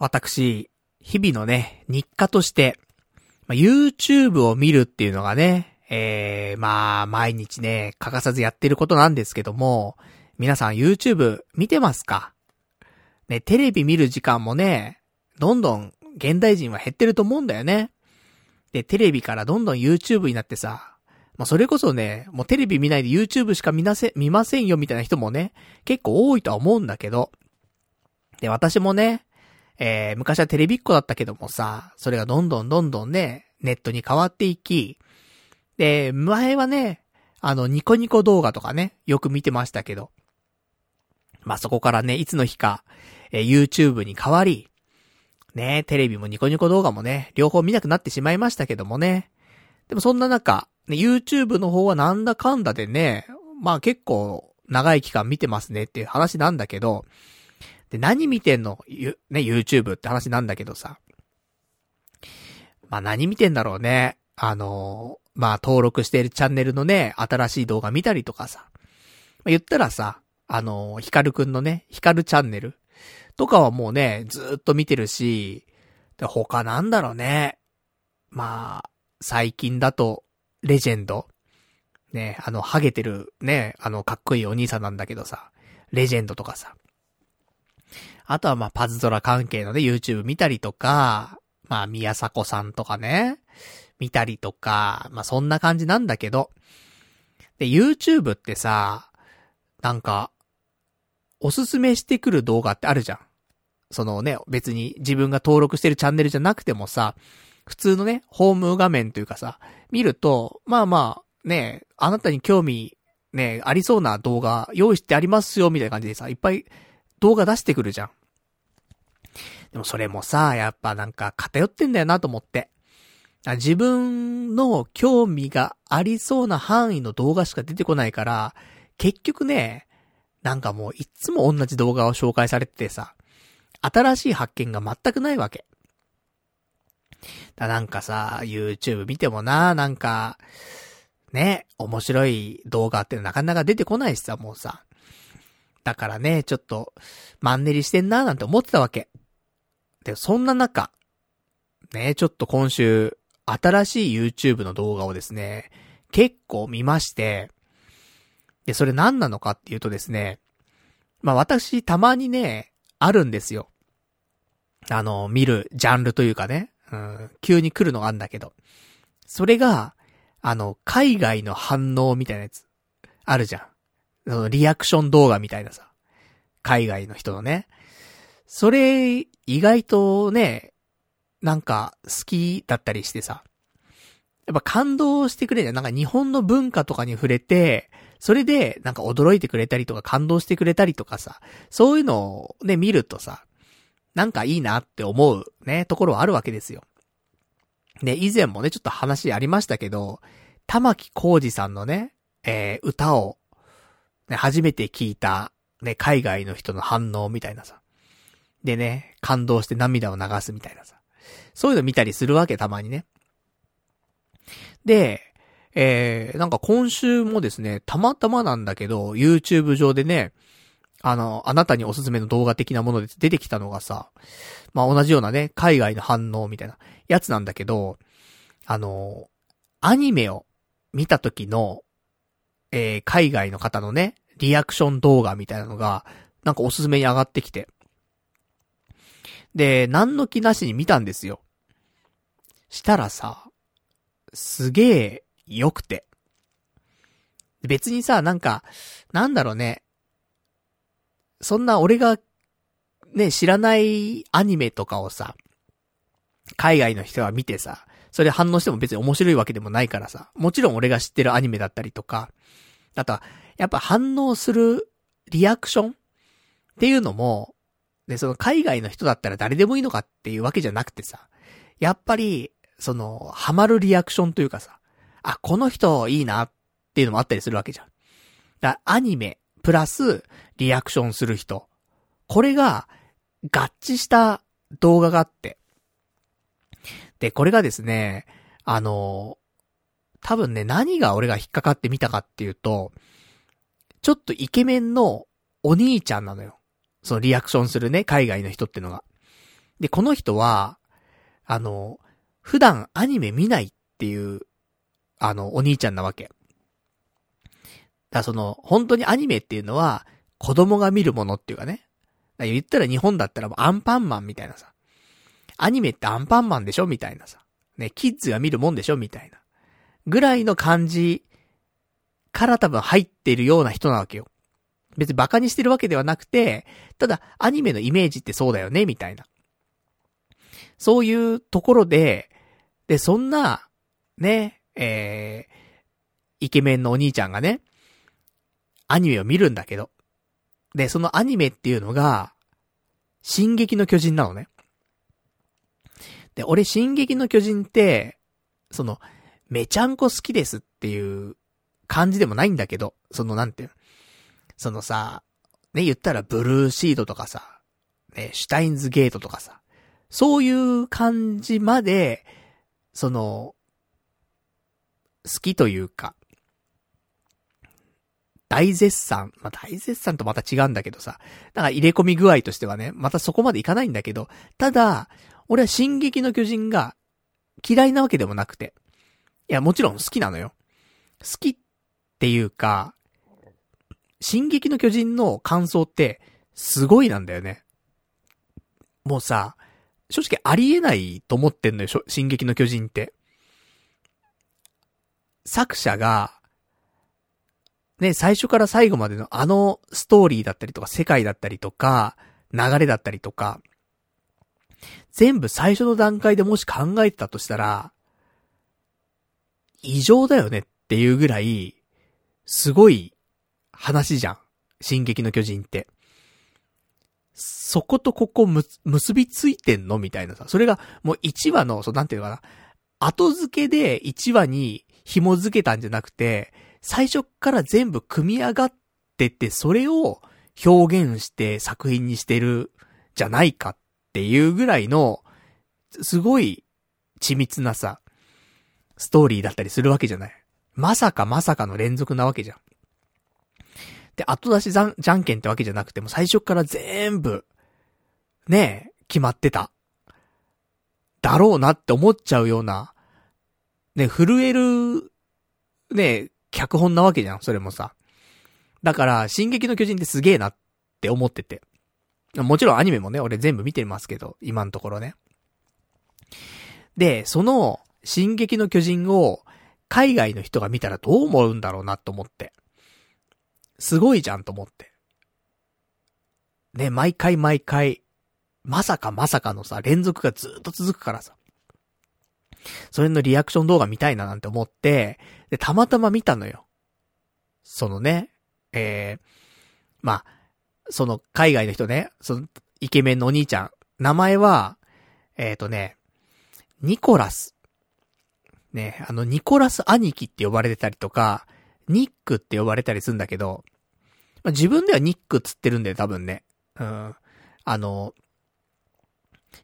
私、日々のね、日課として、まあ、YouTube を見るっていうのがね、えー、まあ、毎日ね、欠かさずやってることなんですけども、皆さん YouTube 見てますか？ね、テレビ見る時間もね、どんどん現代人は減ってると思うんだよね。で、テレビからどんどん YouTube になってさ、まあ、それこそね、もうテレビ見ないで YouTube しか見なせ、見ませんよみたいな人もね、結構多いとは思うんだけど、で、私もね、えー、昔はテレビっ子だったけどもさ、それがどんどんどんどんね、ネットに変わっていき、で、前はね、あの、ニコニコ動画とかね、よく見てましたけど、まあ、そこからね、いつの日か、えー、YouTube に変わり、ね、テレビもニコニコ動画もね、両方見なくなってしまいましたけどもね。でもそんな中、ね、YouTube の方はなんだかんだでね、まあ結構長い期間見てますねっていう話なんだけど、で、何見てんの？ゆ、ね、YouTube って話なんだけどさ。まあ何見てんだろうね。あのー、まあ登録しているチャンネルのね、新しい動画見たりとかさ。まあ、言ったらさ、あのー、ヒカルくんのね、ヒカルチャンネルとかはもうね、ずっと見てるし、で、他なんだろうね。まあ、最近だと、レジェンド。ね、あの、ハゲてる、ね、あの、かっこいいお兄さんなんだけどさ、レジェンドとかさ。あとはまあ、パズドラ関係のね、YouTube 見たりとか、まあ、宮迫さんとかね、見たりとか、まあ、そんな感じなんだけど。で、YouTube ってさ、なんか、おすすめしてくる動画ってあるじゃん。そのね、別に自分が登録してるチャンネルじゃなくてもさ、普通のね、ホーム画面というかさ、見ると、まあまあ、ね、あなたに興味、ね、ありそうな動画用意してありますよ、みたいな感じでさ、いっぱい動画出してくるじゃん。でもそれもさ、やっぱなんか偏ってんだよなと思って。自分の興味がありそうな範囲の動画しか出てこないから、結局ね、なんかもういつも同じ動画を紹介されててさ、新しい発見が全くないわけ。だなんかさ、YouTube 見てもな、なんか、ね、面白い動画ってなかなか出てこないしさ、もうさ。だからね、ちょっと、マンネリしてんな、なんて思ってたわけ。で、そんな中、ね、ちょっと今週、新しい YouTube の動画をですね、結構見まして、で、それ何なのかっていうとですね、まあ私、たまにね、あるんですよ。あの、見るジャンルというかね、うん、急に来るのがあるんだけど。それが、あの、海外の反応みたいなやつ、あるじゃん。そのリアクション動画みたいなさ。海外の人のね。それ、意外とね、なんか、好きだったりしてさ。やっぱ感動してくれる。なんか日本の文化とかに触れて、それで、なんか驚いてくれたりとか感動してくれたりとかさ。そういうのをね、見るとさ、なんかいいなって思うね、ところはあるわけですよ。で、以前もね、ちょっと話ありましたけど、玉木浩二さんのね、えー、歌を、ね、初めて聞いた、ね、海外の人の反応みたいなさ。でね、感動して涙を流すみたいなさ。そういうの見たりするわけ、たまにね。で、えー、なんか今週もですね、たまたまなんだけど、YouTube 上でね、あの、あなたにおすすめの動画的なもので出てきたのがさ、まあ、同じようなね、海外の反応みたいなやつなんだけど、あの、アニメを見た時の、えー、海外の方のね、リアクション動画みたいなのが、なんかおすすめに上がってきて。で、何の気なしに見たんですよ。したらさ、すげえ良くて。別にさ、なんか、なんだろうね。そんな俺が、ね、知らないアニメとかをさ、海外の人が見てさ、それ反応しても別に面白いわけでもないからさ、もちろん俺が知ってるアニメだったりとか、あとは、やっぱ反応するリアクションっていうのも、で、その海外の人だったら誰でもいいのかっていうわけじゃなくてさ、やっぱり、その、ハマるリアクションというかさ、あ、この人いいなっていうのもあったりするわけじゃん。だアニメ、プラス、リアクションする人。これが、合致した動画があって。で、これがですね、あの、多分ね、何が俺が引っかかってみたかっていうと、ちょっとイケメンのお兄ちゃんなのよ。そのリアクションするね、海外の人ってのが。で、この人は、あの、普段アニメ見ないっていう、あの、お兄ちゃんなわけ。だその、本当にアニメっていうのは、子供が見るものっていうかね。だ言ったら日本だったらもうアンパンマンみたいなさ。アニメってアンパンマンでしょみたいなさ。ね、キッズが見るもんでしょみたいな。ぐらいの感じから多分入ってるような人なわけよ。別に馬鹿にしてるわけではなくて、ただアニメのイメージってそうだよねみたいな。そういうところで、で、そんな、ね、えー、イケメンのお兄ちゃんがね、アニメを見るんだけど。で、そのアニメっていうのが、進撃の巨人なのね。で、俺、進撃の巨人って、その、めちゃんこ好きですっていう感じでもないんだけど、その、なんていうの？そのさ、ね、言ったらブルーシードとかさ、ね、シュタインズゲートとかさ、そういう感じまで、その、好きというか、大絶賛。まあ、大絶賛とまた違うんだけどさ。だから入れ込み具合としてはね、またそこまでいかないんだけど、ただ、俺は進撃の巨人が嫌いなわけでもなくて。いや、もちろん好きなのよ。好きっていうか、進撃の巨人の感想って、すごいなんだよね。もうさ、正直ありえないと思ってんのよ、進撃の巨人って。作者が、ね、最初から最後までのあのストーリーだったりとか、世界だったりとか、流れだったりとか、全部最初の段階でもし考えてたとしたら、異常だよねっていうぐらい、すごい話じゃん。進撃の巨人って。そことここむ、結びついてんの？みたいなさ。それがもう1話の、そう、なんていうのかな。後付けで1話に紐付けたんじゃなくて、最初から全部組み上がってて、それを表現して作品にしてるじゃないかっていうぐらいの、すごい緻密なさ、ストーリーだったりするわけじゃない。まさかまさかの連続なわけじゃん。で、後出しじゃんじゃんけんってわけじゃなくても最初から全部、ねえ、決まってた。だろうなって思っちゃうような、ね、震える、ね、脚本なわけじゃん、それもさ。だから、進撃の巨人ってすげえなって思ってて。もちろんアニメもね、俺全部見てますけど、今のところね。で、その、進撃の巨人を、海外の人が見たらどう思うんだろうなと思って。すごいじゃんと思って。ね、毎回毎回、まさかまさかのさ、連続がずっと続くからさ。それのリアクション動画見たいななんて思って、で、たまたま見たのよ。そのね、えー、まあ、その海外の人ね、そのイケメンのお兄ちゃん、名前は、えっ、ー、とね、ニコラス。ね、あの、ニコラス兄貴って呼ばれてたりとか、ニックって呼ばれたりするんだけど、まあ、自分ではニックっつってるんだよ、多分ね。うん。あの、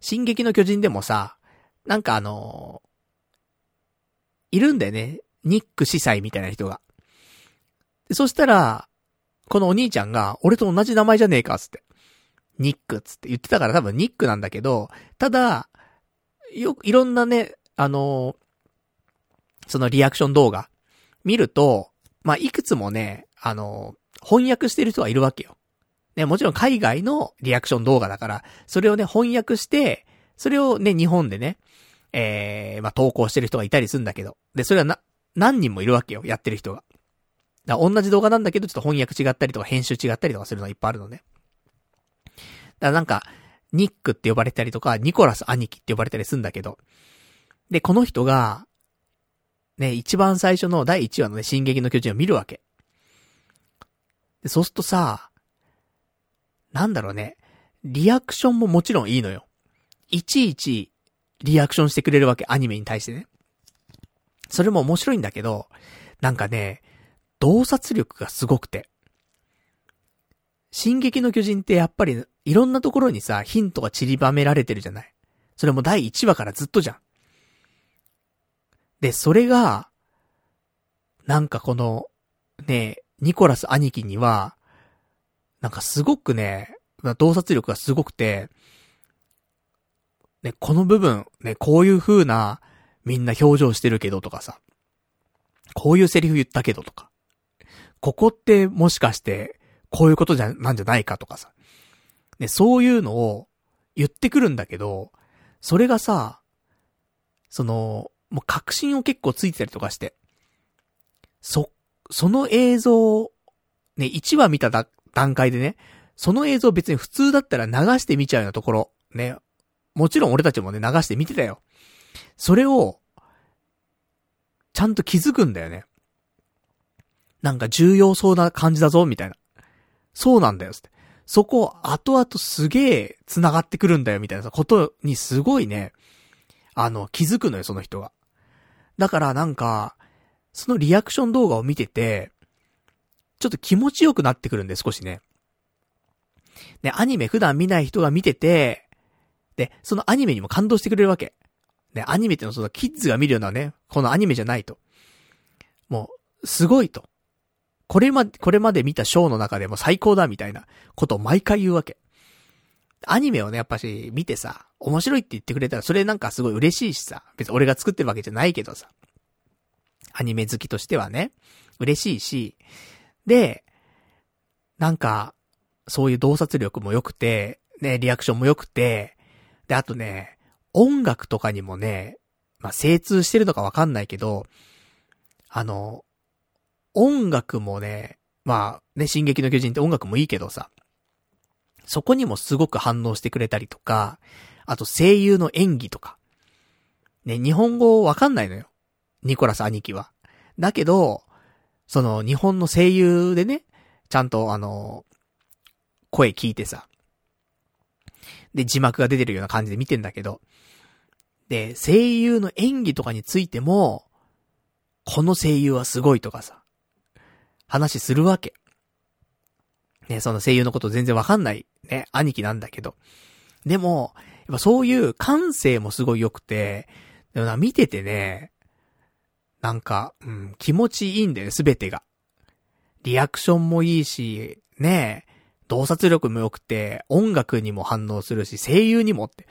進撃の巨人でもさ、なんかあの、いるんだよね。ニック司祭みたいな人が。でそしたら、このお兄ちゃんが、俺と同じ名前じゃねえか、つって。ニックつって言ってたから多分ニックなんだけど、ただ、よく、いろんなね、あのそのリアクション動画、見ると、まあ、いくつもね、あの翻訳してる人がいるわけよ。ね、もちろん海外のリアクション動画だから、それをね、翻訳して、それをね、日本でね、えー、まあ、投稿してる人がいたりするんだけど。で、それはな、何人もいるわけよ、やってる人が。だ同じ動画なんだけど、ちょっと翻訳違ったりとか編集違ったりとかするのがいっぱいあるのね。だからなんか、ニックって呼ばれたりとか、ニコラス兄貴って呼ばれたりするんだけど。で、この人が、ね、一番最初の第1話のね、進撃の巨人を見るわけ。で、そうするとさ、なんだろうね、リアクションももちろんいいのよ。いちいち、リアクションしてくれるわけ、アニメに対してね。それも面白いんだけど、なんかね、洞察力がすごくて。進撃の巨人ってやっぱり、いろんなところにさ、ヒントが散りばめられてるじゃない。それも第1話からずっとじゃん。で、それが、なんかこの、ね、ニコラス兄貴には、なんかすごくね、洞察力がすごくて、ね、この部分、ね、こういう風な、みんな表情してるけどとかさ、こういうセリフ言ったけどとか、ここってもしかして、こういうことじゃ、なんじゃないかとかさ、ね、そういうのを言ってくるんだけど、それがさ、その、もう確信を結構ついてたりとかして、そ、その映像、ね、1話見た段階でね、その映像別に普通だったら流して見ちゃうようなところ、ね。もちろん俺たちもね、流して見てたよ。それを、ちゃんと気づくんだよね。なんか重要そうな感じだぞ、みたいな。そうなんだよ、って。そこ、後々すげえ繋がってくるんだよ、みたいなことにすごいね、あの、気づくのよ、その人が。だからなんか、そのリアクション動画を見てて、ちょっと気持ちよくなってくるんで、少しね。ね、アニメ普段見ない人が見てて、で、そのアニメにも感動してくれるわけ。ね、アニメってのはそのキッズが見るようなね、このアニメじゃないと。もう、すごいと。これま、これまで見たショーの中でも最高だみたいなことを毎回言うわけ。アニメをね、やっぱし見てさ、面白いって言ってくれたらそれなんかすごい嬉しいしさ、別に俺が作ってるわけじゃないけどさ、アニメ好きとしてはね、嬉しいし、で、なんか、そういう洞察力も良くて、ね、リアクションも良くて、で、あとね、音楽とかにもね、まあ、精通してるのかわかんないけど、あの、音楽もね、まあ、ね、進撃の巨人って音楽もいいけどさ、そこにもすごく反応してくれたりとか、あと声優の演技とか。ね、日本語わかんないのよ。ニコラス兄貴は。だけど、その日本の声優でね、ちゃんとあの、声聞いてさ。で、字幕が出てるような感じで見てんだけど。で、声優の演技とかについても、この声優はすごいとかさ、話するわけ。ね、その声優のこと全然わかんない、ね、兄貴なんだけど。でも、やっぱそういう感性もすごい良くて、でもな、見ててね、なんか、うん、気持ちいいんだよね、すべてが。リアクションもいいし、ね洞察力も良くて、音楽にも反応するし、声優にもって。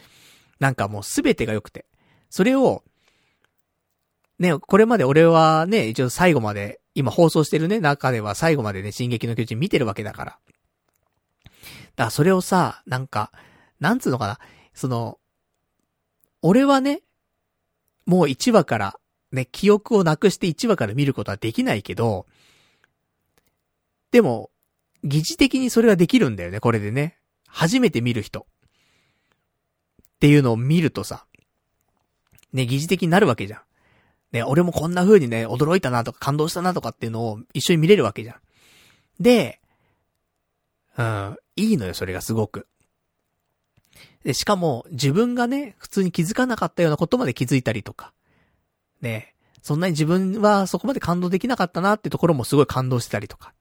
なんかもうすべてが良くて。それを、ね、これまで俺はね、一応最後まで、今放送してるね、中では最後までね、進撃の巨人見てるわけだから。だからそれをさ、なんか、なんつうのかな、その、俺はね、もう1話から、ね、記憶をなくして1話から見ることはできないけど、でも、疑似的にそれができるんだよね、これでね。初めて見る人。っていうのを見るとさ、ね、疑似的になるわけじゃん。ね、俺もこんな風にね、驚いたなとか感動したなとかっていうのを一緒に見れるわけじゃん。で、うん、いいのよ、それがすごく。で、しかも、自分がね、普通に気づかなかったようなことまで気づいたりとか。ね、そんなに自分はそこまで感動できなかったなってところもすごい感動してたりとか。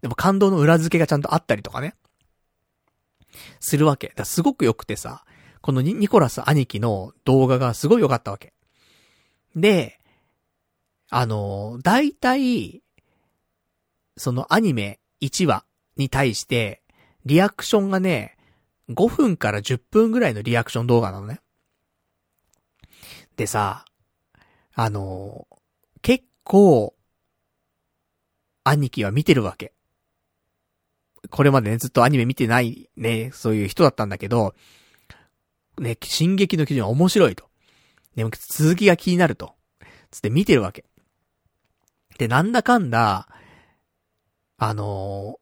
でも感動の裏付けがちゃんとあったりとかね。するわけ。だすごく良くてさ、このニコラス兄貴の動画がすごい良かったわけ。で、あの、大体、そのアニメ1話に対して、リアクションがね、5分から10分ぐらいのリアクション動画なのね。でさ、あの、結構、兄貴は見てるわけ。これまでね、ずっとアニメ見てないね、そういう人だったんだけど、ね、進撃の巨人は面白いと。でも続きが気になると。つって見てるわけ。で、なんだかんだ、あのー、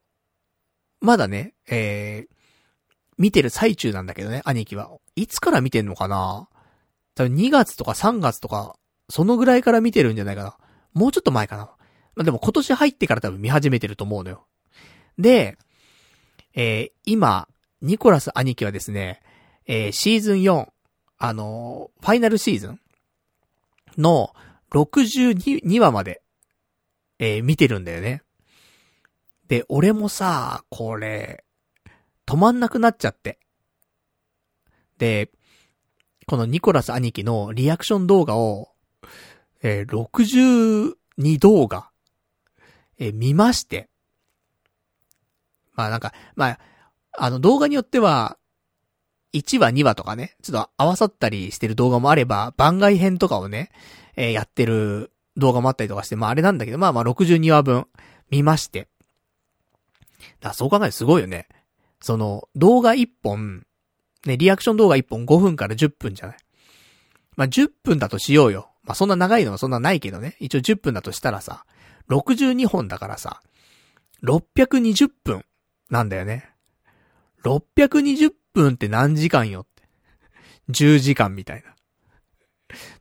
まだね、えー、見てる最中なんだけどね、兄貴は。いつから見てんのかな？多分2月とか3月とか、そのぐらいから見てるんじゃないかな。もうちょっと前かな。まあ、でも今年入ってから多分見始めてると思うのよ。で、えー、今、ニコラス兄貴はですね、えー、シーズン4、あのー、ファイナルシーズンの62話まで、えー、見てるんだよね。で、俺もさ、これ、止まんなくなっちゃって。で、このニコラス兄貴のリアクション動画を、えー、62動画、えー、見まして。まあなんか、まあ、あの動画によっては、1話2話とかね、ちょっと合わさったりしてる動画もあれば、番外編とかをね、えー、やってる動画もあったりとかして、まああれなんだけど、まあまあ62話分見まして。だそう考えるとすごいよね。その、動画1本、ね、リアクション動画1本5分から10分じゃない？まあ10分だとしようよ。まあそんな長いのはそんなないけどね。一応10分だとしたらさ、62本だからさ、620分なんだよね。620分って何時間よ？って。10時間みたいな。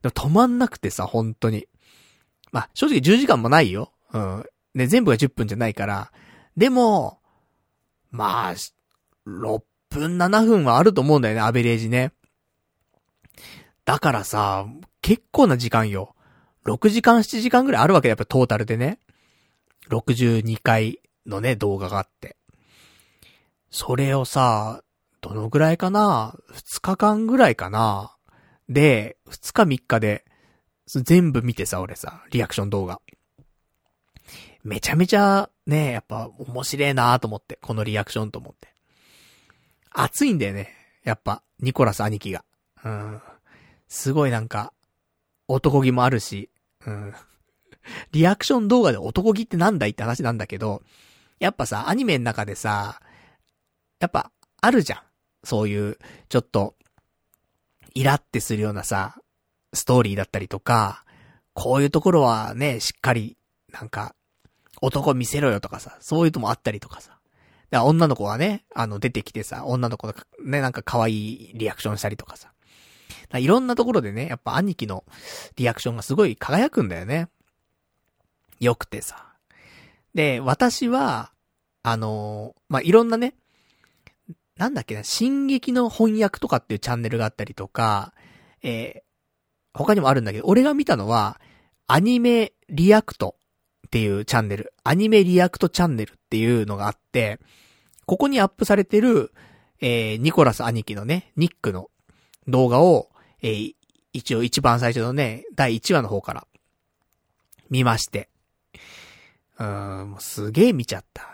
でも止まんなくてさ、本当に。まあ、正直10時間もないよ。うん。ね、全部が10分じゃないから。でも、まあ、6分7分はあると思うんだよね、アベレージね。だからさ、結構な時間よ。6時間7時間ぐらいあるわけやっぱトータルでね。62回のね、動画があって。それをさ、どのぐらいかな ?2 日間ぐらいかな？で、2日3日で、全部見てさ、俺さ、リアクション動画。めちゃめちゃ、ね、やっぱ面白いなと思って、このリアクションと思って。熱いんだよね。やっぱ、ニコラス兄貴が。うん。すごいなんか、男気もあるし、うん。リアクション動画で男気ってなんだい？って話なんだけど、やっぱさ、アニメの中でさ、やっぱ、あるじゃん。そういう、ちょっと、イラってするようなさ、ストーリーだったりとか、こういうところはね、しっかり、なんか、男見せろよとかさ、そういうのもあったりとかさ。だ女の子がね、あの、出てきてさ、女の子がね、なんか可愛いリアクションしたりとかさ。いろんなところでね、やっぱ兄貴のリアクションがすごい輝くんだよね。よくてさ。で、私は、あのー、まあ、いろんなね、なんだっけな、進撃の翻訳とかっていうチャンネルがあったりとか、えー、他にもあるんだけど、俺が見たのは、アニメリアクトっていうチャンネル、アニメリアクトチャンネルっていうのがあって、ここにアップされてる、えー、ニコラス兄貴のね、ニックの動画を、えー、一応一番最初のね、第1話の方から見まして。うーん、もうすげえ見ちゃった。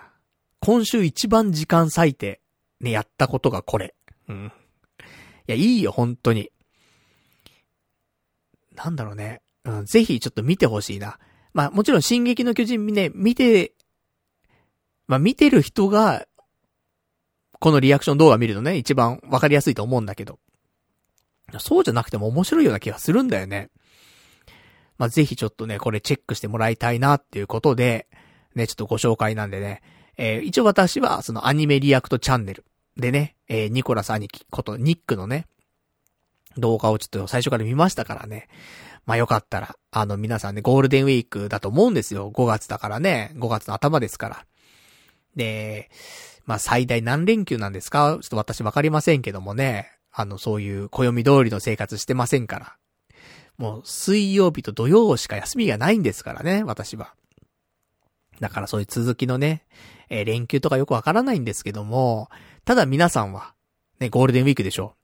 今週一番時間割いて、ね、やったことがこれ。うん。いや、いいよ、本当に。なんだろうね。うん、ぜひちょっと見てほしいな。まあ、もちろん、進撃の巨人ね、見て、まあ、見てる人が、このリアクション動画見るのね、一番わかりやすいと思うんだけど。そうじゃなくても面白いような気がするんだよね。まあ、ぜひちょっとね、これチェックしてもらいたいなっていうことで、ね、ちょっとご紹介なんでね。えー、一応私は、そのアニメリアクトチャンネルでね、えー、ニコラス兄貴ことニックのね、動画をちょっと最初から見ましたからね。まあよかったら、あの皆さんね、ゴールデンウィークだと思うんですよ。5月だからね。5月の頭ですから。で、まあ最大何連休なんですか？ちょっと私わかりませんけどもね。あの、そういう暦通りの生活してませんから。もう水曜日と土曜しか休みがないんですからね、私は。だからそういう続きのね、えー、連休とかよくわからないんですけども、ただ皆さんは、ね、ゴールデンウィークでしょ。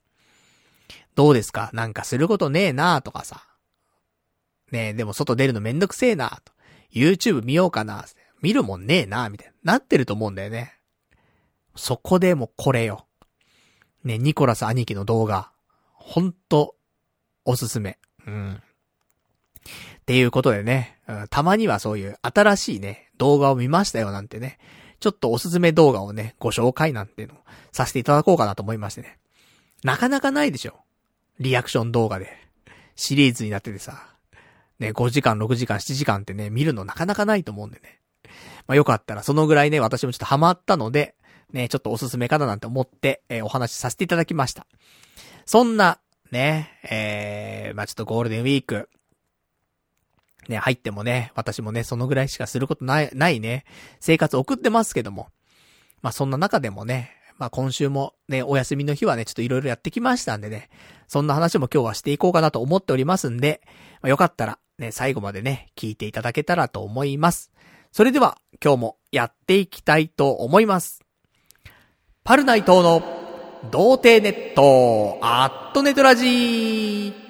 どうですか？なんかすることねえなーとかさ。ねでも外出るのめんどくせえなと。YouTube 見ようかな見るもんねえなみたいな。なってると思うんだよね。そこでもこれよ。ね、ニコラス兄貴の動画。ほんと、おすすめ。うん。っていうことでね、うん、たまにはそういう新しいね、動画を見ましたよなんてね、ちょっとおすすめ動画をね、ご紹介なんていうのをさせていただこうかなと思いましてね。なかなかないでしょ。リアクション動画で。シリーズになっててさ。ね、5時間、6時間、7時間ってね、見るのなかなかないと思うんでね。まあ、よかったらそのぐらいね、私もちょっとハマったので、ね、ちょっとおすすめかななんて思って、えー、お話しさせていただきました。そんな、ね、えー、まあ、ちょっとゴールデンウィーク、ね、入ってもね、私もね、そのぐらいしかすることない、ないね、生活送ってますけども。まあ、そんな中でもね、まあ、今週もね、お休みの日はね、ちょっといろいろやってきましたんでね、そんな話も今日はしていこうかなと思っておりますんで、まあ、よかったらね、最後までね、聞いていただけたらと思います。それでは、今日もやっていきたいと思います。パルナイトの、童貞ネット、アットネトラジー。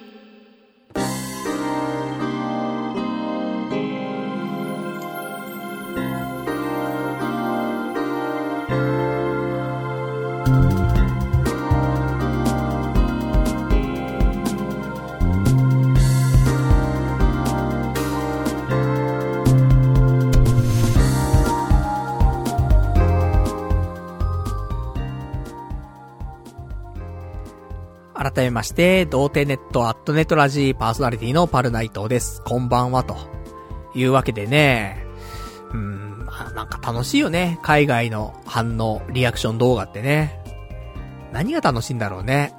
改めまして、童貞ネットアットネットラジーパーソナリティのパルナイトです。こんばんは、というわけでね、うん、なんか楽しいよね。海外の反応、リアクション動画ってね。何が楽しいんだろうね。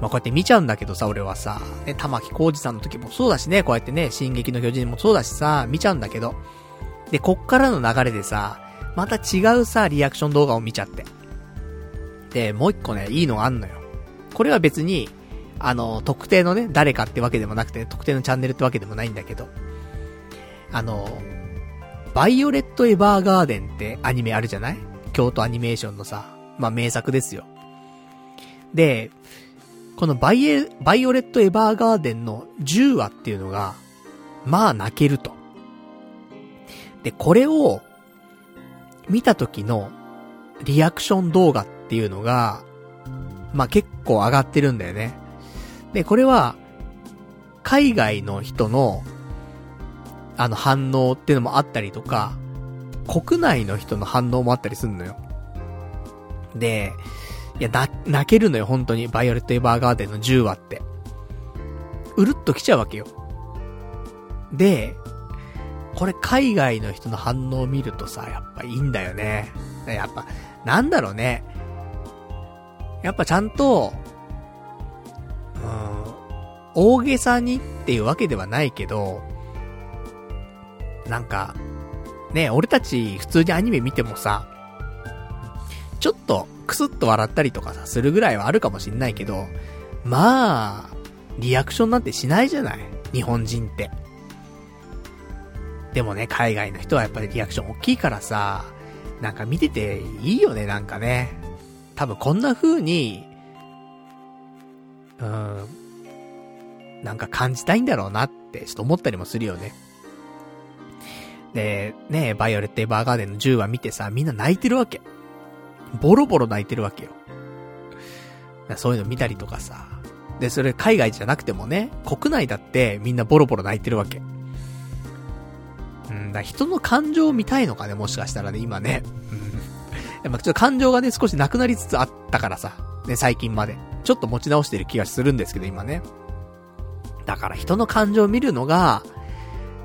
まあ、こうやって見ちゃうんだけどさ、俺はさ、ね、玉木浩二さんの時もそうだしね、こうやってね、進撃の巨人もそうだしさ、見ちゃうんだけど。で、こっからの流れでさ、また違うさ、リアクション動画を見ちゃって。で、もう一個ね、いいのがあんのよ。これは別に、あの、特定のね、誰かってわけでもなくて、特定のチャンネルってわけでもないんだけど、あの、バイオレット・エヴァーガーデンってアニメあるじゃない？京都アニメーションのさ、まあ、名作ですよ。で、このバイエ、バイオレット・エヴァーガーデンの10話っていうのが、まあ泣けると。で、これを、見た時のリアクション動画っていうのが、まあ、結構上がってるんだよね。で、これは、海外の人の、あの反応っていうのもあったりとか、国内の人の反応もあったりすんのよ。で、いや、な、泣けるのよ、本当に。バイオレット・エヴァーガーデンの10話って。うるっと来ちゃうわけよ。で、これ海外の人の反応を見るとさ、やっぱいいんだよね。やっぱ、なんだろうね。やっぱちゃんと、うん、大げさにっていうわけではないけど、なんか、ね、俺たち普通にアニメ見てもさ、ちょっとクスッと笑ったりとかさ、するぐらいはあるかもしんないけど、まあ、リアクションなんてしないじゃない？日本人って。でもね、海外の人はやっぱりリアクション大きいからさ、なんか見てていいよね、なんかね。多分こんな風に、うん、なんか感じたいんだろうなってちょっと思ったりもするよね。で、ねバイオレット・エヴァーガーデンの10話見てさ、みんな泣いてるわけ。ボロボロ泣いてるわけよ。そういうの見たりとかさ。で、それ海外じゃなくてもね、国内だってみんなボロボロ泣いてるわけ。うん、だ人の感情を見たいのかね、もしかしたらね、今ね。ちょっと感情がね、少しなくなりつつあったからさ、ね、最近まで。ちょっと持ち直してる気がするんですけど、今ね。だから人の感情を見るのが、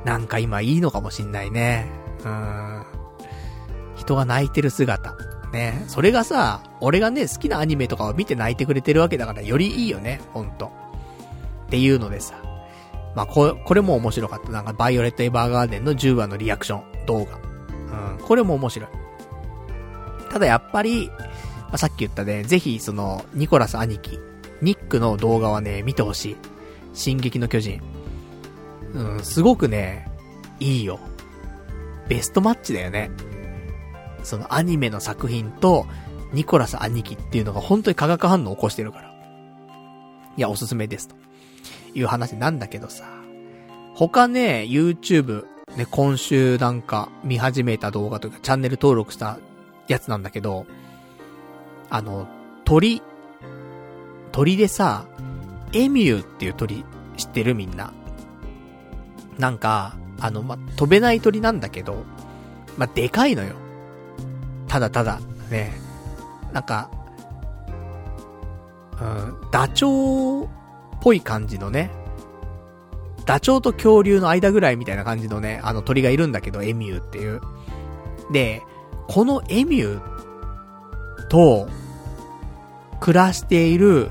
なんか今いいのかもしんないね。うん。人が泣いてる姿。ね。それがさ、俺がね、好きなアニメとかを見て泣いてくれてるわけだから、よりいいよね、ほんと。っていうのでさ。まあ、こ、これも面白かった。なんか、バイオレット・エヴァーガーデンの10話のリアクション動画。うん、これも面白い。ただやっぱり、まあ、さっき言ったね、ぜひその、ニコラス兄貴、ニックの動画はね、見てほしい。進撃の巨人。うん、すごくね、いいよ。ベストマッチだよね。そのアニメの作品と、ニコラス兄貴っていうのが本当に化学反応を起こしてるから。いや、おすすめですと。いう話なんだけどさ。他ね、YouTube、ね、今週なんか見始めた動画というかチャンネル登録したやつなんだけど、あの、鳥、鳥でさ、エミューっていう鳥知ってるみんな。なんか、あの、ま、飛べない鳥なんだけど、までかいのよ。ただただ、ね。なんか、うん、ダチョウっぽい感じのね、ダチョウと恐竜の間ぐらいみたいな感じのね、あの鳥がいるんだけど、エミューっていう。で、このエミューと、暮らしている、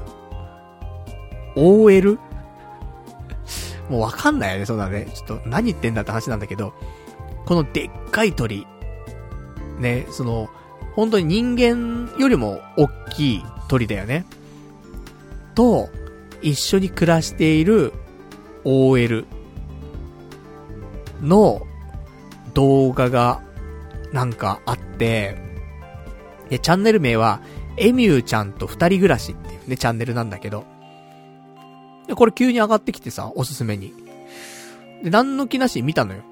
OL? もうわかんないよね、そんなね。ちょっと何言ってんだって話なんだけど、このでっかい鳥、ね、その、本当に人間よりも大きい鳥だよね。と、一緒に暮らしている OL の動画がなんかあって、で、チャンネル名は、エミューちゃんと二人暮らしっていうね、チャンネルなんだけど。で、これ急に上がってきてさ、おすすめに。で、何の気なしに見たのよ。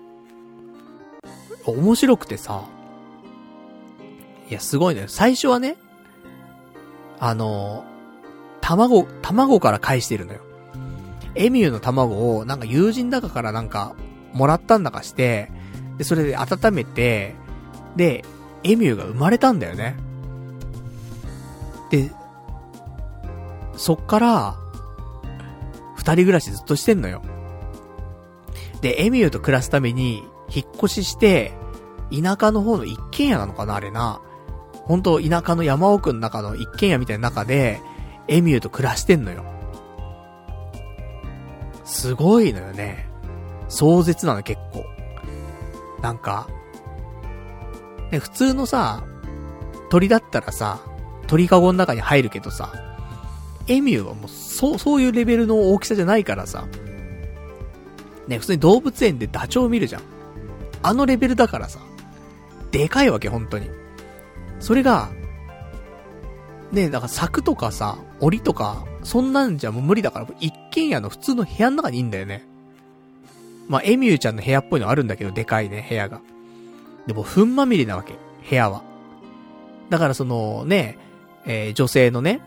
面白くてさ。いや、すごいのよ。最初はね、あの卵、卵から返してるのよ。エミューの卵を、なんか友人だかからなんか、もらったんだかして、で、それで温めて、で、エミューが生まれたんだよね。で、そっから、二人暮らしずっとしてんのよ。で、エミューと暮らすために、引っ越しして、田舎の方の一軒家なのかなあれな。本当田舎の山奥の中の一軒家みたいな中で、エミューと暮らしてんのよ。すごいのよね。壮絶なの結構。なんか、ね、普通のさ、鳥だったらさ、鳥かごの中に入るけどさ、エミューはもう、そう、そういうレベルの大きさじゃないからさ、ね、普通に動物園でダチョウ見るじゃん。あのレベルだからさ、でかいわけ、本当に。それが、ね、だから柵とかさ、檻とか、そんなんじゃもう無理だから、一軒家の普通の部屋の中にいいんだよね。まあ、エミューちゃんの部屋っぽいのあるんだけど、でかいね、部屋が。でも、糞まみれなわけ、部屋は。だからその、ね、えー、女性のね、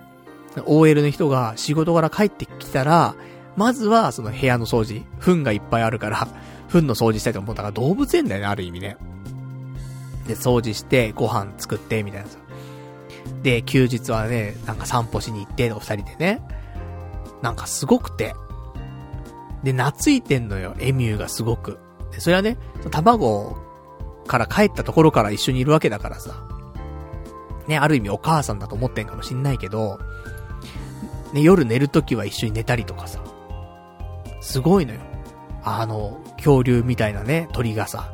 OL の人が仕事から帰ってきたら、まずはその部屋の掃除、糞がいっぱいあるから、糞の掃除したいと思ったから動物園だよね、ある意味ね。で、掃除して、ご飯作って、みたいなさ。で、休日はね、なんか散歩しに行って、お二人でね。なんかすごくて。で、懐いてんのよ、エミューがすごく。で、それはね、卵をから帰ったところから一緒にいるわけだからさ。ね、ある意味お母さんだと思ってんかもしんないけど、ね、夜寝るときは一緒に寝たりとかさ。すごいのよ。あの、恐竜みたいなね、鳥がさ。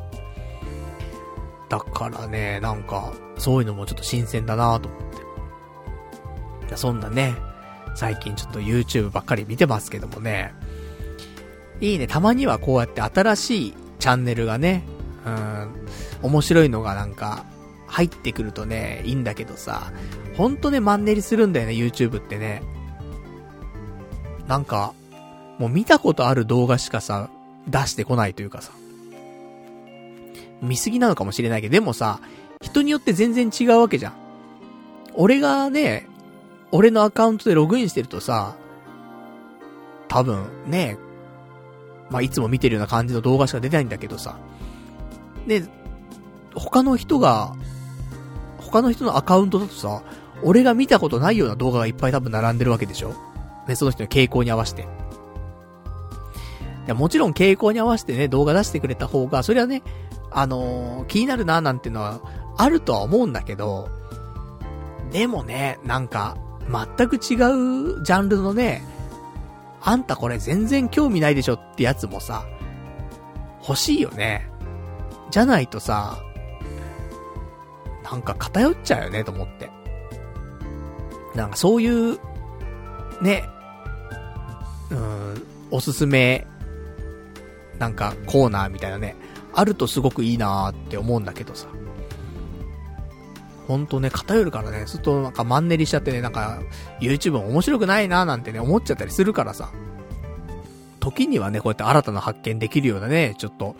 だからね、なんか、そういうのもちょっと新鮮だなと思って。そんなね、最近ちょっと YouTube ばっかり見てますけどもね。いいね、たまにはこうやって新しいチャンネルがね、うん、面白いのがなんか、入ってくるとね、いいんだけどさ、ほんとね、マンネリするんだよね、YouTube ってね。なんか、もう見たことある動画しかさ、出してこないというかさ。見すぎなのかもしれないけど、でもさ、人によって全然違うわけじゃん。俺がね、俺のアカウントでログインしてるとさ、多分ね、まあ、いつも見てるような感じの動画しか出ないんだけどさ。で、他の人が、他の人のアカウントだとさ、俺が見たことないような動画がいっぱい多分並んでるわけでしょ？ね、その人の傾向に合わせて。いや、もちろん傾向に合わせてね、動画出してくれた方が、それはね、あのー、気になるななんていうのは、あるとは思うんだけど、でもね、なんか、全く違うジャンルのね、あんたこれ全然興味ないでしょってやつもさ、欲しいよね。じゃないとさ、なんか偏っちゃうよねと思って。なんかそういう、ね、うん、おすすめ、なんかコーナーみたいなね、あるとすごくいいなーって思うんだけどさ。ほんとね、偏るからね、するとなんかマンネリしちゃってね、なんか、YouTube 面白くないなーなんてね、思っちゃったりするからさ。時にはね、こうやって新たな発見できるようなね、ちょっと、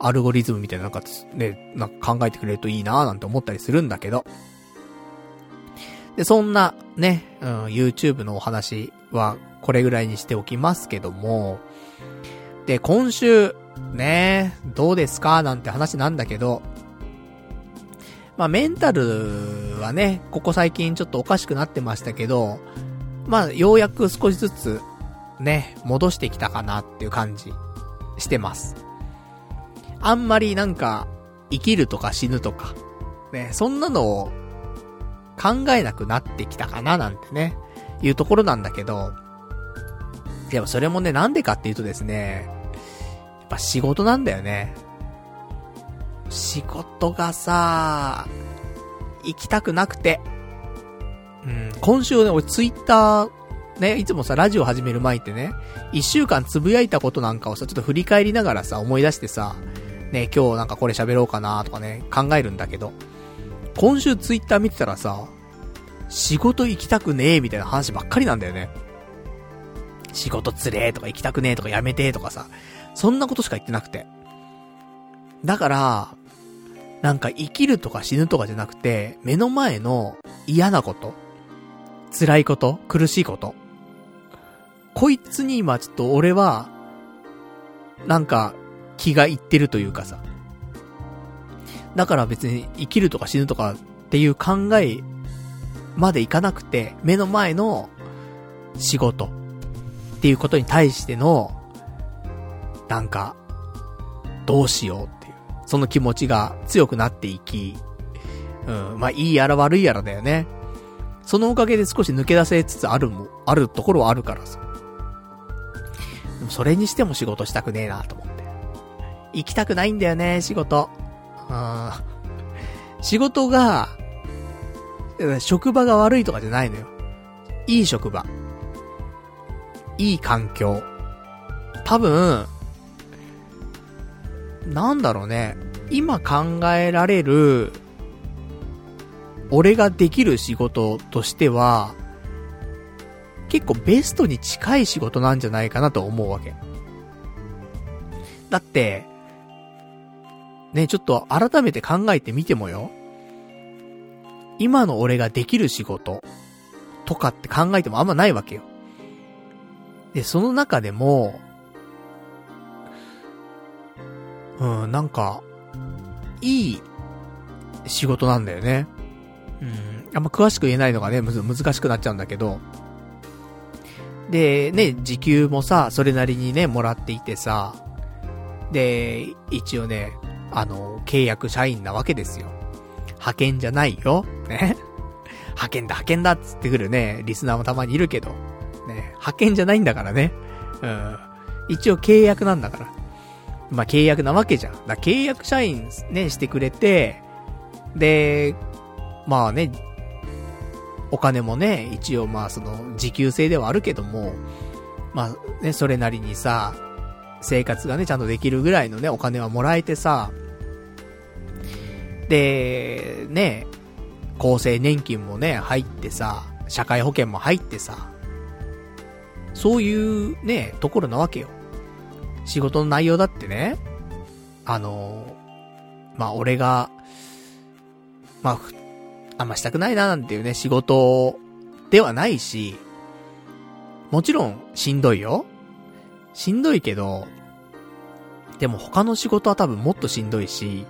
アルゴリズムみたいななんかね、なんか考えてくれるといいなーなんて思ったりするんだけど。で、そんな、ね、うん、YouTube のお話は、これぐらいにしておきますけども、で、今週、ね、どうですかなんて話なんだけど、まあ、メンタルはね、ここ最近ちょっとおかしくなってましたけど、まあ、ようやく少しずつ、ね、戻してきたかなっていう感じ、してます。あんまりなんか、生きるとか死ぬとか、ね、そんなのを考えなくなってきたかななんてね、いうところなんだけど、でもそれもね、なんでかっていうとですね、やっぱ仕事なんだよね。仕事がさ、行きたくなくて。うん、今週ね、俺ツイッター、ね、いつもさ、ラジオ始める前ってね、一週間つぶやいたことなんかをさ、ちょっと振り返りながらさ、思い出してさ、ね、今日なんかこれ喋ろうかなとかね、考えるんだけど、今週ツイッター見てたらさ、仕事行きたくねえみたいな話ばっかりなんだよね。仕事つれえとか行きたくねえとかやめてとかさ、そんなことしか言ってなくて。だから、なんか生きるとか死ぬとかじゃなくて、目の前の嫌なこと、辛いこと、苦しいこと。こいつに今ちょっと俺は、なんか気がいってるというかさ。だから別に生きるとか死ぬとかっていう考えまでいかなくて、目の前の、仕事っていうことに対しての、なんか、どうしようっていう、その気持ちが強くなっていき、うん、まあ、いいやら悪いやらだよね。そのおかげで少し抜け出せつつあるも、あるところはあるからさ。それにしても仕事したくねえなと思って。行きたくないんだよね、仕事。仕事が、職場が悪いとかじゃないのよ。いい職場。いい環境。多分、なんだろうね。今考えられる、俺ができる仕事としては、結構ベストに近い仕事なんじゃないかなと思うわけ。だって、ね、ちょっと改めて考えてみてもよ。今の俺ができる仕事とかって考えてもあんまないわけよ。で、その中でも、うん、なんか、いい仕事なんだよね。うん、あんま詳しく言えないのがね、むず、難しくなっちゃうんだけど。で、ね、時給もさ、それなりにね、もらっていてさ、で、一応ね、あの、契約社員なわけですよ。派遣じゃないよ。ね。派遣だ、派遣だっつってくるね、リスナーもたまにいるけど。ね。派遣じゃないんだからね。うん。一応契約なんだから。まあ、契約なわけじゃん。だ契約社員ね、してくれて、で、まあね、お金もね、一応まあその、時給制ではあるけども、まあね、それなりにさ、生活がね、ちゃんとできるぐらいのね、お金はもらえてさ、で、ね、厚生年金もね、入ってさ、社会保険も入ってさ、そういうね、ところなわけよ。仕事の内容だってね、あの、まあ、俺が、まあ、あんましたくないななんていうね、仕事ではないし、もちろんしんどいよ。しんどいけど、でも他の仕事は多分もっとしんどいし、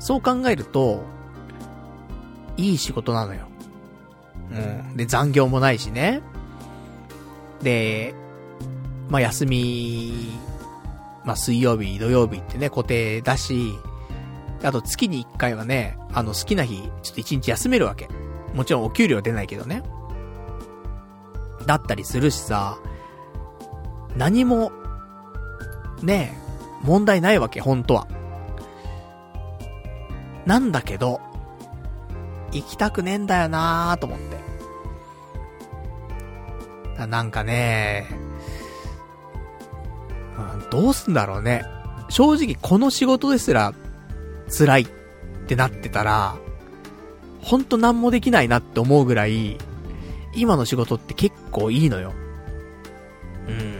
そう考えると、いい仕事なのよ。うん。で、残業もないしね。で、まあ、休み、まあ、水曜日、土曜日ってね、固定だし、あと月に1回はね、あの好きな日、ちょっと1日休めるわけ。もちろんお給料は出ないけどね。だったりするしさ、何も、ね問題ないわけ、本当は。なんだけど、行きたくねえんだよなーと思って。なんかね、うん、どうすんだろうね。正直この仕事ですら辛いってなってたら、ほんと何もできないなって思うぐらい、今の仕事って結構いいのよ。うん。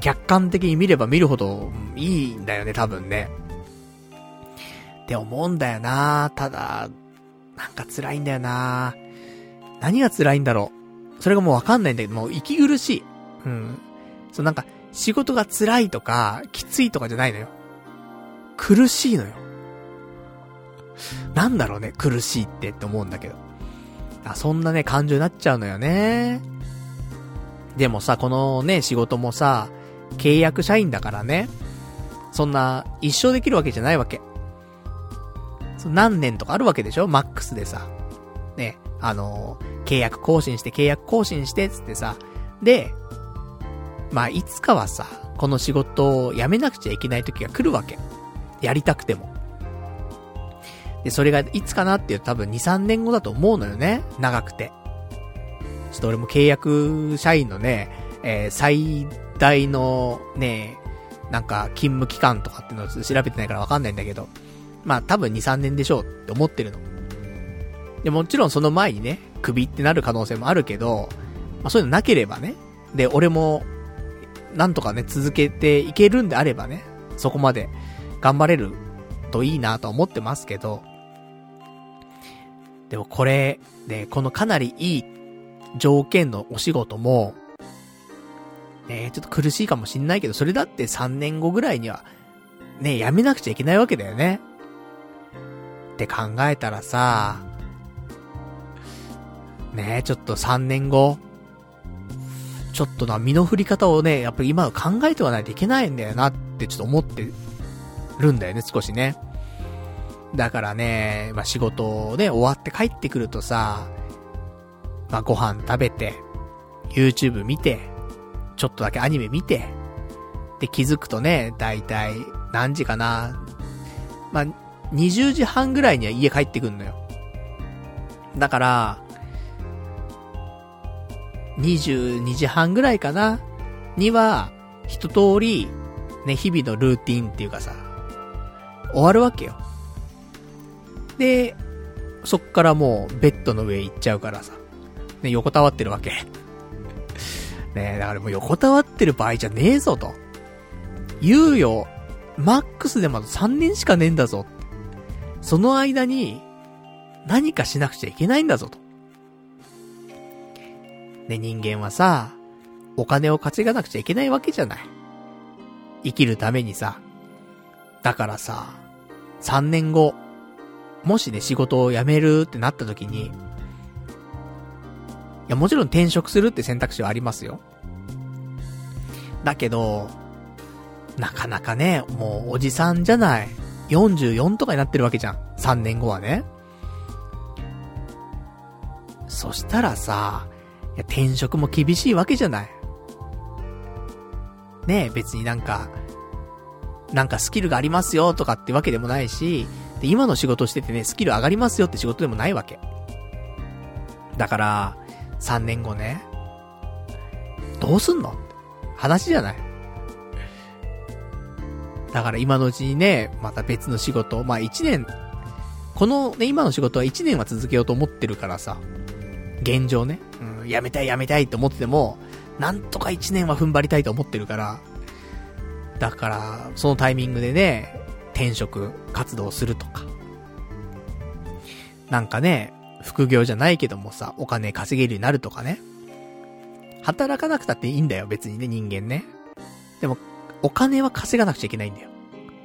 客観的に見れば見るほどいいんだよね、多分ね。って思うんだよなただ、なんか辛いんだよな何が辛いんだろう。それがもうわかんないんだけど、もう息苦しい。うん。そうなんか、仕事が辛いとか、きついとかじゃないのよ。苦しいのよ。なんだろうね、苦しいってって思うんだけど。あ、そんなね、感情になっちゃうのよね。でもさ、このね、仕事もさ、契約社員だからね、そんな、一生できるわけじゃないわけ。何年とかあるわけでしょ？マックスでさ。ね、あのー、契約更新して契約更新してつってさ。で、まあ、いつかはさ、この仕事を辞めなくちゃいけない時が来るわけ。やりたくても。で、それがいつかなっていう多分2、3年後だと思うのよね。長くて。ちょっと俺も契約社員のね、えー、最大のね、なんか勤務期間とかっていうのを調べてないからわかんないんだけど、まあ多分2、3年でしょうって思ってるの。で、もちろんその前にね、首ってなる可能性もあるけど、まあそういうのなければね、で、俺も、なんとかね、続けていけるんであればね、そこまで頑張れるといいなと思ってますけど、でもこれ、ね、このかなりいい条件のお仕事も、ね、ちょっと苦しいかもしんないけど、それだって3年後ぐらいには、ね、やめなくちゃいけないわけだよね。って考えたらさ、ねちょっと3年後、ちょっとな、身の振り方をね、やっぱり今考えてはないといけないんだよなってちょっと思ってるんだよね、少しね。だからね、まあ、仕事をね、終わって帰ってくるとさ、まあ、ご飯食べて、YouTube 見て、ちょっとだけアニメ見て、で気づくとね、だいたい何時かな。まあ、20時半ぐらいには家帰ってくんのよ。だから、22時半ぐらいかなには、一通り、ね、日々のルーティンっていうかさ、終わるわけよ。で、そっからもうベッドの上行っちゃうからさ、ね、横たわってるわけ。ねえだからもう横たわってる場合じゃねえぞと。猶予、マックスでまだ3年しかねえんだぞ。その間に、何かしなくちゃいけないんだぞと。ね、人間はさ、お金を稼がなくちゃいけないわけじゃない。生きるためにさ。だからさ、3年後、もしね、仕事を辞めるってなった時に、や、もちろん転職するって選択肢はありますよ。だけど、なかなかね、もうおじさんじゃない。44とかになってるわけじゃん。3年後はね。そしたらさ、いや転職も厳しいわけじゃない。ねえ、別になんか、なんかスキルがありますよとかってわけでもないし、で、今の仕事しててね、スキル上がりますよって仕事でもないわけ。だから、3年後ね、どうすんの？話じゃない。だから今のうちにね、また別の仕事、まあ1年、このね、今の仕事は1年は続けようと思ってるからさ、現状ね、うん、やめたいやめたいと思ってても、なんとか1年は踏ん張りたいと思ってるから、だから、そのタイミングでね、転職活動するとか。なんかね、副業じゃないけどもさ、お金稼げるようになるとかね。働かなくたっていいんだよ、別にね、人間ね。でも、お金は稼がなくちゃいけないんだよ。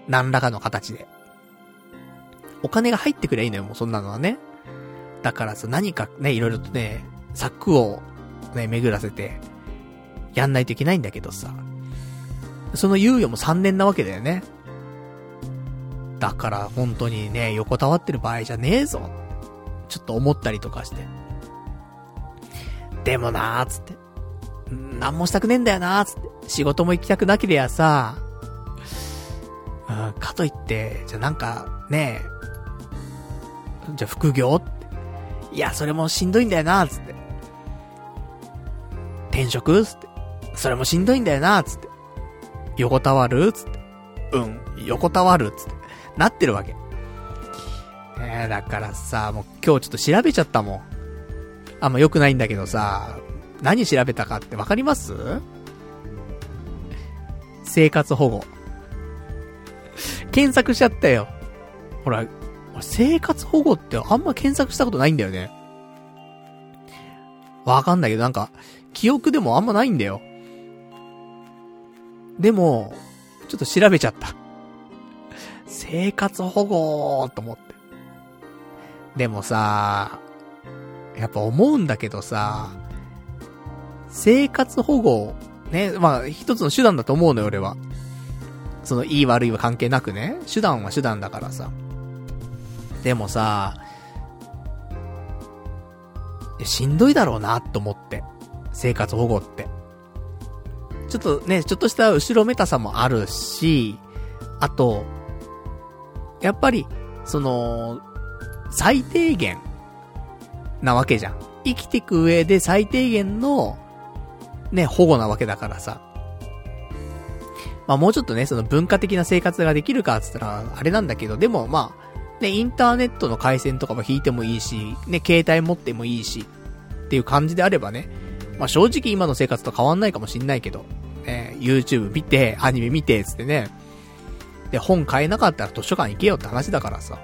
何らかの形で。お金が入ってくりゃいいのよ、もうそんなのはね。だからさ、何かね、いろいろとね、策をね、巡らせて、やんないといけないんだけどさ。その猶予も3年なわけだよね。だから本当にね、横たわってる場合じゃねえぞ。ちょっと思ったりとかして。でもなーつって。なんもしたくねえんだよなーつって。仕事も行きたくなけりゃさ、うん、かといって、じゃあなんか、ねえ、じゃあ副業って。いや、それもしんどいんだよなー、つって。転職つって。それもしんどいんだよな、つって。横たわるつって。うん、横たわるつって。なってるわけ。えー、だからさ、もう今日ちょっと調べちゃったもん。あんま良くないんだけどさ、何調べたかってわかります？生活保護。検索しちゃったよ。ほら、生活保護ってあんま検索したことないんだよね。わかんないけどなんか、記憶でもあんまないんだよ。でも、ちょっと調べちゃった。生活保護と思って。でもさ、やっぱ思うんだけどさ、生活保護ね、まあ、一つの手段だと思うのよ、俺は。その、いい悪いは関係なくね。手段は手段だからさ。でもさ、しんどいだろうな、と思って。生活保護って。ちょっとね、ちょっとした後ろめたさもあるし、あと、やっぱり、その、最低限、なわけじゃん。生きていく上で最低限の、ね、保護なわけだからさ。まあもうちょっとね、その文化的な生活ができるかっつったら、あれなんだけど、でもまあ、ね、インターネットの回線とかも引いてもいいし、ね、携帯持ってもいいし、っていう感じであればね、まあ正直今の生活と変わんないかもしんないけど、ね、YouTube 見て、アニメ見て、つってね、で、本買えなかったら図書館行けよって話だからさ。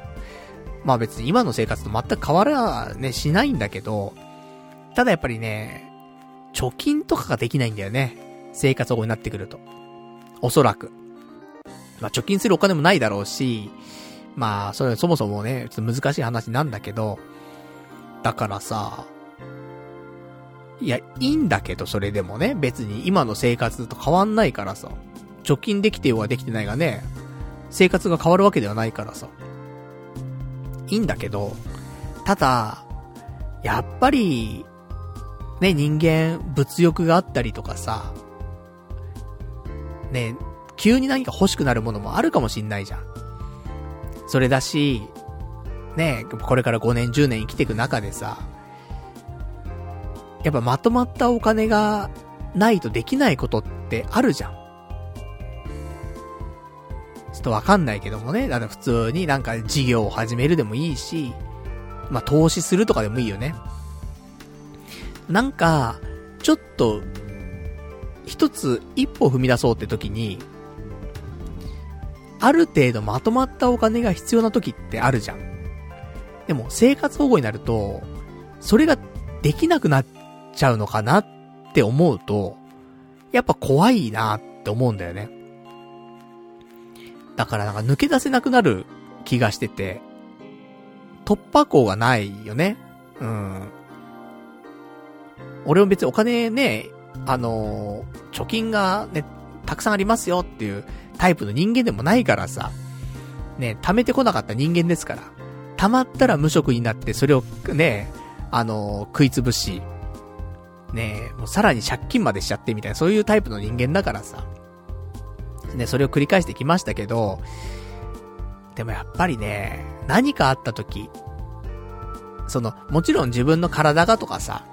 まあ別に今の生活と全く変わらね、しないんだけど、ただやっぱりね、貯金とかができないんだよね。生活保護になってくると。おそらく。まあ、貯金するお金もないだろうし、まあ、それはそもそもね、ちょっと難しい話なんだけど、だからさ、いや、いいんだけど、それでもね。別に今の生活と変わんないからさ。貯金できてようができてないがね、生活が変わるわけではないからさ。いいんだけど、ただ、やっぱり、ね、人間、物欲があったりとかさ、ね、急に何か欲しくなるものもあるかもしんないじゃん。それだし、ね、これから5年、10年生きていく中でさ、やっぱまとまったお金がないとできないことってあるじゃん。ちょっとわかんないけどもね。だから普通になんか事業を始めるでもいいし、まあ、投資するとかでもいいよね。なんか、ちょっと、一つ一歩踏み出そうって時に、ある程度まとまったお金が必要な時ってあるじゃん。でも生活保護になると、それができなくなっちゃうのかなって思うと、やっぱ怖いなって思うんだよね。だからなんか抜け出せなくなる気がしてて、突破口がないよね。うん。俺も別にお金ね、あの、貯金がね、たくさんありますよっていうタイプの人間でもないからさ、ね、貯めてこなかった人間ですから、溜まったら無職になって、それをね、あの、食いつぶし、ね、もうさらに借金までしちゃってみたいな、そういうタイプの人間だからさ、ね、それを繰り返してきましたけど、でもやっぱりね、何かあった時、その、もちろん自分の体がとかさ、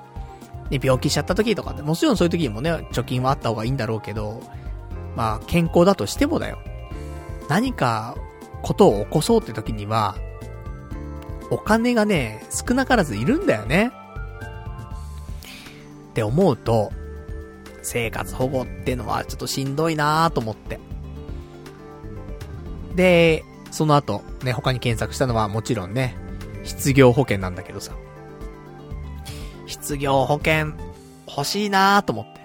ね、病気しちゃった時とかもちろんそういう時にもね、貯金はあった方がいいんだろうけど、まあ、健康だとしてもだよ。何か、ことを起こそうって時には、お金がね、少なからずいるんだよね。って思うと、生活保護ってのはちょっとしんどいなーと思って。で、その後、ね、他に検索したのはもちろんね、失業保険なんだけどさ。失業保険、欲しいなーと思って。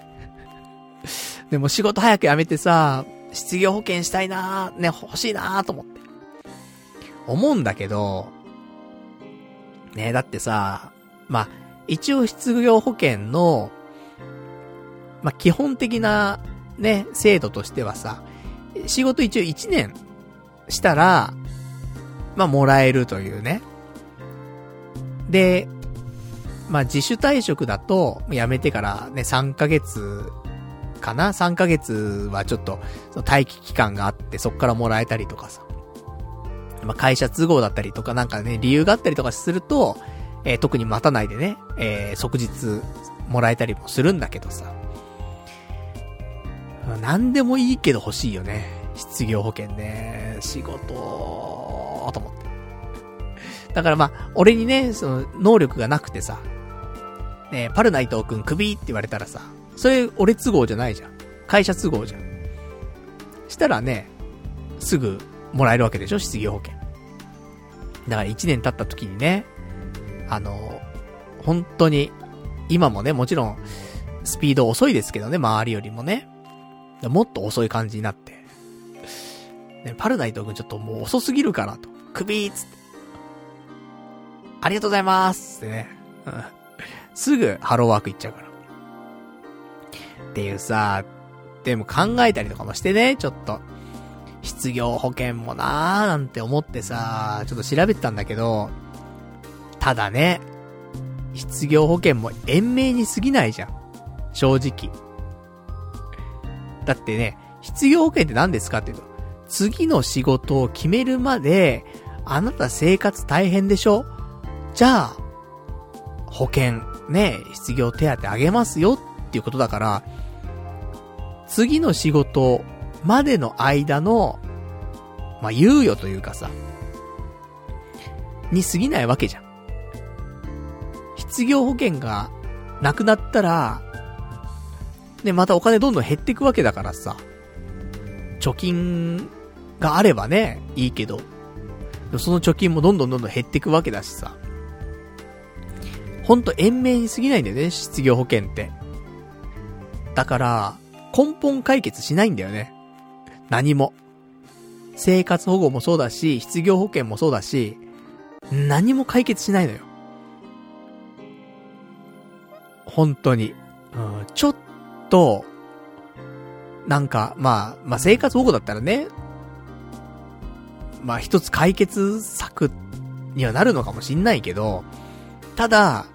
でも仕事早く辞めてさ、失業保険したいなー、ね、欲しいなーと思って。思うんだけど、ね、だってさ、まあ、一応失業保険の、まあ、基本的な、ね、制度としてはさ、仕事一応1年したら、まあ、もらえるというね。で、まあ、自主退職だと、辞めてからね、3ヶ月かな ?3 ヶ月はちょっと、その待機期間があって、そっからもらえたりとかさ。まあ、会社都合だったりとかなんかね、理由があったりとかすると、えー、特に待たないでね、えー、即日もらえたりもするんだけどさ。なんでもいいけど欲しいよね。失業保険ね、仕事、と思って。だからまあ、俺にね、その、能力がなくてさ、ねパルナイト君首って言われたらさ、それ俺都合じゃないじゃん。会社都合じゃん。したらね、すぐもらえるわけでしょ？失業保険。だから1年経った時にね、あの、本当に、今もね、もちろん、スピード遅いですけどね、周りよりもね。もっと遅い感じになって。ね、パルナイト君ちょっともう遅すぎるからと。首ーつって。ありがとうございますってね。うん。すぐハローワーク行っちゃうから。っていうさ、でも考えたりとかもしてね、ちょっと。失業保険もなーなんて思ってさ、ちょっと調べてたんだけど、ただね、失業保険も延命に過ぎないじゃん。正直。だってね、失業保険って何ですかっていうと、次の仕事を決めるまで、あなた生活大変でしょ？じゃあ、保険、ね、失業手当あげますよっていうことだから、次の仕事までの間の、まあ、猶予というかさ、に過ぎないわけじゃん。失業保険がなくなったら、で、またお金どんどん減っていくわけだからさ、貯金があればね、いいけど、その貯金もどんどんどんどん減っていくわけだしさ、ほんと延命に過ぎないんだよね、失業保険って。だから、根本解決しないんだよね。何も。生活保護もそうだし、失業保険もそうだし、何も解決しないのよ。本当に。うん、ちょっと、なんか、まあ、まあ生活保護だったらね、まあ一つ解決策にはなるのかもしんないけど、ただ、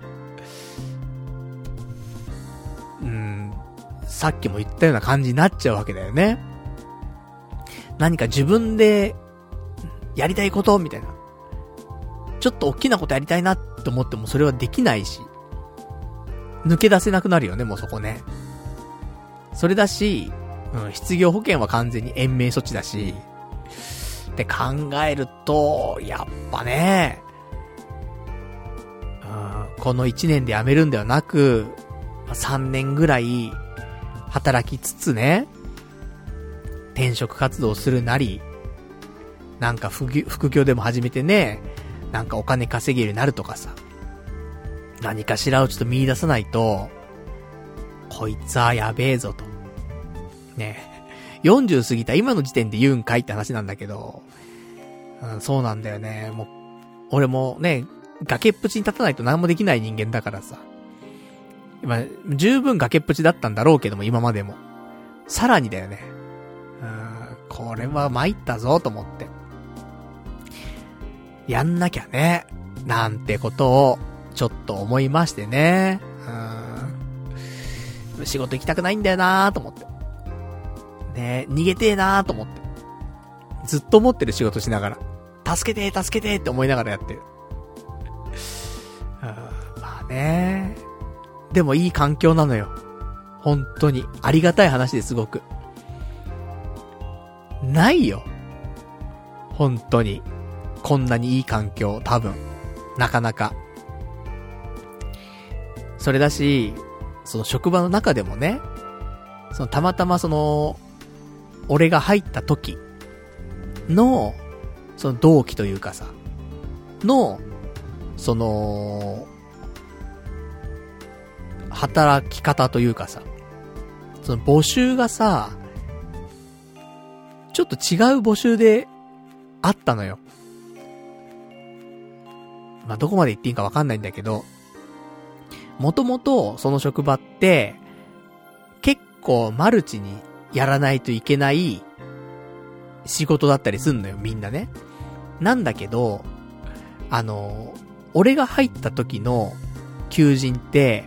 うん、さっきも言ったような感じになっちゃうわけだよね。何か自分で、やりたいことみたいな。ちょっと大きなことやりたいなって思ってもそれはできないし、抜け出せなくなるよね、もうそこね。それだし、うん、失業保険は完全に延命措置だし、って考えると、やっぱね、うん、この1年で辞めるんではなく、3年ぐらい、働きつつね、転職活動するなり、なんか副業でも始めてね、なんかお金稼げるようになるとかさ、何かしらをちょっと見出さないと、こいつはやべえぞと。ね。40過ぎた今の時点で言うんかいって話なんだけど、うん、そうなんだよね。もう、俺もね、崖っぷちに立たないと何もできない人間だからさ。まあ、十分崖っぷちだったんだろうけども、今までも。さらにだよね。うん、これは参ったぞ、と思って。やんなきゃね。なんてことを、ちょっと思いましてね。うん。仕事行きたくないんだよなーと思って。ね逃げてえなーと思って。ずっと思ってる仕事しながら。助けて助けてって思いながらやってる。まあね。でもいい環境なのよ。本当に。ありがたい話ですごく。ないよ。本当に。こんなにいい環境、多分。なかなか。それだし、その職場の中でもね、そのたまたまその、俺が入った時の、その同期というかさ、の、その、働き方というかさ、その募集がさ、ちょっと違う募集であったのよ。まあ、どこまで言っていいかわかんないんだけど、もともとその職場って、結構マルチにやらないといけない仕事だったりすんのよ、みんなね。なんだけど、あの、俺が入った時の求人って、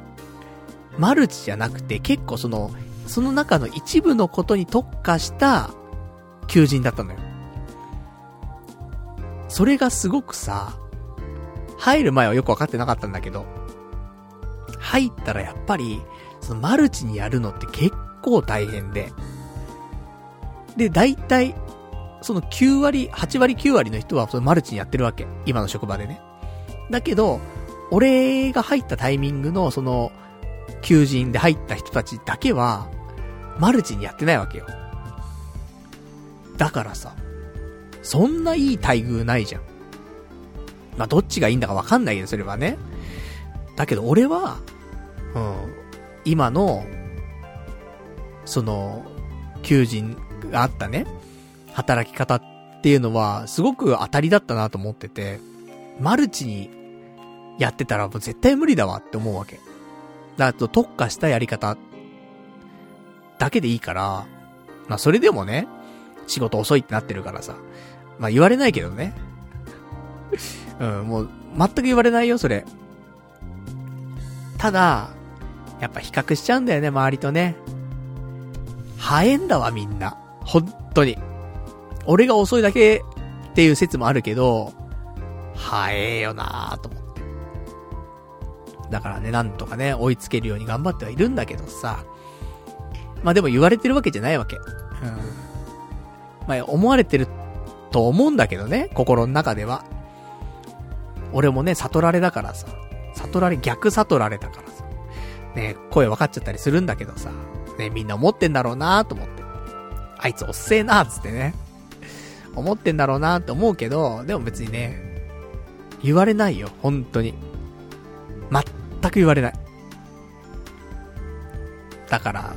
マルチじゃなくて結構その、その中の一部のことに特化した求人だったのよ。それがすごくさ、入る前はよくわかってなかったんだけど、入ったらやっぱり、そのマルチにやるのって結構大変で。で、大体、その9割、8割9割の人はそのマルチにやってるわけ。今の職場でね。だけど、俺が入ったタイミングのその、求人で入った人たちだけは、マルチにやってないわけよ。だからさ、そんないい待遇ないじゃん。まあ、どっちがいいんだかわかんないけど、それはね。だけど俺は、うん、今の、その、求人があったね、働き方っていうのは、すごく当たりだったなと思ってて、マルチにやってたらもう絶対無理だわって思うわけ。だと特化したやり方だけでいいから、まあそれでもね、仕事遅いってなってるからさ、まあ言われないけどね。うん、もう、全く言われないよ、それ。ただ、やっぱ比較しちゃうんだよね、周りとね。早えんだわ、みんな。本当に。俺が遅いだけっていう説もあるけど、早えよなーと思って。だからね、なんとかね、追いつけるように頑張ってはいるんだけどさ。まあでも言われてるわけじゃないわけ。うん。まあ思われてると思うんだけどね、心の中では。俺もね、悟られだからさ。悟られ、逆悟られたからさ。ね、声分かっちゃったりするんだけどさ。ね、みんな思ってんだろうなと思って。あいつおっせえなつってね。思ってんだろうなって思うけど、でも別にね、言われないよ、本当に。全く言われない。だから、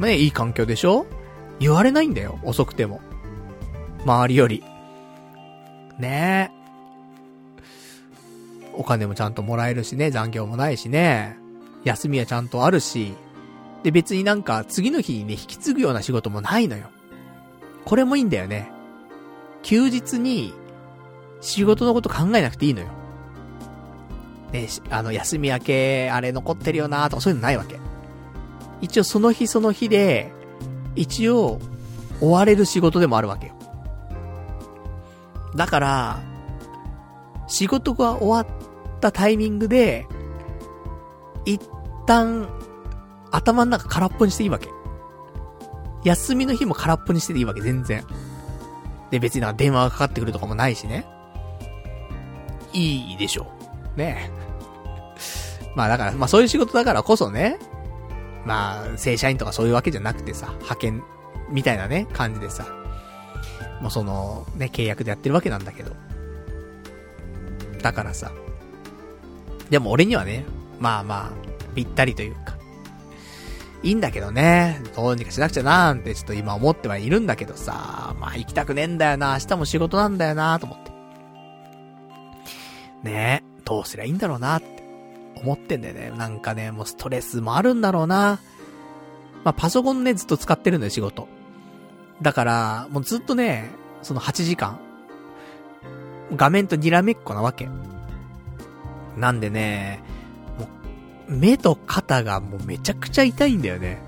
ね、いい環境でしょ？言われないんだよ、遅くても。周りより。ねえ。お金もちゃんともらえるしね、残業もないしね。休みはちゃんとあるし、で別になんか次の日にね、引き継ぐような仕事もないのよ。これもいいんだよね。休日に仕事のこと考えなくていいのよ。ね、あの、休み明け、あれ残ってるよなとかそういうのないわけ。一応その日その日で、一応、追われる仕事でもあるわけよ。だから、仕事が終わったタイミングで、一旦、頭の中空っぽにしていいわけ。休みの日も空っぽにしてていいわけ、全然。で、別になんか電話がかかってくるとかもないしね。いいでしょう。ね まあだから、まあそういう仕事だからこそね、まあ、正社員とかそういうわけじゃなくてさ、派遣みたいなね、感じでさ、もうその、ね、契約でやってるわけなんだけど。だからさ、でも俺にはね、まあまあ、ぴったりというか、いいんだけどね、どうにかしなくちゃなーんてちょっと今思ってはいるんだけどさ、まあ行きたくねえんだよな、明日も仕事なんだよなと思って。ねえ、どうすりゃいいんだろうなって思ってんだよね。なんかね、もうストレスもあるんだろうな。まあ、パソコンね、ずっと使ってるのよ、仕事。だから、もうずっとね、その8時間、画面とにらめっこなわけ。なんでね、目と肩がもうめちゃくちゃ痛いんだよね。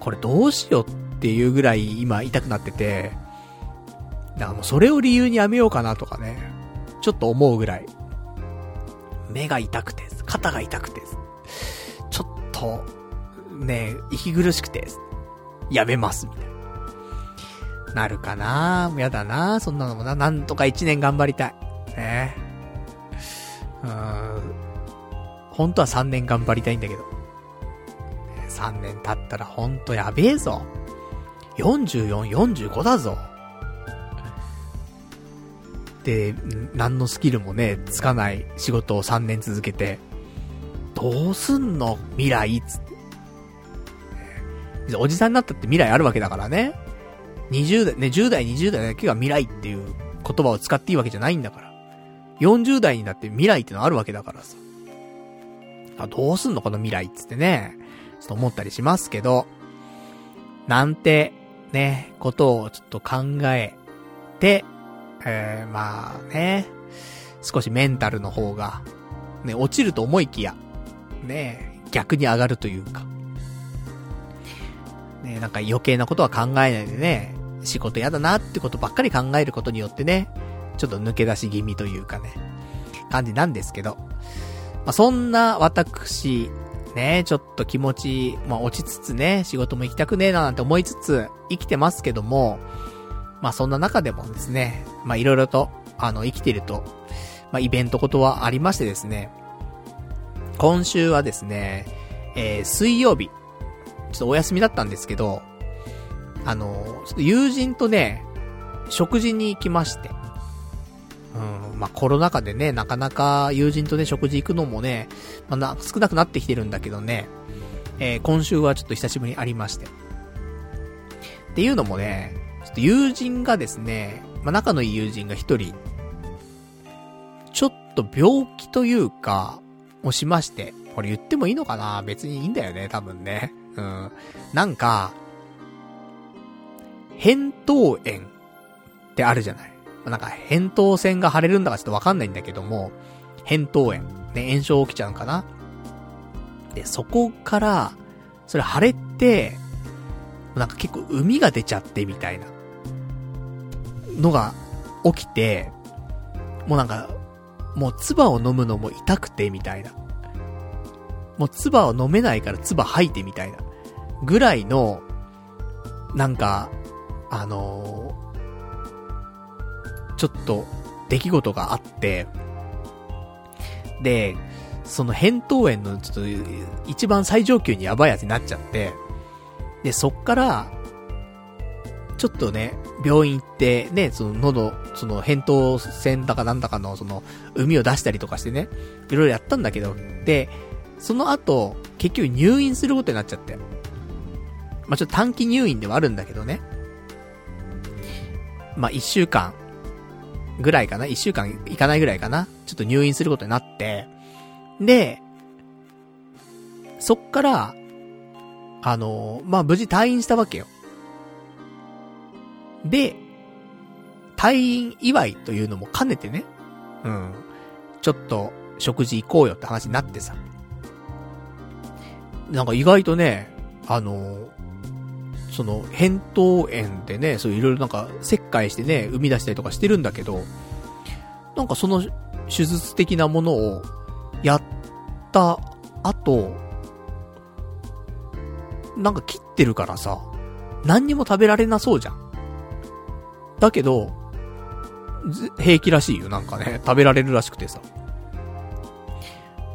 これどうしようっていうぐらい今痛くなってて、だからもうそれを理由にやめようかなとかね、ちょっと思うぐらい。目が痛くて、肩が痛くて、ちょっと、ね、息苦しくて、やめます、みたいな。なるかなやだなそんなのもな。なんとか一年頑張りたい。ね。うーん。本当は3年頑張りたいんだけど。3年経ったらほんとやべえぞ。44、45だぞ。で、何のスキルもね、つかない仕事を3年続けて、どうすんの未来つって。おじさんになったって未来あるわけだからね。20代、ね、10代、20代だけが未来っていう言葉を使っていいわけじゃないんだから。40代になって未来ってのあるわけだからさ。あ、どうすんのこの未来っつってね。ちょっと思ったりしますけど。なんて、ね、ことをちょっと考えて、えー、まあね、少しメンタルの方が、ね、落ちると思いきや、ね、逆に上がるというか。ね、なんか余計なことは考えないでね、仕事嫌だなってことばっかり考えることによってね、ちょっと抜け出し気味というかね、感じなんですけど。まあ、そんな私、ね、ちょっと気持ち、まあ、落ちつつね、仕事も行きたくねえななんて思いつつ、生きてますけども、まあそんな中でもですね、まあいろいろと、あの、生きてると、まあイベントことはありましてですね、今週はですね、えー、水曜日、ちょっとお休みだったんですけど、あの、ちょっと友人とね、食事に行きまして、うん、まあ、コロナ禍でね、なかなか友人とね、食事行くのもね、まあ、な、少なくなってきてるんだけどね、えー、今週はちょっと久しぶりにありまして。っていうのもね、ちょっと友人がですね、まあ、仲のいい友人が一人、ちょっと病気というか、をしまして、これ言ってもいいのかな？別にいいんだよね、多分ね。うん。なんか、扁桃炎ってあるじゃない。なんか、扁桃腺が腫れるんだかちょっとわかんないんだけども、扁桃炎。ね、炎症起きちゃうのかな？で、そこから、それ腫れて、なんか結構海が出ちゃってみたいな。のが起きて、もうなんか、もう唾を飲むのも痛くてみたいな。もう唾を飲めないから唾吐いてみたいな。ぐらいの、なんか、あの、ちょっと、出来事があって、で、その扁桃炎のちょっと、一番最上級にやばいやつになっちゃって、で、そっから、ちょっとね、病院行って、ね、その喉、その扁桃腺だかなんだかの、その、海を出したりとかしてね、いろいろやったんだけど、で、その後、結局入院することになっちゃって。まあ、ちょっと短期入院ではあるんだけどね。まあ、一週間、ぐらいかな？一週間いかないぐらいかな？ちょっと入院することになって、で、そっから、あの、まあ、無事退院したわけよ。で、退院祝いというのも兼ねてね、うん。ちょっと、食事行こうよって話になってさ。なんか意外とね、あの、その、扁桃炎でね、そういろいろなんか、切開してね、生み出したりとかしてるんだけど、なんかその、手術的なものを、やった後、なんか切ってるからさ、何にも食べられなそうじゃん。だけど、平気らしいよ、なんかね。食べられるらしくてさ。だ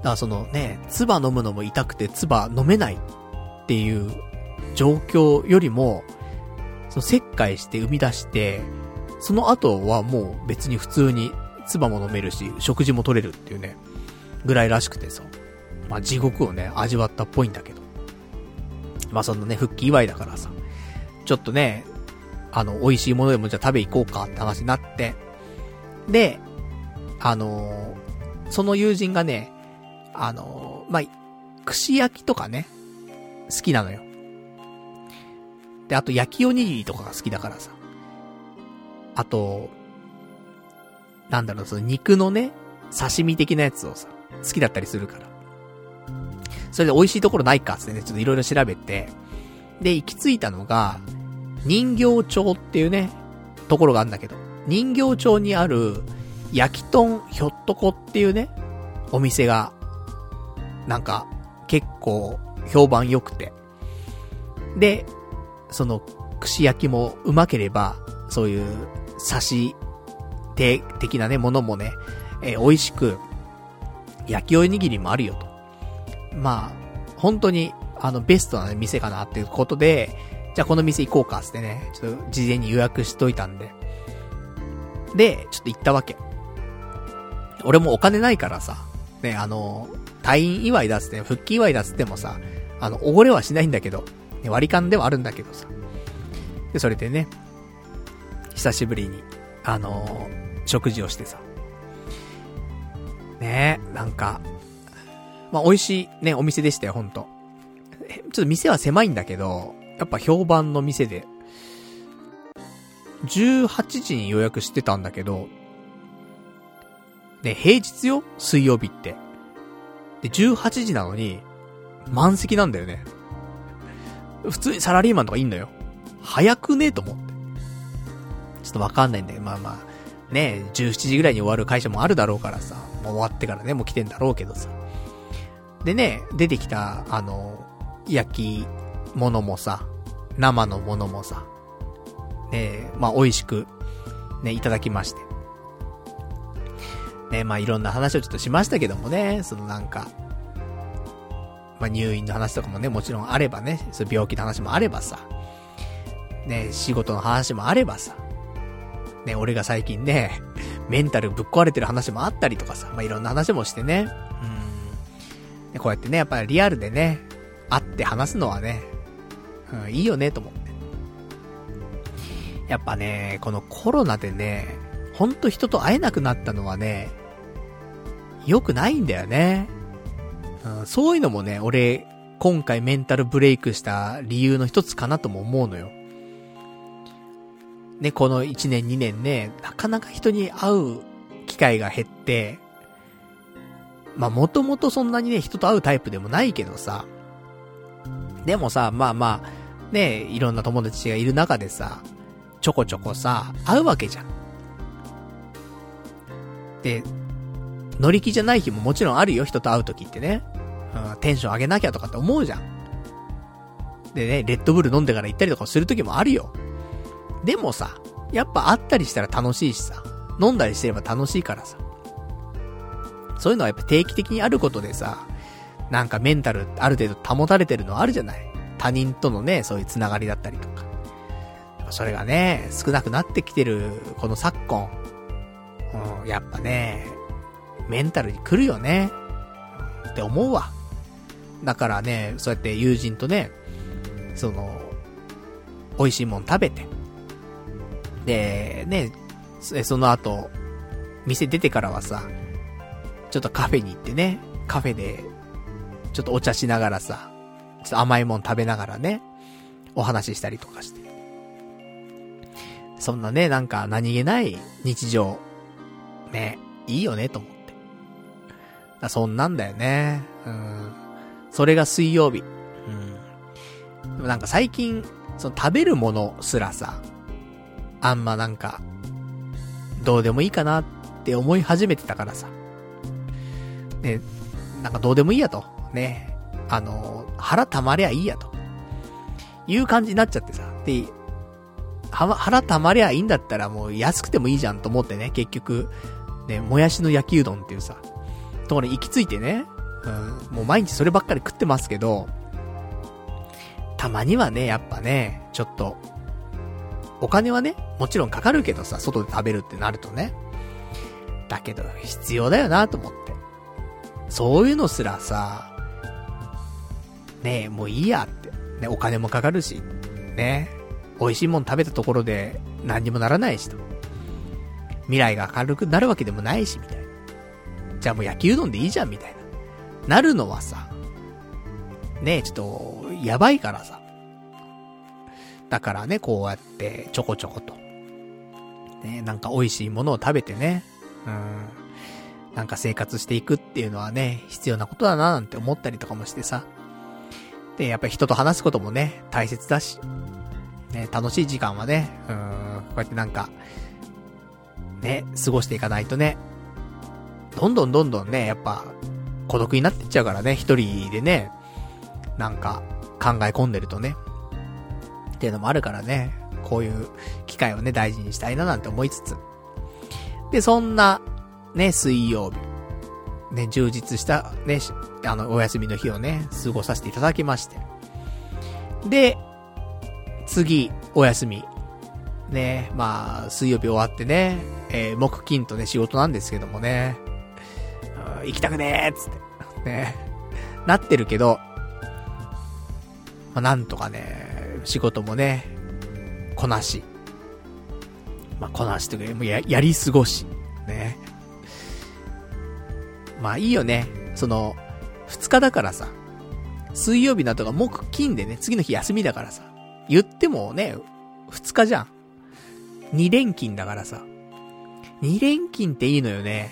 からそのね、唾飲むのも痛くて唾飲めないっていう状況よりも、その切開して生み出して、その後はもう別に普通に唾も飲めるし、食事も取れるっていうね、ぐらいらしくてさ。まあ地獄をね、味わったっぽいんだけど。まあそのね、復帰祝いだからさ。ちょっとね、あの、美味しいものでもじゃあ食べ行こうかって話になって。で、あのーその友人がね、あのーまあ、串焼きとかね、好きなのよ。で、あと焼きおにぎりとかが好きだからさ。あと、なんだろう、その肉のね、刺身的なやつをさ、好きだったりするから。それで美味しいところないかってね、ちょっといろいろ調べて、で、行き着いたのが、人形町っていうね、ところがあるんだけど、人形町にある、焼き豚ひょっとこっていうね、お店が、なんか、結構、評判良くて。で、その、串焼きもうまければ、そういう、刺し手的なね、ものもね、えー美味しく、焼きおにぎりもあるよと。まあ、本当に、あの、ベストな、店かなっていうことで、じゃあこの店行こうかつってね、ちょっと事前に予約しといたんで。で、ちょっと行ったわけ。俺もお金ないからさ、ね、あの、退院祝いだっつって、復帰祝いだっつってもさ、あの、おごれはしないんだけど、割り勘ではあるんだけどさ。で、それでね、久しぶりに、あの食事をしてさ。ねえ、なんか、まあ、美味しいね、お店でしたよ、ほんと。ちょっと店は狭いんだけど、やっぱ評判の店で、18時に予約してたんだけど、ね、平日よ水曜日って。で、18時なのに、満席なんだよね。普通にサラリーマンとかいいんのよ。早くね？と思って。ちょっとわかんないんだけど、まあまあ、ね、17時ぐらいに終わる会社もあるだろうからさ、もう終わってからね、もう来てんだろうけどさ。でね、出てきた、あの、焼き物もさ、生のものもさ、ねまあ美味しく、ね、いただきまして。ねまあいろんな話をちょっとしましたけどもね、そのなんか、まあ入院の話とかもね、もちろんあればね、そ病気の話もあればさ、ね仕事の話もあればさ、ね俺が最近ね、メンタルぶっ壊れてる話もあったりとかさ、まあいろんな話もしてね、うん。こうやってね、やっぱりリアルでね、会って話すのはね、うん、いいよね、と思って。やっぱね、このコロナでね、ほんと人と会えなくなったのはね、良くないんだよね。うん、そういうのもね、俺、今回メンタルブレイクした理由の一つかなとも思うのよ。ね、この1年2年ね、なかなか人に会う機会が減って、まあもともとそんなにね、人と会うタイプでもないけどさ、でもさ、まあまあ、ね、いろんな友達がいる中でさ、ちょこちょこさ、会うわけじゃん。で、乗り気じゃない日ももちろんあるよ、人と会う時ってね。うん、テンション上げなきゃとかって思うじゃん。でね、レッドブル飲んでから行ったりとかする時もあるよ。でもさ、やっぱ会ったりしたら楽しいしさ、飲んだりしてれば楽しいからさ。そういうのはやっぱ定期的にあることでさ、なんかメンタルある程度保たれてるのあるじゃない他人とのね、そういうつながりだったりとか。それがね、少なくなってきてる、この昨今。うん、やっぱね、メンタルに来るよね。って思うわ。だからね、そうやって友人とね、その、美味しいもん食べて。で、ね、その後、店出てからはさ、ちょっとカフェに行ってね、カフェで、ちょっとお茶しながらさ、ちょっと甘いもん食べながらね、お話ししたりとかして。そんなね、なんか何気ない日常、ね、いいよね、と思って。そんなんだよね。うん。それが水曜日。うん。でもなんか最近、その食べるものすらさ、あんまなんか、どうでもいいかなって思い始めてたからさ。ね、なんかどうでもいいやと。ね。あの、腹溜まりゃいいやと。いう感じになっちゃってさ。で、腹溜まりゃいいんだったらもう安くてもいいじゃんと思ってね、結局、ね、もやしの焼きうどんっていうさ、ところに行き着いてね、うん、もう毎日そればっかり食ってますけど、たまにはね、やっぱね、ちょっと、お金はね、もちろんかかるけどさ、外で食べるってなるとね。だけど、必要だよなと思って。そういうのすらさ、ねえ、もういいやって。ね、お金もかかるし、ね。美味しいもん食べたところで何にもならないしと。未来が明るくなるわけでもないし、みたいな。じゃあもう焼きうどんでいいじゃん、みたいな。なるのはさ、ねえ、ちょっと、やばいからさ。だからね、こうやってちょこちょこと。ね、なんか美味しいものを食べてね、うん。なんか生活していくっていうのはね、必要なことだななんて思ったりとかもしてさ。で、やっぱり人と話すこともね、大切だし。ね、楽しい時間はね、うん、こうやってなんか、ね、過ごしていかないとね、どんどんどんどんね、やっぱ、孤独になってっちゃうからね、一人でね、なんか、考え込んでるとね。っていうのもあるからね、こういう機会をね、大事にしたいななんて思いつつ。で、そんな、ね、水曜日。ね、充実した、ね、あの、お休みの日をね、過ごさせていただきまして。で、次、お休み。ね、まあ、水曜日終わってね、えー、木金とね、仕事なんですけどもね、行きたくねーっつって、ね、なってるけど、まあ、なんとかね、仕事もね、こなし。まあ、こなしというか、もうや、やり過ごし。ね。まあいいよね。その、二日だからさ、水曜日の後が木金でね、次の日休みだからさ、言ってもね、二日じゃん。二連勤だからさ。二連勤っていいのよね。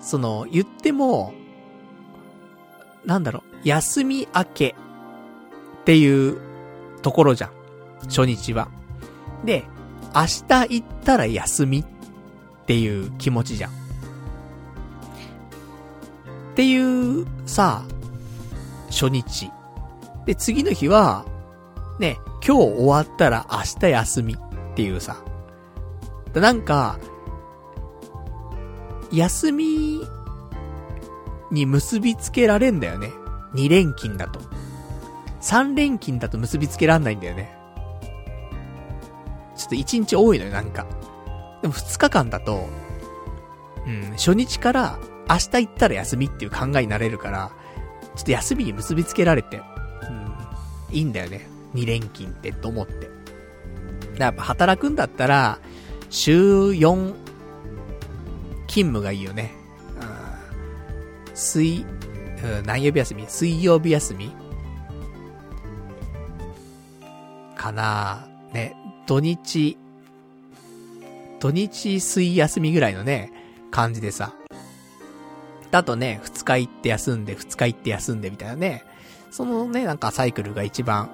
その、言っても、なんだろう、休み明けっていうところじゃん。初日は。で、明日行ったら休みっていう気持ちじゃん。っていう、さ、初日。で、次の日は、ね、今日終わったら明日休みっていうさ。なんか、休みに結びつけられんだよね。2連勤だと。3連勤だと結びつけらんないんだよね。ちょっと1日多いのよ、なんか。でも2日間だと、うん、初日から明日行ったら休みっていう考えになれるから、ちょっと休みに結びつけられて、うん、いいんだよね。2連勤ってと思って。やっぱ働くんだったら、週4勤務がいいよね。うん、水、うん、何曜日休み？水曜日休み？かなね、土日、土日水休みぐらいのね、感じでさ。だとね、二日行って休んで、二日行って休んでみたいなね。そのね、なんかサイクルが一番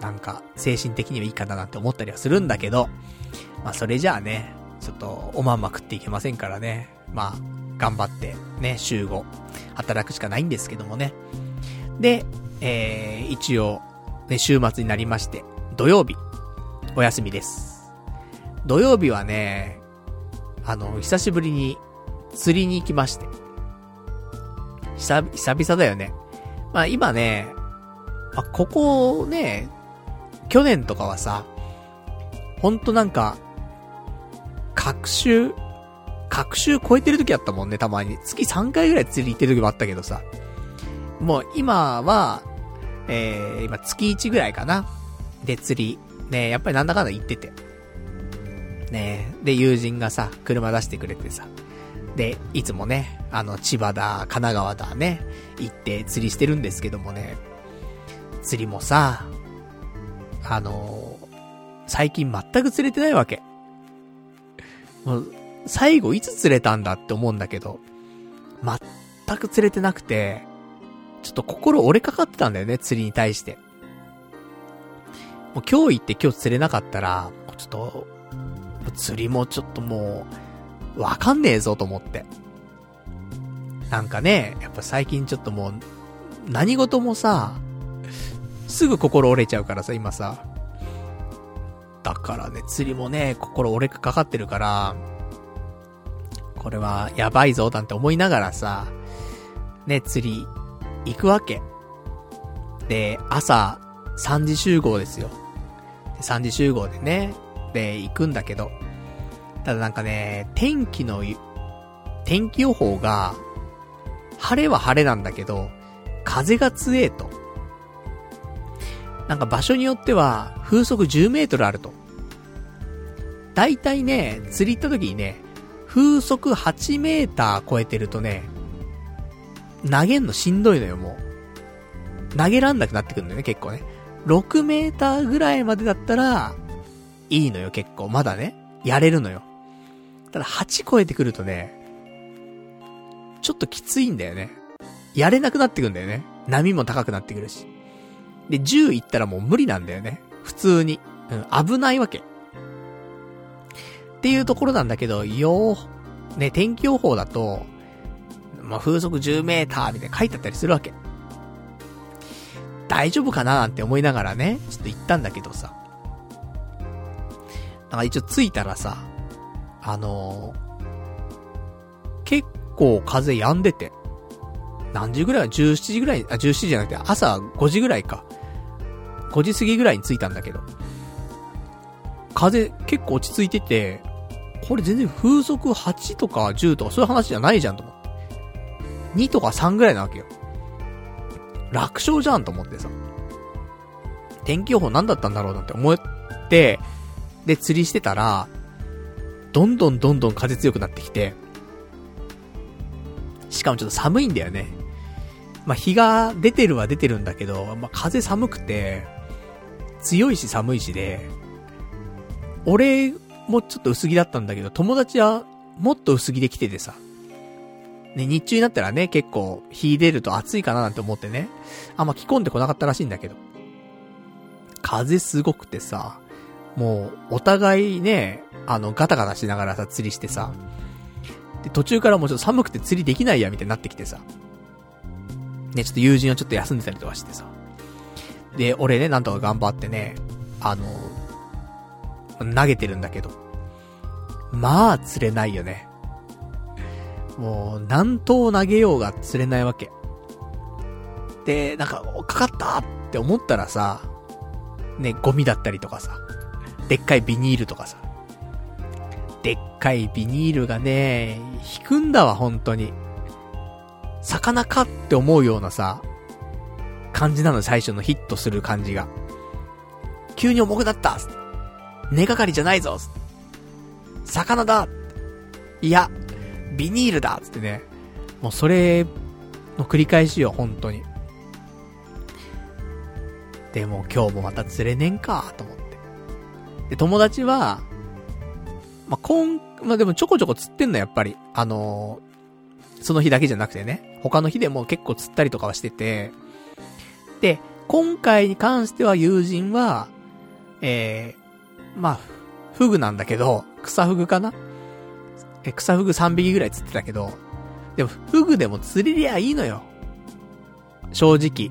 なんか、精神的にはいいかななんて思ったりはするんだけど、まあそれじゃあね、ちょっとおまんま食っていけませんからね。まあ、頑張って、ね、週5、働くしかないんですけどもね。で、えー、一応、ね、週末になりまして、土曜日、お休みです。土曜日はね、あの、久しぶりに釣りに行きまして。久、久々だよね。まあ今ね、あ、ここね、去年とかはさ、ほんとなんか、各週、各週超えてる時あったもんね、たまに。月3回ぐらい釣り行ってる時もあったけどさ。もう今は、えー、今月1ぐらいかな。で、釣り。ねやっぱりなんだかんだ行ってて。ねで、友人がさ、車出してくれてさ。で、いつもね、あの、千葉だ、神奈川だね、行って釣りしてるんですけどもね、釣りもさ、あの最近全く釣れてないわけ。もう、最後いつ釣れたんだって思うんだけど、全く釣れてなくて、ちょっと心折れかかってたんだよね、釣りに対して。もう今日行って今日釣れなかったら、ちょっと、釣りもちょっともう、わかんねえぞと思って。なんかね、やっぱ最近ちょっともう、何事もさ、すぐ心折れちゃうからさ、今さ。だからね、釣りもね、心折れかかってるから、これはやばいぞ、なんて思いながらさ、ね、釣り、行くわけ。で、朝、3時集合ですよ。3時集合でね、で、行くんだけど、ただなんかね、天気の、天気予報が、晴れは晴れなんだけど、風が強えと。なんか場所によっては、風速10メートルあると。だいたいね、釣り行った時にね、風速8メーター超えてるとね、投げんのしんどいのよ、もう。投げらんなくなってくるんだよね、結構ね。6メーターぐらいまでだったら、いいのよ、結構。まだね。やれるのよ。ただ8超えてくるとね、ちょっときついんだよね。やれなくなってくんだよね。波も高くなってくるし。で、10行ったらもう無理なんだよね。普通に。うん、危ないわけ。っていうところなんだけど、よ、ね、天気予報だと、まあ、風速10メーターみたいな書いてあったりするわけ。大丈夫かななんて思いながらね、ちょっと行ったんだけどさ。なんか一応着いたらさ、あのー、結構風止んでて、何時ぐらい ?17 時ぐらい、あ、17時じゃなくて朝5時ぐらいか。5時過ぎぐらいに着いたんだけど。風結構落ち着いてて、これ全然風速8とか10とかそういう話じゃないじゃんと思って。2とか3ぐらいなわけよ。楽勝じゃんと思ってさ。天気予報何だったんだろうなって思って、で、釣りしてたら、どんどんどんどん風強くなってきて、しかもちょっと寒いんだよね。まあ、日が出てるは出てるんだけど、まあ、風寒くて、強いし寒いしで、俺もちょっと薄着だったんだけど、友達はもっと薄着で来ててさ、ね、日中になったらね、結構、火出ると暑いかななんて思ってね、あんま着込んでこなかったらしいんだけど。風すごくてさ、もう、お互いね、あの、ガタガタしながらさ、釣りしてさ、で、途中からもうちょっと寒くて釣りできないや、みたいになってきてさ、ね、ちょっと友人はちょっと休んでたりとかしてさ、で、俺ね、なんとか頑張ってね、あの、投げてるんだけど、まあ、釣れないよね。もう、何投投げようが釣れないわけ。で、なんか、かかったって思ったらさ、ね、ゴミだったりとかさ、でっかいビニールとかさ、でっかいビニールがね、引くんだわ、本当に。魚かって思うようなさ、感じなの、最初のヒットする感じが。急に重くなった根がかりじゃないぞ魚だいや、ビニールだつってね。もうそれの繰り返しよ、本当に。でも今日もまた釣れねんか、と思って。で、友達は、まあ、こん、まあ、でもちょこちょこ釣ってんの、やっぱり。あのー、その日だけじゃなくてね。他の日でも結構釣ったりとかはしてて。で、今回に関しては友人は、えー、まあ、フグなんだけど、草フグかな？え、草フグ3匹ぐらい釣ってたけど、でも、フグでも釣れりゃいいのよ。正直。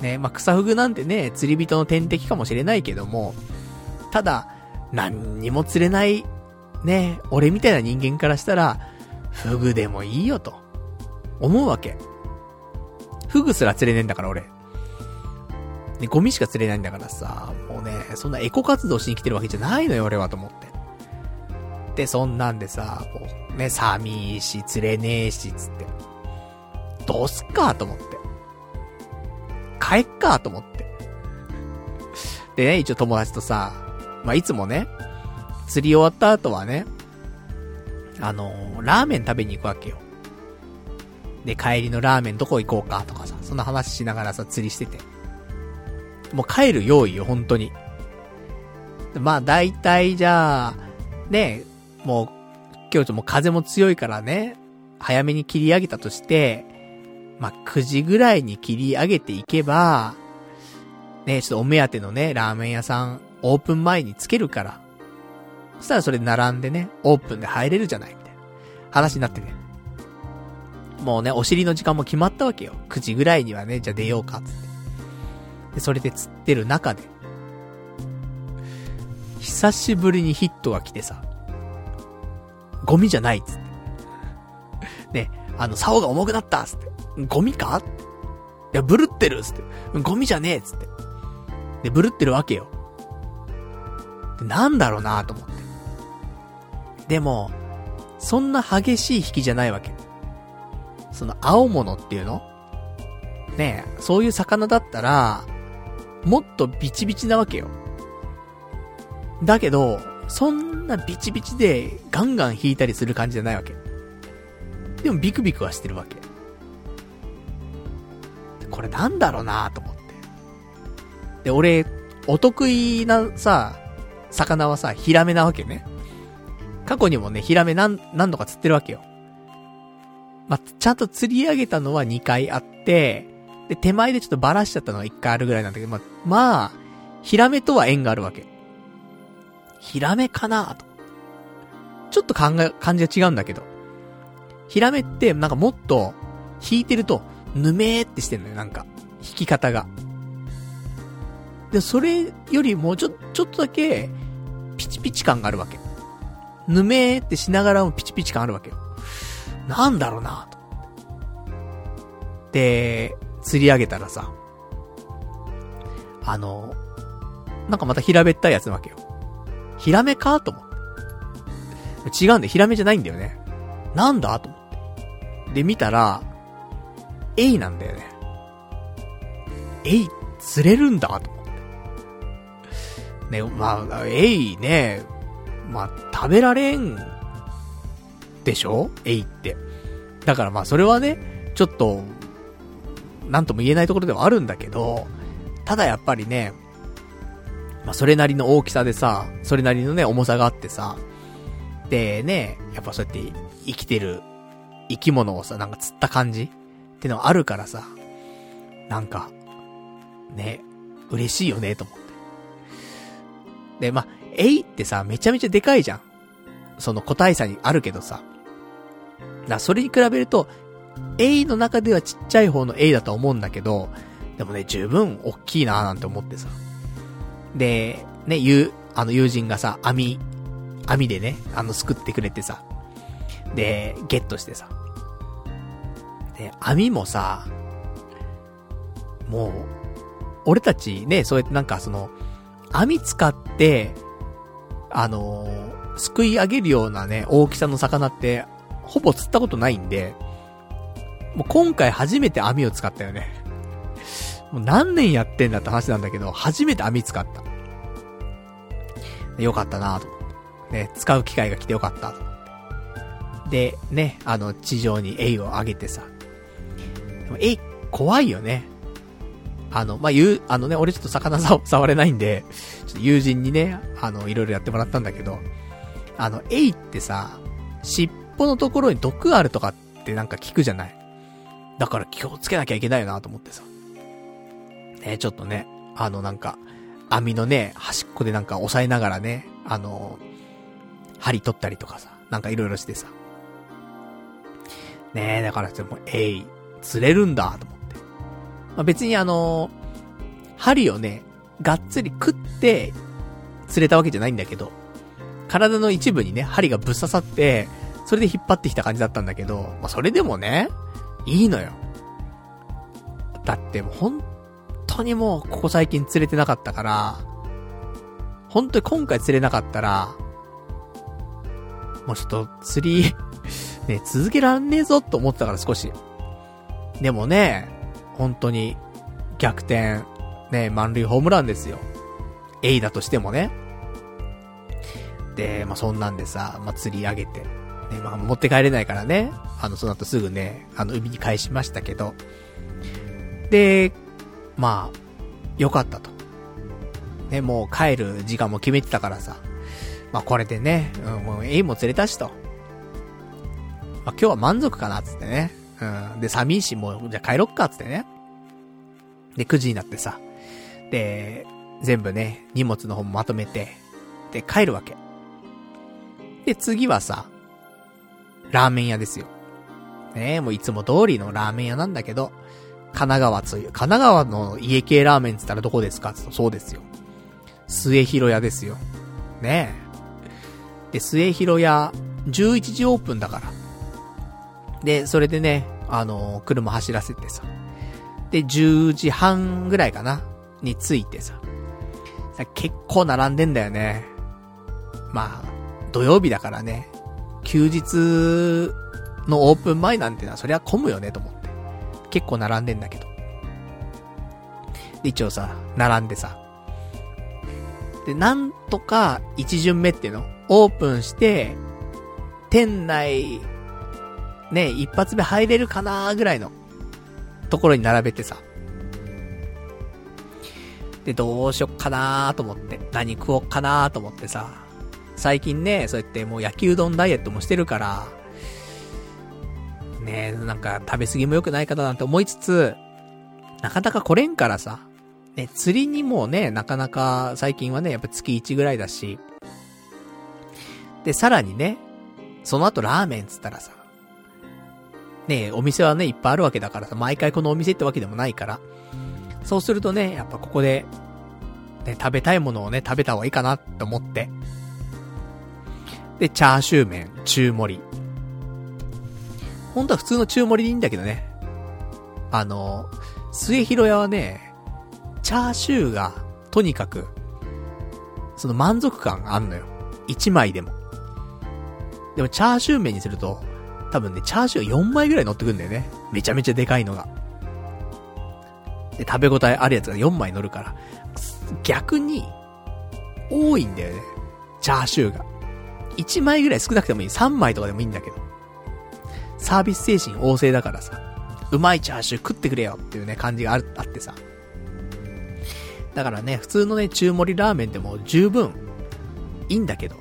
ね、まあ、草フグなんてね、釣り人の天敵かもしれないけども、ただ、何にも釣れない、ね、俺みたいな人間からしたら、フグでもいいよと、思うわけ。フグすら釣れねえんだから俺。ね、ゴミしか釣れないんだからさ、もうね、そんなエコ活動しに来てるわけじゃないのよ俺はと思って。で、そんなんでさ、こう、ね、寒い、釣れねえし、つって。どうすっかと思って。帰っかと思って。でね、一応友達とさ、まあ、いつもね、釣り終わった後はね、あの、ラーメン食べに行くわけよ。で、帰りのラーメンどこ行こうかとかさ、そんな話しながらさ、釣りしてて。もう帰る用意よ、本当に。まあ、大体じゃあ、ね、もう、今日ちょっともう風も強いからね、早めに切り上げたとして、まあ、9時ぐらいに切り上げていけば、ね、ちょっとお目当てのね、ラーメン屋さん、オープン前につけるから。そしたらそれ並んでね、オープンで入れるじゃない、みたいな話になってね。もうね、お尻の時間も決まったわけよ。9時ぐらいにはね、じゃあ出ようか、つって。で、それで釣ってる中で、久しぶりにヒットが来てさ、ゴミじゃないつって。ね、あの、竿が重くなったつって。ゴミか？いや、ブルってるつって。ゴミじゃねえつって。で、ブルってるわけよ。で、なんだろうなと思って。でも、そんな激しい引きじゃないわけ。その青物っていうの？ねえ、そういう魚だったら、もっとビチビチなわけよ。だけど、そんなビチビチでガンガン引いたりする感じじゃないわけ。でもビクビクはしてるわけ。これなんだろうなと思って。で、俺、お得意なさ、魚はさ、ヒラメなわけね。過去にもね、ヒラメ何、何度か釣ってるわけよ。まあ、ちゃんと釣り上げたのは2回あって、で、手前でちょっとバラしちゃったのが1回あるぐらいなんだけど、まあ、まあ、ヒラメとは縁があるわけ。ヒラメかなと。ちょっと考え、感じが違うんだけど。ヒラメって、なんかもっと、引いてると、ぬめーってしてんのよ、なんか。引き方が。で、それよりもちょ、ちょっとだけ、ピチピチ感があるわけ。ぬめーってしながらもピチピチ感あるわけよ。なんだろうなと。で、釣り上げたらさ、あの、なんかまた平べったいやつなわけよ。ヒラメかと思って。違うんだよ、ヒラメじゃないんだよね。なんだと思って。で、見たら、エイなんだよね。エイ、釣れるんだと思って。ね、まあ、エイね、まあ、食べられん、でしょ？エイって。だからまあ、それはね、ちょっと、なんとも言えないところではあるんだけど、ただやっぱりね、まあ、それなりの大きさでさ、それなりのね、重さがあってさ、でね、やっぱそうやって生きてる生き物をさ、なんか釣った感じってのがあるからさ、なんか、ね、嬉しいよね、と思って。で、まあ、エイってさ、めちゃめちゃでかいじゃん。その個体差にあるけどさ。だそれに比べると、エイの中ではちっちゃい方のエイだと思うんだけど、でもね、十分大きいなーなんて思ってさ。で、ね、ゆう、あの友人がさ、網、網でね、あの、すくってくれてさ。で、ゲットしてさ。で、網もさ、もう、俺たちね、そうやってなんかその、網使って、あのー、すくい上げるようなね、大きさの魚って、ほぼ釣ったことないんで、もう今回初めて網を使ったよね。もう何年やってんだって話なんだけど、初めて網使った。よかったなと。ね、使う機会が来てよかった。で、ね、あの、地上にエイを上げてさ。でもエイ、怖いよね。あの、まあ、言う、あのね、俺ちょっと魚、触れないんで、ちょっと友人にね、あの、いろいろやってもらったんだけど、あの、エイってさ、尻尾のところに毒あるとかってなんか聞くじゃない？だから気をつけなきゃいけないよなと思ってさ。ね、ちょっとね、あのなんか、網のね、端っこでなんか押さえながらね、あの、針取ったりとかさ、なんかいろいろしてさ。ねえ、だからもう、えい、釣れるんだ、と思って。まあ、別にあの針をね、がっつり食って、釣れたわけじゃないんだけど、体の一部にね、針がぶっ刺さって、それで引っ張ってきた感じだったんだけど、まあ、それでもね、いいのよ。だってもう本当にもう、ここ最近釣れてなかったから、本当に今回釣れなかったら、もうちょっと釣り ね、続けらんねえぞと思ってたから少し。でもね、本当に、逆転、ね、満塁ホームランですよ。エイだとしてもね。で、まあ、そんなんでさ、まあ、釣り上げて。ね、まあ持って帰れないからね、あの、その後すぐね、あの、海に返しましたけど、で、まあ、よかったと。ね、もう帰る時間も決めてたからさ、まあこれでね、うん、もうエイも釣れたしと。まあ今日は満足かな、つってね。うん。で、寒いし、もう、じゃあ帰ろっか、つってね。で、9時になってさ。で、全部ね、荷物の方もまとめて、で、帰るわけ。で、次はさ、ラーメン屋ですよ。ねえもういつも通りのラーメン屋なんだけど、神奈川つゆ、神奈川の家系ラーメンつったらどこですかつと、そうですよ。末広屋ですよ。ねえ。で、末広屋、11時オープンだから。で、それでね、あのー、車走らせてさ。で、10時半ぐらいかなに着いてさ。結構並んでんだよね。まあ、土曜日だからね。休日のオープン前なんてのはそりゃ混むよねと思って。結構並んでんだけど。で、一応さ、並んでさ。で、なんとか一巡目っていうの、オープンして、店内ね、一発目入れるかなぐらいのところに並べてさ。で、どうしよっかなーと思って。何食おっかなーと思ってさ。最近ね、そうやってもう焼きうどんダイエットもしてるから、ねなんか食べ過ぎも良くないかななんて思いつつ、なかなか来れんからさ。ね、釣りにもね、なかなか最近はね、やっぱ月1ぐらいだし。で、さらにね、その後ラーメンつったらさ、ね、お店はね、いっぱいあるわけだからさ、毎回このお店ってわけでもないから。そうするとね、やっぱここで、ね、食べたいものをね、食べた方がいいかなって思って。で、チャーシュー麺、中盛り。本当は普通の中盛りでいいんだけどね。あの、末広屋はね、チャーシューが、とにかく、その満足感があんのよ。1枚でも。でもチャーシュー麺にすると、多分ね、チャーシューが4枚ぐらい乗ってくんだよね。めちゃめちゃでかいのが。で、食べ応えあるやつが4枚乗るから、逆に、多いんだよね。チャーシューが。1枚ぐらい少なくてもいい。3枚とかでもいいんだけど。サービス精神旺盛だからさ、うまいチャーシュー食ってくれよっていうね、感じがある、あってさ。だからね、普通のね、中盛りラーメンでも十分、いいんだけど。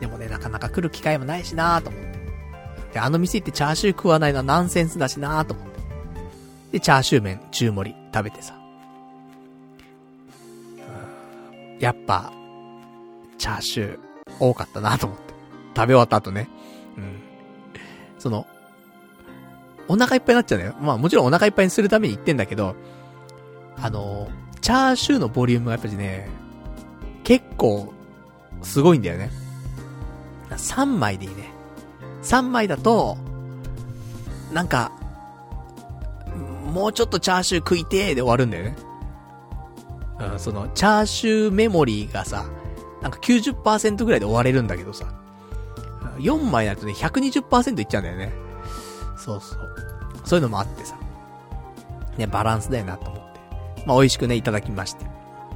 でもね、なかなか来る機会もないしなーと思って。で、あの店行ってチャーシュー食わないのはナンセンスだしなーと思って。で、チャーシュー麺、中盛り、食べてさ。やっぱ、チャーシュー、多かったなと思って。食べ終わった後ね。うん。その、お腹いっぱいになっちゃうのよ。まあもちろんお腹いっぱいにするために言ってんだけど、あの、チャーシューのボリュームがやっぱりね、結構、すごいんだよね。3枚でいいね。3枚だと、なんか、もうちょっとチャーシュー食いてーで終わるんだよね。うん、その、チャーシューメモリーがさ、なんか90%ぐらいで終われるんだけどさ、4枚になるとね、120%いっちゃうんだよね。そうそう。そういうのもあってさ。ね、バランスだよなと思って。まあ、美味しくね、いただきまして。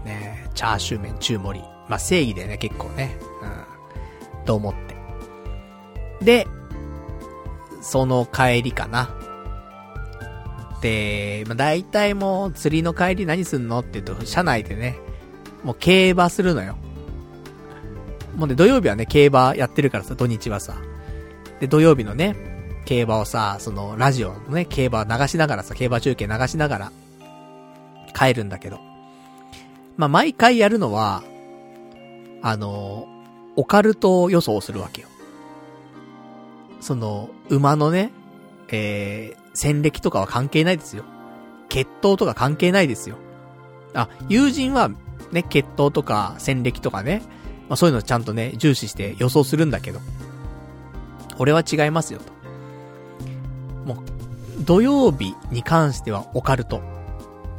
ね、チャーシュー麺中盛り。まあ、正義でね、結構ね。うん。と思って。で、その帰りかな。で、まあ、大体もう釣りの帰り何すんのって言うと、車内でね、もう競馬するのよ。もうね、土曜日はね、競馬やってるからさ、土日はさ。で、土曜日のね、競馬をさ、その、ラジオのね、競馬流しながらさ、競馬中継流しながら、帰るんだけど。まあ、毎回やるのは、あの、オカルト予想をするわけよ。その、馬のね、えー、戦歴とかは関係ないですよ。血統とか関係ないですよ。あ、友人は、ね、血統とか戦歴とかね、まあそういうのちゃんとね、重視して予想するんだけど、俺は違いますよと。もう、土曜日に関してはオカルト。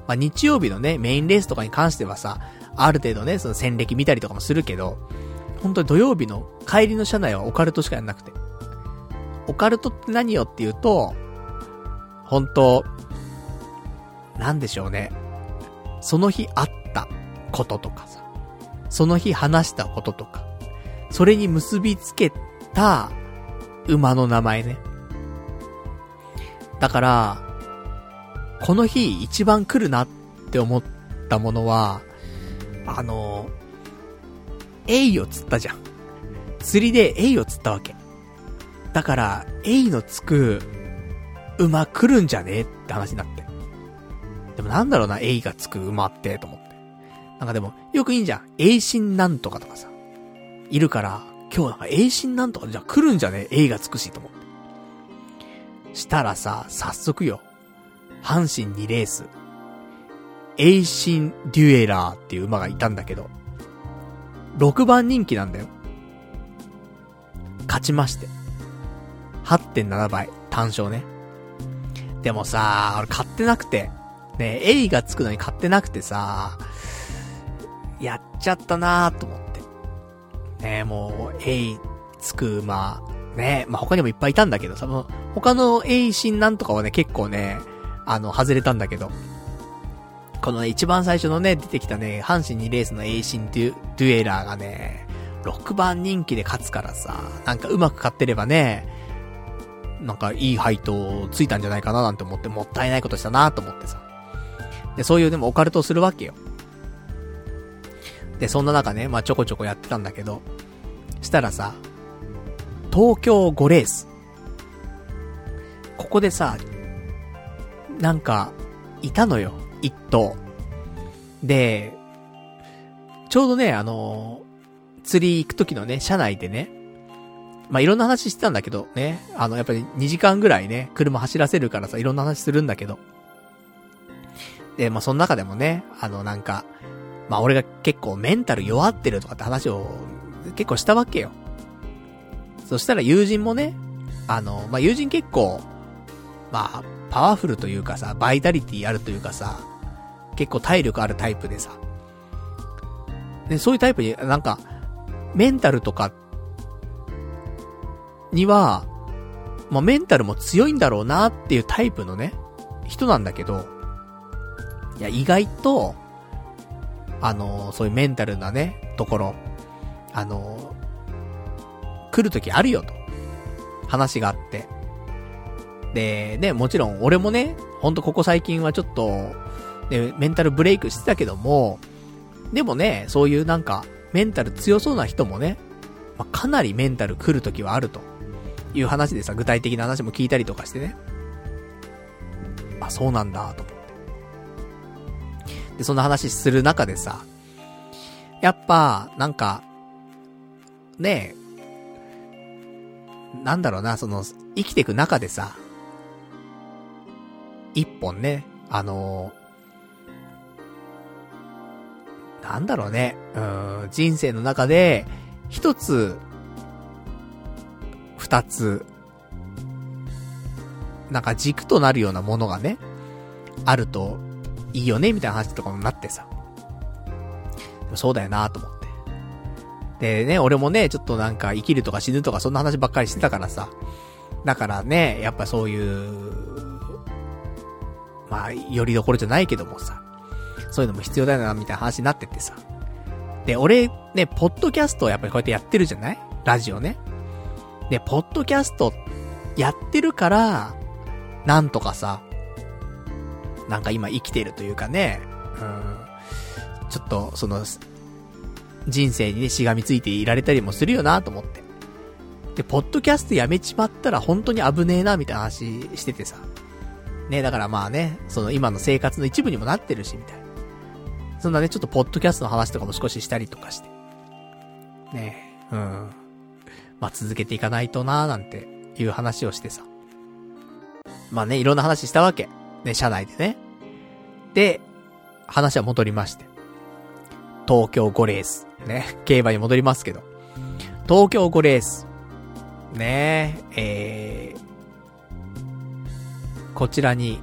まあ日曜日のね、メインレースとかに関してはさ、ある程度ね、その戦歴見たりとかもするけど、本当に土曜日の帰りの車内はオカルトしかやんなくて。オカルトって何よっていうと、本当なんでしょうね。その日あったこととか、その日話したこととか、それに結びつけた馬の名前ね。だから、この日一番来るなって思ったものは、あの、エイを釣ったじゃん。釣りでエイを釣ったわけ。だから、エイのつく馬来るんじゃねって話になって。でもなんだろうな、エイがつく馬って、と思って。なんかでも、よくいいんじゃん。エイシンなんとかとかさ。いるから、今日なんかエイシンなんとか、じゃあ来るんじゃね？エイがつくし、と思って。したらさ、早速よ。阪神2レース。エイシン・デュエラーっていう馬がいたんだけど、6番人気なんだよ。勝ちまして。8.7倍、単勝ね。でもさ、俺買ってなくて、ね、エイがつくのに買ってなくてさ、やっちゃったなーと思って。ねもう、エイつく馬、ねまあ、他にもいっぱいいたんだけどさ、もう、他のエイシンなんとかはね、結構ね、あの、外れたんだけど、このね、一番最初のね、出てきたね、阪神2レースのエイシンデュ、デュエラーがね、6番人気で勝つからさ、なんかうまく勝ってればね、なんかいい配当ついたんじゃないかななんて思って、もったいないことしたなと思ってさ。で、そういうでもオカルトをするわけよ。で、そんな中ね、まあちょこちょこやってたんだけど、したらさ、東京5レース。ここでさ、なんか、いたのよ。一頭。で、ちょうどね、あの釣り行く時のね、車内でね、まあ、いろんな話してたんだけど、ね、あの、やっぱり2時間ぐらいね、車走らせるからさ、いろんな話するんだけど。で、まあ、その中でもね、あの、なんか、まあ、俺が結構メンタル弱ってるとかって話を結構したわけよ。そしたら友人もね、あの、まあ、友人結構、まあ、パワフルというかさ、バイタリティあるというかさ、結構体力あるタイプでさ。で、そういうタイプに、なんか、メンタルとか、には、まあ、メンタルも強いんだろうなっていうタイプのね、人なんだけど、いや、意外と、あのそういうメンタルなね、ところ、あの来る時あるよと、話があって。で、ね、もちろん俺もね、ほんとここ最近はちょっと、ね、メンタルブレイクしてたけども、でもね、そういうなんか、メンタル強そうな人もね、まあ、かなりメンタル来る時はあるという話でさ、具体的な話も聞いたりとかしてね。あ、そうなんだ、と思。で、そんな話する中でさ、やっぱ、なんか、ねえ、なんだろうな、その、生きていく中でさ、一本ね、あのー、なんだろうね、うん、人生の中で、一つ、二つ、なんか軸となるようなものがね、あるといいよね、みたいな話とかもなってさ。そうだよなと思って。でね、俺もね、ちょっとなんか生きるとか死ぬとかそんな話ばっかりしてたからさ。だからね、やっぱそういう、まあ、よりどころじゃないけどもさ。そういうのも必要だよな、みたいな話になってってさ。で、俺、ね、ポッドキャストをやっぱりこうやってやってるじゃない？ラジオね。で、ポッドキャストやってるから、なんとかさ、なんか今生きてるというかね、うん、ちょっと、その、人生にね、しがみついていられたりもするよなと思って。で、ポッドキャストやめちまったら本当に危ねえな、みたいな話しててさ。ね、だからまあね、その今の生活の一部にもなってるし、みたいな。そんなね、ちょっとポッドキャストの話とかも少ししたりとかして。ねうん。まあ続けていかないとなーなんていう話をしてさ。まあね、いろんな話したわけ。ね、車内でね。で、話は戻りまして。東京5レース。ね、競馬に戻りますけど。東京5レース。ねえ、えー、こちらに、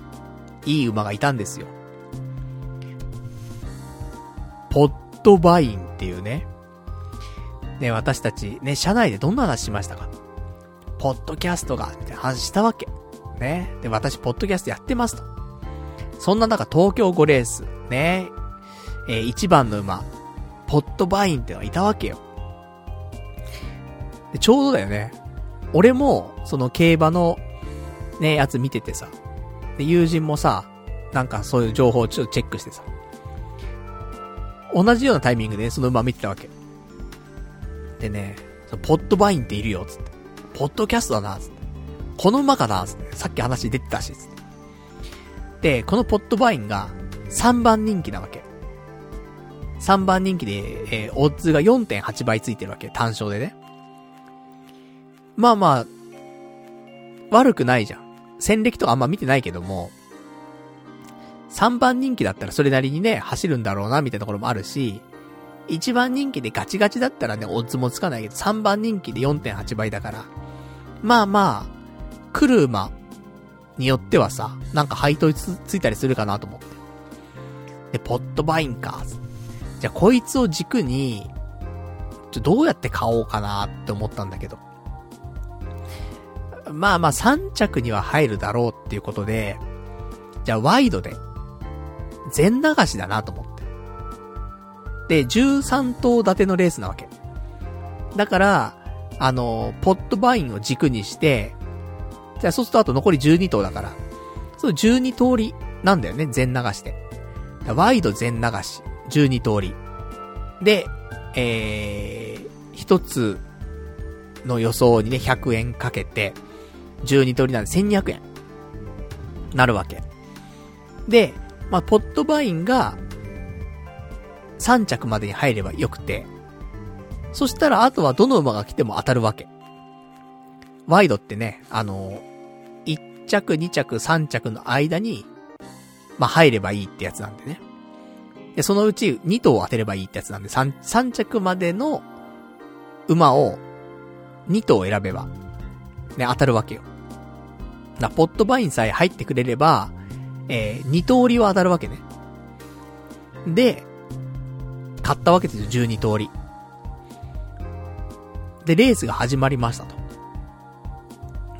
いい馬がいたんですよ。ポッドバインっていうね。ね、私たち、ね、車内でどんな話しましたかポッドキャストが、みたいな話したわけ。ね。で、私、ポッドキャストやってますと。そんな中、東京5レース、ね。えー、1番の馬、ポットバインってのがいたわけよ。で、ちょうどだよね。俺も、その競馬の、ね、やつ見ててさ、で、友人もさ、なんかそういう情報をちょっとチェックしてさ、同じようなタイミングで、ね、その馬見てたわけ。でね、ポットバインっているよ、つって。ポッドキャストだな、つって。この馬かな、さっき話出てたし、で、このポットバインが3番人気なわけ。3番人気で、えー、オッズが4.8倍ついてるわけ。単勝でね。まあまあ、悪くないじゃん。戦歴とかあんま見てないけども、3番人気だったらそれなりにね、走るんだろうな、みたいなところもあるし、1番人気でガチガチだったらね、オッズもつかないけど、3番人気で4.8倍だから、まあまあ、来る馬によってはさ、なんか配当つついたりするかなと思って。で、ポットバインか。じゃあ、こいつを軸に、ちょ、どうやって買おうかなって思ったんだけど。まあまあ3着には入るだろうっていうことで、じゃあワイドで、全流しだなと思って。で、13頭立てのレースなわけ。だから、あの、ポットバインを軸にして、じゃあそうするとあと残り12頭だから、そう12通りなんだよね、全流して。ワイド全流し、12通り。で、えー、一つの予想にね、100円かけて、12通りなんで1200円。なるわけ。で、まあ、ポットバインが、3着までに入ればよくて、そしたらあとはどの馬が来ても当たるわけ。ワイドってね、あの1着、2着、3着の間に、まあ、入ればいいってやつなんでね。で、そのうち2頭当てればいいってやつなんで、3、3着までの馬を2頭選べば、ね、当たるわけよ。な、ポットバインさえ入ってくれれば、えー、二通りは当たるわけね。で、買ったわけですよ、12通り。で、レースが始まりましたと。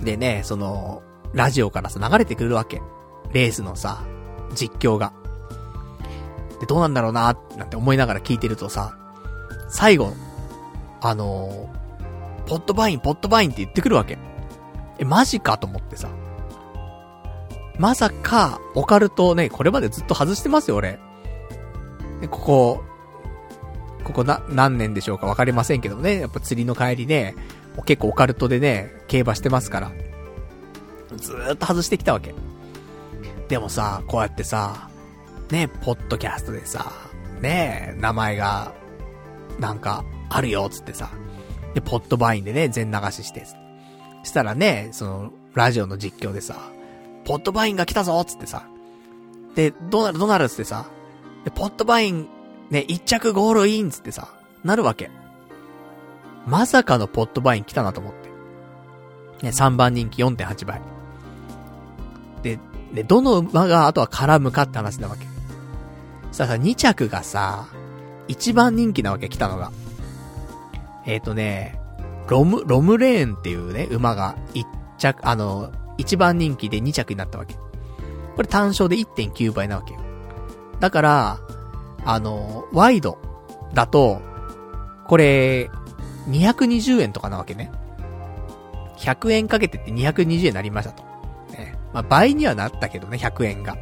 でね、その、ラジオからさ、流れてくるわけ。レースのさ、実況が。で、どうなんだろうな、なんて思いながら聞いてるとさ、最後、あのー、ポットバイン、ポットバインって言ってくるわけ。え、マジかと思ってさ。まさか、オカルトね、これまでずっと外してますよ、俺。ここ、ここな、何年でしょうかわかりませんけどね。やっぱ釣りの帰りね、結構オカルトでね、競馬してますから。ずーっと外してきたわけ。でもさ、こうやってさ、ね、ポッドキャストでさ、ね、名前が、なんか、あるよ、つってさ。で、ポッドバインでね、全流しして。したらね、その、ラジオの実況でさ、ポットバインが来たぞつってさ。で、どうなるどうなるつってさ。で、ポットバイン、ね、一着ゴールインつってさ、なるわけ。まさかのポットバイン来たなと思って。ね、3番人気4.8倍。で、どの馬があとは絡むかって話なわけ。さあさ、2着がさ、1番人気なわけ、来たのが。えっ、ー、とね、ロム、ロムレーンっていうね、馬が1着、あの、1番人気で2着になったわけ。これ単勝で1.9倍なわけよ。だから、あの、ワイドだと、これ、220円とかなわけね。100円かけてって220円になりましたと。まあ、倍にはなったけどね、100円が。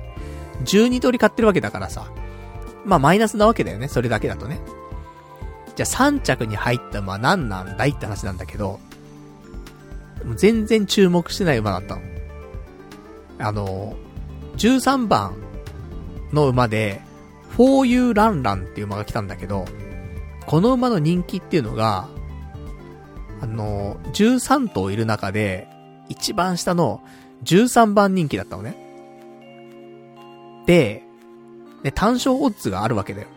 12通り買ってるわけだからさ。まあ、マイナスなわけだよね、それだけだとね。じゃあ3着に入った馬何なんだいって話なんだけど、全然注目してない馬だったの。あの、13番の馬で、フォーユーランランっていう馬が来たんだけど、この馬の人気っていうのが、あの、13頭いる中で、一番下の13番人気だったのね。で、で、単勝オッズがあるわけだよ。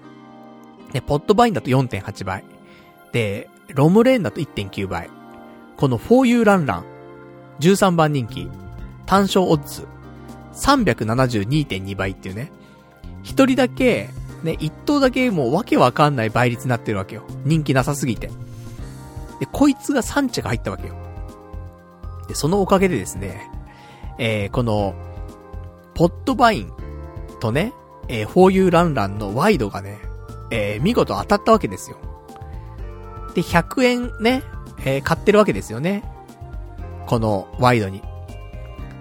で、ポットバインだと4.8倍。で、ロムレーンだと1.9倍。このフォーユーランラン、13番人気、単勝オッズ、372.2倍っていうね。一人だけ、ね、一頭だけもうわけわかんない倍率になってるわけよ。人気なさすぎて。で、こいつが3着入ったわけよ。で、そのおかげでですね、えー、この、ポットバインとね、えー、フォーユーランランのワイドがね、えー、見事当たったわけですよ。で、100円ね、えー、買ってるわけですよね。このワイドに。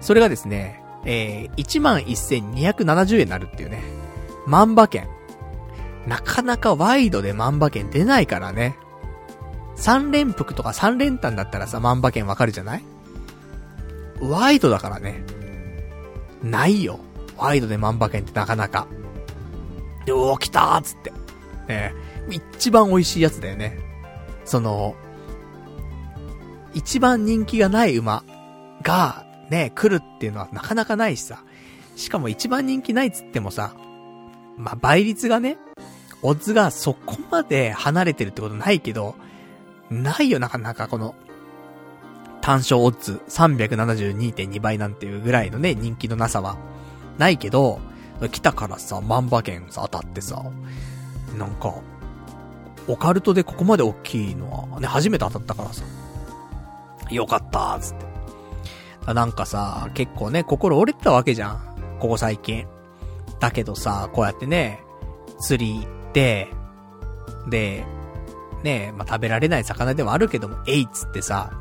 それがですね、えー、11,270円になるっていうね。万馬券。なかなかワイドで万馬券出ないからね。3連服とか3連単だったらさ、万馬券わかるじゃない？ワイドだからね。ないよ。ワイドで万馬券ってなかなか。で、おー来たーつって。ね一番美味しいやつだよね。その、一番人気がない馬が、ね、来るっていうのはなかなかないしさ。しかも一番人気ないっつってもさ、まあ、倍率がね、オッズがそこまで離れてるってことないけど、ないよ、なかなかこの、単勝オッズ372.2倍なんていうぐらいのね、人気のなさは、ないけど、来たからさ、万馬券さ、当たってさ、なんか、オカルトでここまで大きいのは、ね、初めて当たったからさ、よかったー、つって。なんかさ、結構ね、心折れてたわけじゃん。ここ最近。だけどさ、こうやってね、釣り行って、で、ね、まあ、食べられない魚ではあるけども、えいっつってさ、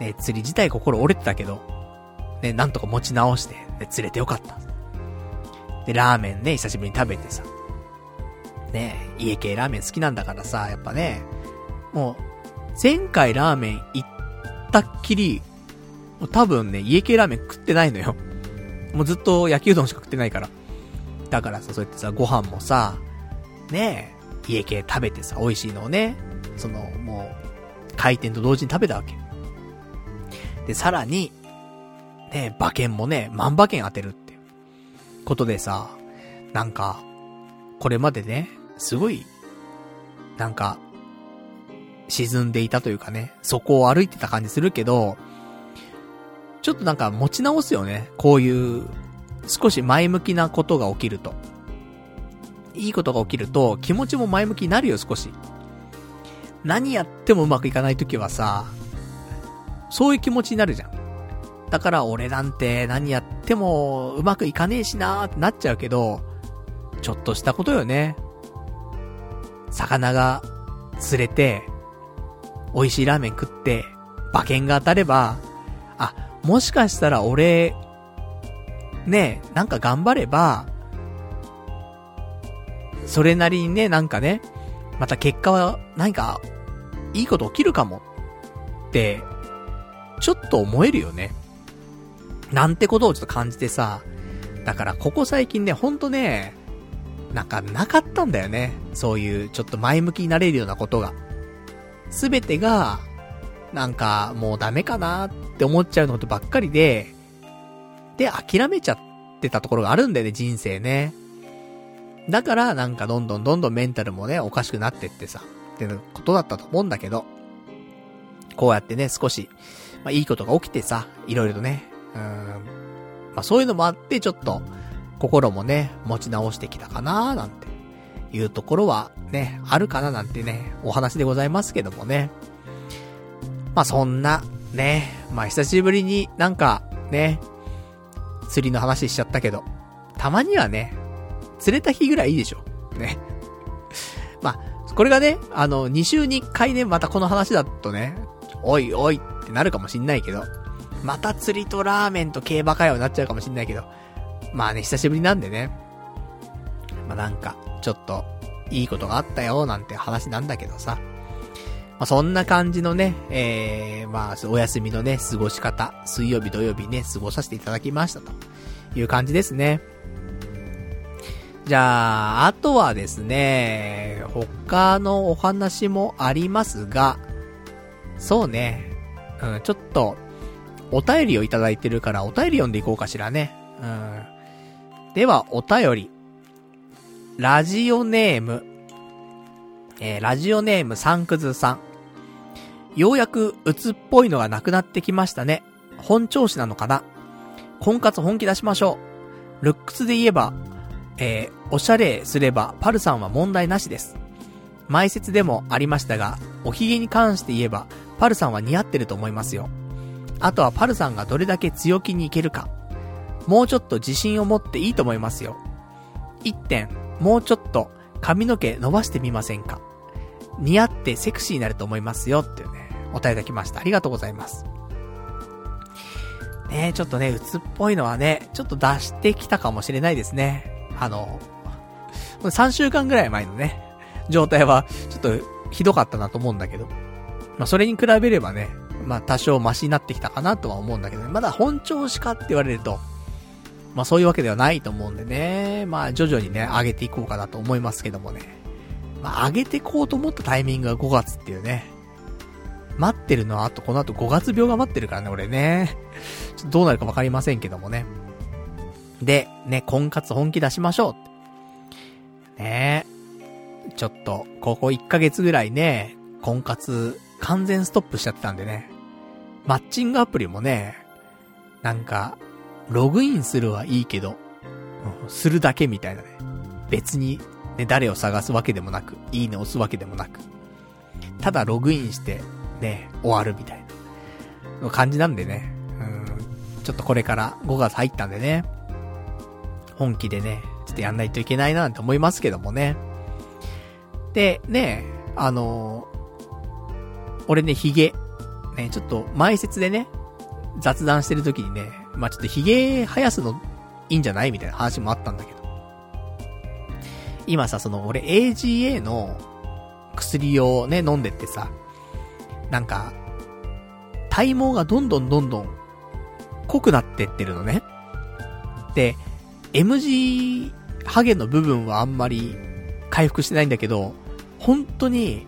ね、釣り自体心折れてたけど、ね、なんとか持ち直して、ね、釣れてよかった。で、ラーメンね、久しぶりに食べてさ、ね、家系ラーメン好きなんだからさ、やっぱね、もう、前回ラーメン行ったっきり、もう多分ね、家系ラーメン食ってないのよ。もうずっと焼きうどんしか食ってないから。だからさ、そうやってさ、ご飯もさ、ね、家系食べてさ、美味しいのをね、その、もう、開店と同時に食べたわけ。で、さらに、ね馬券もね、万馬券当てるってことでさ、なんか、これまでね、すごい、なんか、沈んでいたというかね、そこを歩いてた感じするけど、ちょっとなんか持ち直すよね。こういう、少し前向きなことが起きると。いいことが起きると、気持ちも前向きになるよ、少し。何やってもうまくいかないときはさ、そういう気持ちになるじゃん。だから俺なんて何やってもうまくいかねえしなーってなっちゃうけど、ちょっとしたことよね。魚が釣れて、美味しいラーメン食って、馬券が当たれば、あ、もしかしたら俺、ねなんか頑張れば、それなりにね、なんかね、また結果は、何か、いいこと起きるかも、って、ちょっと思えるよね。なんてことをちょっと感じてさ、だからここ最近ね、ほんとね、なんかなかったんだよね。そういうちょっと前向きになれるようなことが。すべてが、なんかもうダメかなって思っちゃうのとばっかりで、で、諦めちゃってたところがあるんだよね、人生ね。だから、なんかどんどんどんどんメンタルもね、おかしくなってってさ、ってことだったと思うんだけど、こうやってね、少し、まあいいことが起きてさ、いろいろとね、うん、まあそういうのもあって、ちょっと、心もね、持ち直してきたかなーなんて、いうところはね、あるかななんてね、お話でございますけどもね。まあそんな、ね、まあ久しぶりになんか、ね、釣りの話しちゃったけど、たまにはね、釣れた日ぐらいいいでしょ。ね。まあ、これがね、あの、2週に1回ね、またこの話だとね、おいおいってなるかもしんないけど、また釣りとラーメンと競馬会話になっちゃうかもしんないけど、まあね、久しぶりなんでね。まあなんか、ちょっと、いいことがあったよ、なんて話なんだけどさ。まあそんな感じのね、えー、まあ、お休みのね、過ごし方、水曜日土曜日ね、過ごさせていただきましたという感じですね。じゃあ、あとはですね、他のお話もありますが、そうね、うん、ちょっと、お便りをいただいてるから、お便り読んでいこうかしらね。うん。では、お便り。ラジオネーム。えー、ラジオネームサンクズさん。ようやく、鬱っぽいのがなくなってきましたね。本調子なのかな婚活本気出しましょう。ルックスで言えば、えー、おしゃれすれば、パルさんは問題なしです。前説でもありましたが、おひげに関して言えば、パルさんは似合ってると思いますよ。あとはパルさんがどれだけ強気にいけるか。もうちょっと自信を持っていいと思いますよ。一点、もうちょっと髪の毛伸ばしてみませんか似合ってセクシーになると思いますよっていうね、お答えいただきました。ありがとうございます。ね、ちょっとね、鬱っぽいのはね、ちょっと出してきたかもしれないですね。あの、3週間ぐらい前のね、状態は、ちょっとひどかったなと思うんだけど。まあ、それに比べればね、まあ、多少マシになってきたかなとは思うんだけどね。まだ本調子かって言われると、まあ、そういうわけではないと思うんでね。まあ、徐々にね、上げていこうかなと思いますけどもね。まあ、上げていこうと思ったタイミングが5月っていうね。待ってるのは、あとこの後5月病が待ってるからね、俺ね。ちょっとどうなるかわかりませんけどもね。で、ね、婚活本気出しましょう。ねちょっと、ここ1ヶ月ぐらいね、婚活完全ストップしちゃったんでね。マッチングアプリもね、なんか、ログインするはいいけど、うん、するだけみたいなね。別に、ね、誰を探すわけでもなく、いいね押すわけでもなく、ただログインして、ね、終わるみたいな感じなんでね、うん、ちょっとこれから5月入ったんでね、本気でね、ちょっとやんないといけないななんて思いますけどもね。で、ね、あの、俺ね、髭、ね、ちょっと前説でね、雑談してる時にね、まあ、ちょっと髭生やすのいいんじゃない？みたいな話もあったんだけど。今さ、その俺 AGA の薬をね、飲んでってさ、なんか、体毛がどんどんどんどん濃くなってってるのね。で、MG ハゲの部分はあんまり回復してないんだけど、本当に、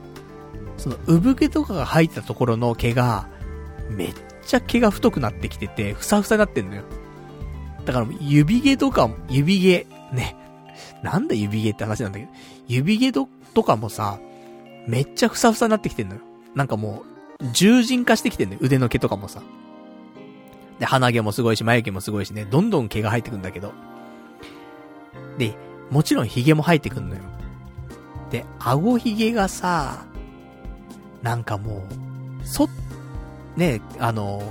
その産毛とかが入ったところの毛が、めっちゃ毛が太くなってきてて、ふさふさになってんのよ。だから指毛とかも、指毛、ね。なんだ指毛って話なんだけど、指毛とかもさ、めっちゃふさふさになってきてんのよ。なんかもう、獣人化してきてんね腕の毛とかもさ。で、鼻毛もすごいし、眉毛もすごいしね、どんどん毛が生えてくんだけど。で、もちろん髭も生えてくんのよ。で、顎髭がさ、なんかもう、そ、ね、あの、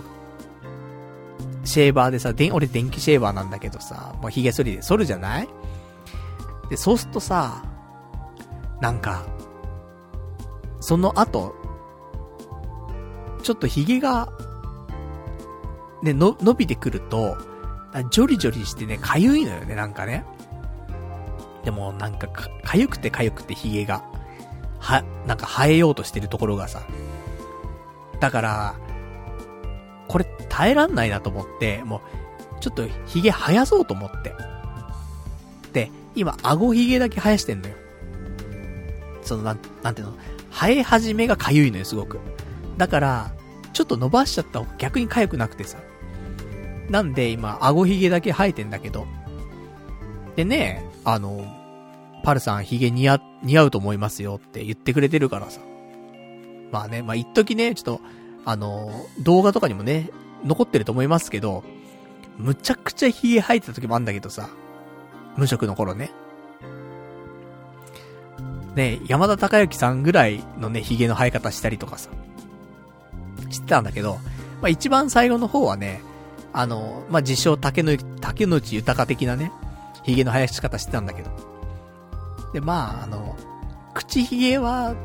シェーバーでさ、で俺電気シェーバーなんだけどさ、もう髭剃りで剃るじゃない？で、そうするとさ、なんか、その後、ちょっと髭が、ね、の、伸びてくると、ジョリジョリしてね、かゆいのよね、なんかね。でも、なんかか、かゆくてかゆくて髭が。は、なんか生えようとしてるところがさ。だから、これ耐えらんないなと思って、もう、ちょっと髭生やそうと思って。で、今、顎髭だけ生やしてんのよ。その、なん、なんていうの、生え始めがかゆいのよ、すごく。だから、ちょっと伸ばしちゃった方が逆に痒くなくてさ。なんで今、顎ひげだけ生えてんだけど。でね、あの、パルさんひげ似合、似合うと思いますよって言ってくれてるからさ。まあね、まあ一時ね、ちょっと、あの、動画とかにもね、残ってると思いますけど、むちゃくちゃひげ生えてた時もあんだけどさ。無職の頃ね。ね、山田孝之さんぐらいのね、髭の生え方したりとかさ。知ってたんだけど、まあ、一番最後の方はね、あの、まあ、自称竹の、竹の内豊的なね、髭の生やし方してたんだけど。で、まあ、あの、口髭は、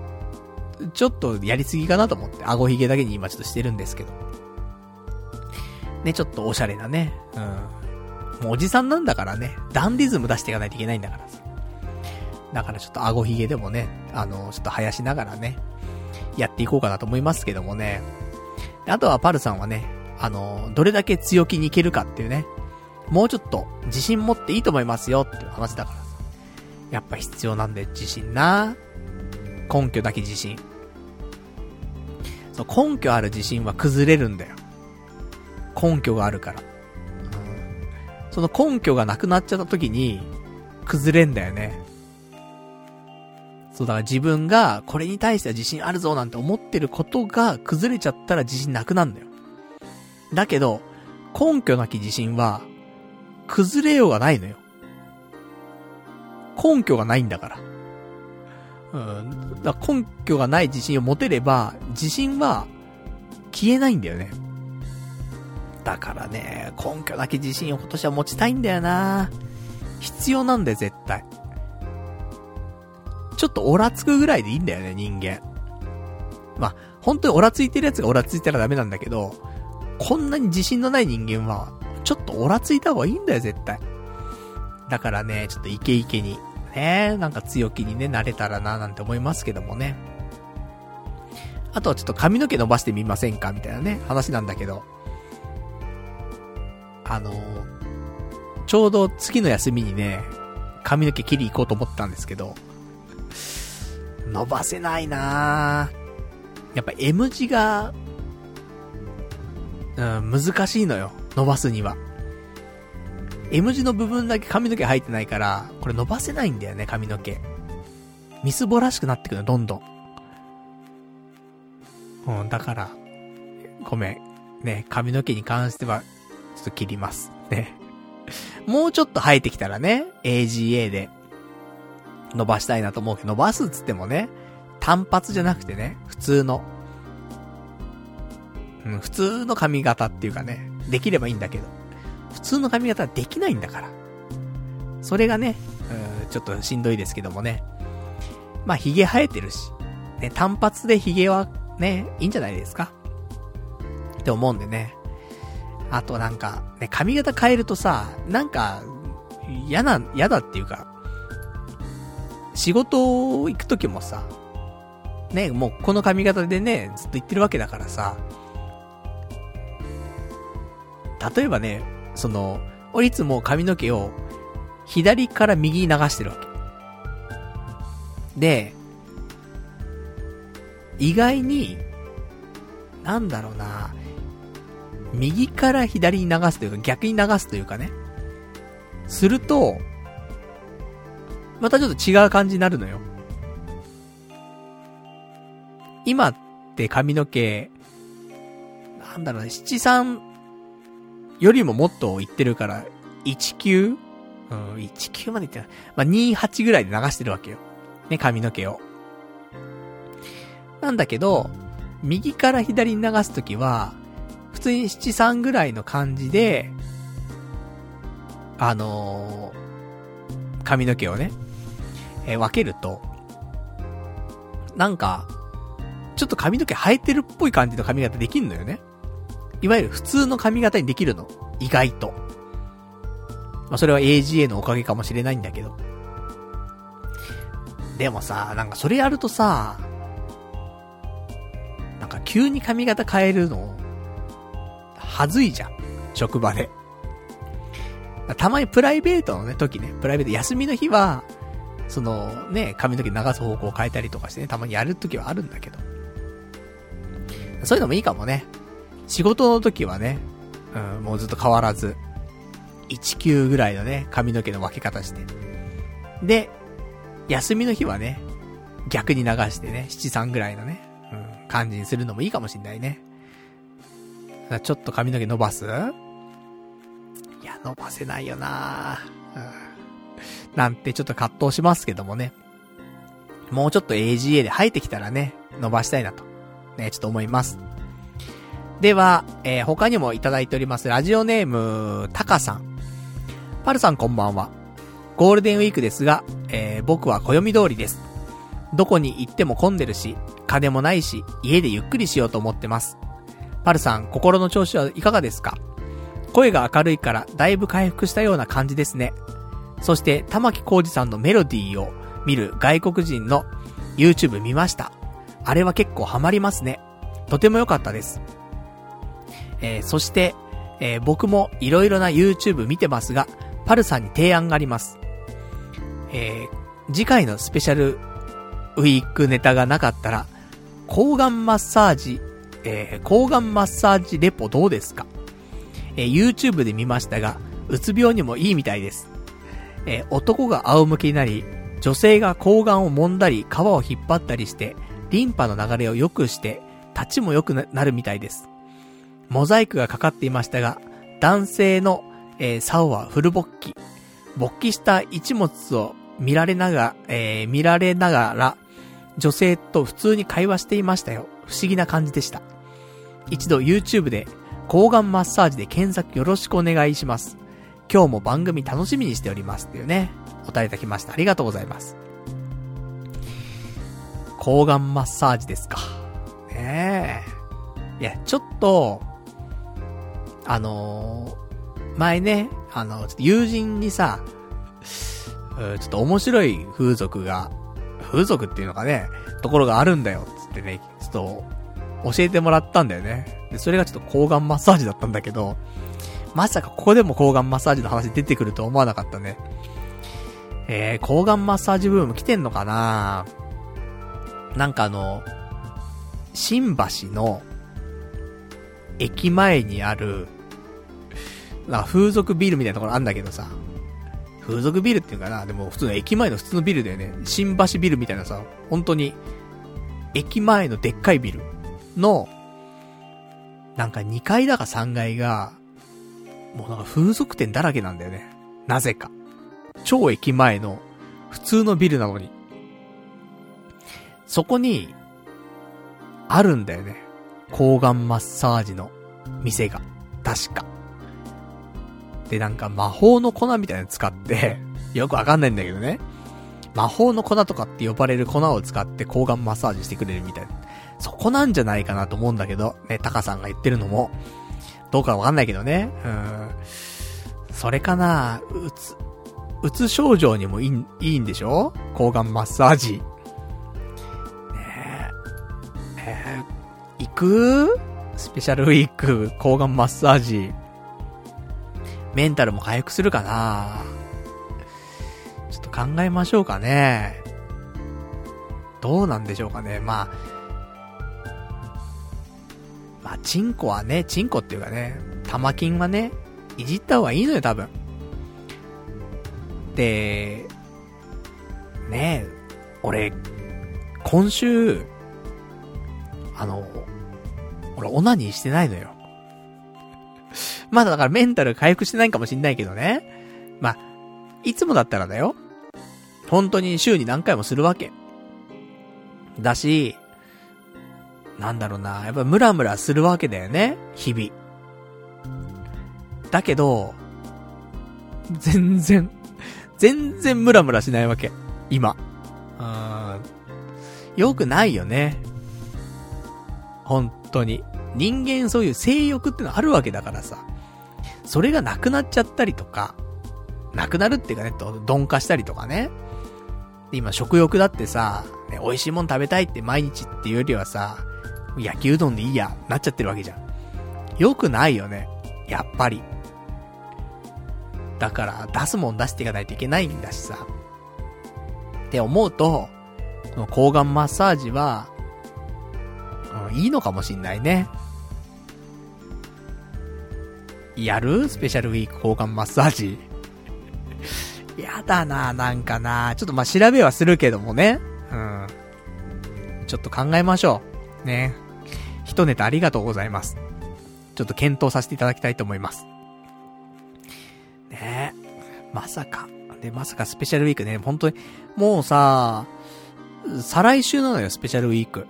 ちょっとやりすぎかなと思って、顎髭だけに今ちょっとしてるんですけど。ね、ちょっとおしゃれなね、うん。もうおじさんなんだからね、ダンディズム出していかないといけないんだからさ。だからちょっと顎髭でもね、あの、ちょっと生やしながらね、やっていこうかなと思いますけどもね。あとはパルさんはね、あの、どれだけ強気にいけるかっていうね、もうちょっと自信持っていいと思いますよっていう話だから。やっぱ必要なんで自信な。根拠だけ自信。そう、根拠ある自信は崩れるんだよ。根拠があるから。その根拠がなくなっちゃった時に、崩れんだよね。そうだから自分がこれに対しては自信あるぞなんて思ってることが崩れちゃったら自信なくなんだよ。だけど、根拠なき自信は、崩れようがないのよ。根拠がないんだから。うん。だ根拠がない自信を持てれば、自信は消えないんだよね。だからね、根拠なき自信を今年は持ちたいんだよな必要なんだよ、絶対。ちょっとオラつくぐらいでいいんだよね、人間。まあ、本当にオラついてるやつがオラついたらダメなんだけど、こんなに自信のない人間は、ちょっとオラついた方がいいんだよ、絶対。だからね、ちょっとイケイケに、ね、なんか強気にね、なれたらな、なんて思いますけどもね。あとはちょっと髪の毛伸ばしてみませんかみたいなね、話なんだけど。あのちょうど次の休みにね、髪の毛切り行こうと思ったんですけど、伸ばせないなやっぱ M 字が、うん、難しいのよ。伸ばすには。M 字の部分だけ髪の毛入ってないから、これ伸ばせないんだよね、髪の毛。みすぼらしくなってくるの、どんどん。うん、だから、ごめん。ね、髪の毛に関しては、ちょっと切ります。ね。もうちょっと生えてきたらね、AGA で、伸ばしたいなと思うけど、伸ばすっつってもね、単発じゃなくてね、普通の、うん、普通の髪型っていうかね、できればいいんだけど、普通の髪型はできないんだから。それがね、うん、ちょっとしんどいですけどもね。まあ、髭生えてるし、ね、単発で髭はね、いいんじゃないですかって思うんでね。あとなんか、ね、髪型変えるとさ、なんか、嫌な、嫌だっていうか、仕事行くときもさ、ね、もうこの髪型でね、ずっと行ってるわけだからさ、例えばね、その、俺いつも髪の毛を左から右に流してるわけ。で、意外に、なんだろうな、右から左に流すというか逆に流すというかね。すると、またちょっと違う感じになるのよ。今って髪の毛、なんだろうね、七三よりももっといってるから、19? う？ん、19までいってない。まあ、28ぐらいで流してるわけよ。ね、髪の毛を。なんだけど、右から左に流すときは、普通に七三ぐらいの感じで、あのー、髪の毛をね、えー、分けると、なんか、ちょっと髪の毛生えてるっぽい感じの髪型できんのよね。いわゆる普通の髪型にできるの。意外と。まあ、それは AGA のおかげかもしれないんだけど。でもさ、なんかそれやるとさ、なんか急に髪型変えるの、はずいじゃん。職場で。たまにプライベートのね、時ね、プライベート休みの日は、そのね、髪の毛流す方向を変えたりとかしてね、たまにやる時はあるんだけど。そういうのもいいかもね。仕事の時はね、うん、もうずっと変わらず、1級ぐらいのね、髪の毛の分け方して。で、休みの日はね、逆に流してね、7、3ぐらいのね、うん、感じにするのもいいかもしんないね。ちょっと髪の毛伸ばす？いや、伸ばせないよなうんなんてちょっと葛藤しますけどもね。もうちょっと AGA で生えてきたらね、伸ばしたいなと、ね、ちょっと思います。では、えー、他にもいただいております。ラジオネーム、タカさん。パルさんこんばんは。ゴールデンウィークですが、えー、僕は暦通りです。どこに行っても混んでるし、金もないし、家でゆっくりしようと思ってます。パルさん、心の調子はいかがですか？声が明るいから、だいぶ回復したような感じですね。そして、玉木浩二さんのメロディーを見る外国人の YouTube 見ました。あれは結構ハマりますね。とても良かったです。えー、そして、えー、僕も色々な YouTube 見てますが、パルさんに提案があります。えー、次回のスペシャルウィークネタがなかったら、抗がんマッサージ、えー、抗がんマッサージレポどうですか？えー、YouTube で見ましたが、うつ病にもいいみたいです。えー、男が仰向けになり、女性が睾丸を揉んだり、皮を引っ張ったりして、リンパの流れを良くして、立ちも良くなるみたいです。モザイクがかかっていましたが、男性の、えー、竿はフル勃起。勃起した一物を見られながら、えー、見られながら、女性と普通に会話していましたよ。不思議な感じでした。一度 YouTube で、抗がんマッサージで検索よろしくお願いします。今日も番組楽しみにしておりますっていうね、お答えいただきました。ありがとうございます。抗がんマッサージですか。ねえ。いや、ちょっと、あのー、前ね、あの、友人にさ、ちょっと面白い風俗が、風俗っていうのかね、ところがあるんだよ、つってね、ちょっと、教えてもらったんだよね。で、それがちょっと抗がんマッサージだったんだけど、まさかここでも抗がんマッサージの話出てくると思わなかったね。えー、抗がんマッサージブーム来てんのかな？なんかあの、新橋の、駅前にある、な風俗ビルみたいなところあんだけどさ、風俗ビルっていうかな、でも普通の駅前の普通のビルだよね。新橋ビルみたいなさ、本当に、駅前のでっかいビルの、なんか2階だか3階が、もうなんか風俗店だらけなんだよね。なぜか。超駅前の普通のビルなのに。そこに、あるんだよね。抗がんマッサージの店が。確か。で、なんか魔法の粉みたいなの使って、よくわかんないんだけどね。魔法の粉とかって呼ばれる粉を使って抗がんマッサージしてくれるみたいな。そこなんじゃないかなと思うんだけど、ね、タカさんが言ってるのも、どうかわかんないけどね。うん。それかなうつ、うつ症状にもいい、いいんでしょ？抗がんマッサージ。ねえ。えー、行く？スペシャルウィーク、抗がんマッサージ。メンタルも回復するかなちょっと考えましょうかね。どうなんでしょうかね。まあ、まあ、チンコはね、チンコっていうかね、玉金はね、いじった方がいいのよ、多分。で、ねえ、俺、今週、あの、俺、オナニーしてないのよ。まだだからメンタル回復してないかもしんないけどね。まあ、いつもだったらだよ。本当に週に何回もするわけ。だし、なんだろうな、やっぱムラムラするわけだよね、日々。だけど、全然、全然ムラムラしないわけ。今。うん。よくないよね。本当に。人間そういう性欲ってのあるわけだからさ。それがなくなっちゃったりとか、なくなるっていうかね、と、鈍化したりとかね。今食欲だってさ、ね、美味しいもん食べたいって毎日っていうよりはさ、焼きうどんでいいや、なっちゃってるわけじゃん。よくないよね。やっぱり。だから、出すもん出していかないといけないんだしさ。って思うと、この抗がんマッサージは、うん、いいのかもしんないね。やる？スペシャルウィーク交換マッサージ？やだななんかなちょっとま調べはするけどもね。うん。ちょっと考えましょう。ね。一ネタありがとうございます。ちょっと検討させていただきたいと思います。ねまさか。で、まさかスペシャルウィークね、本当に、もうさ、再来週なのよ、スペシャルウィーク。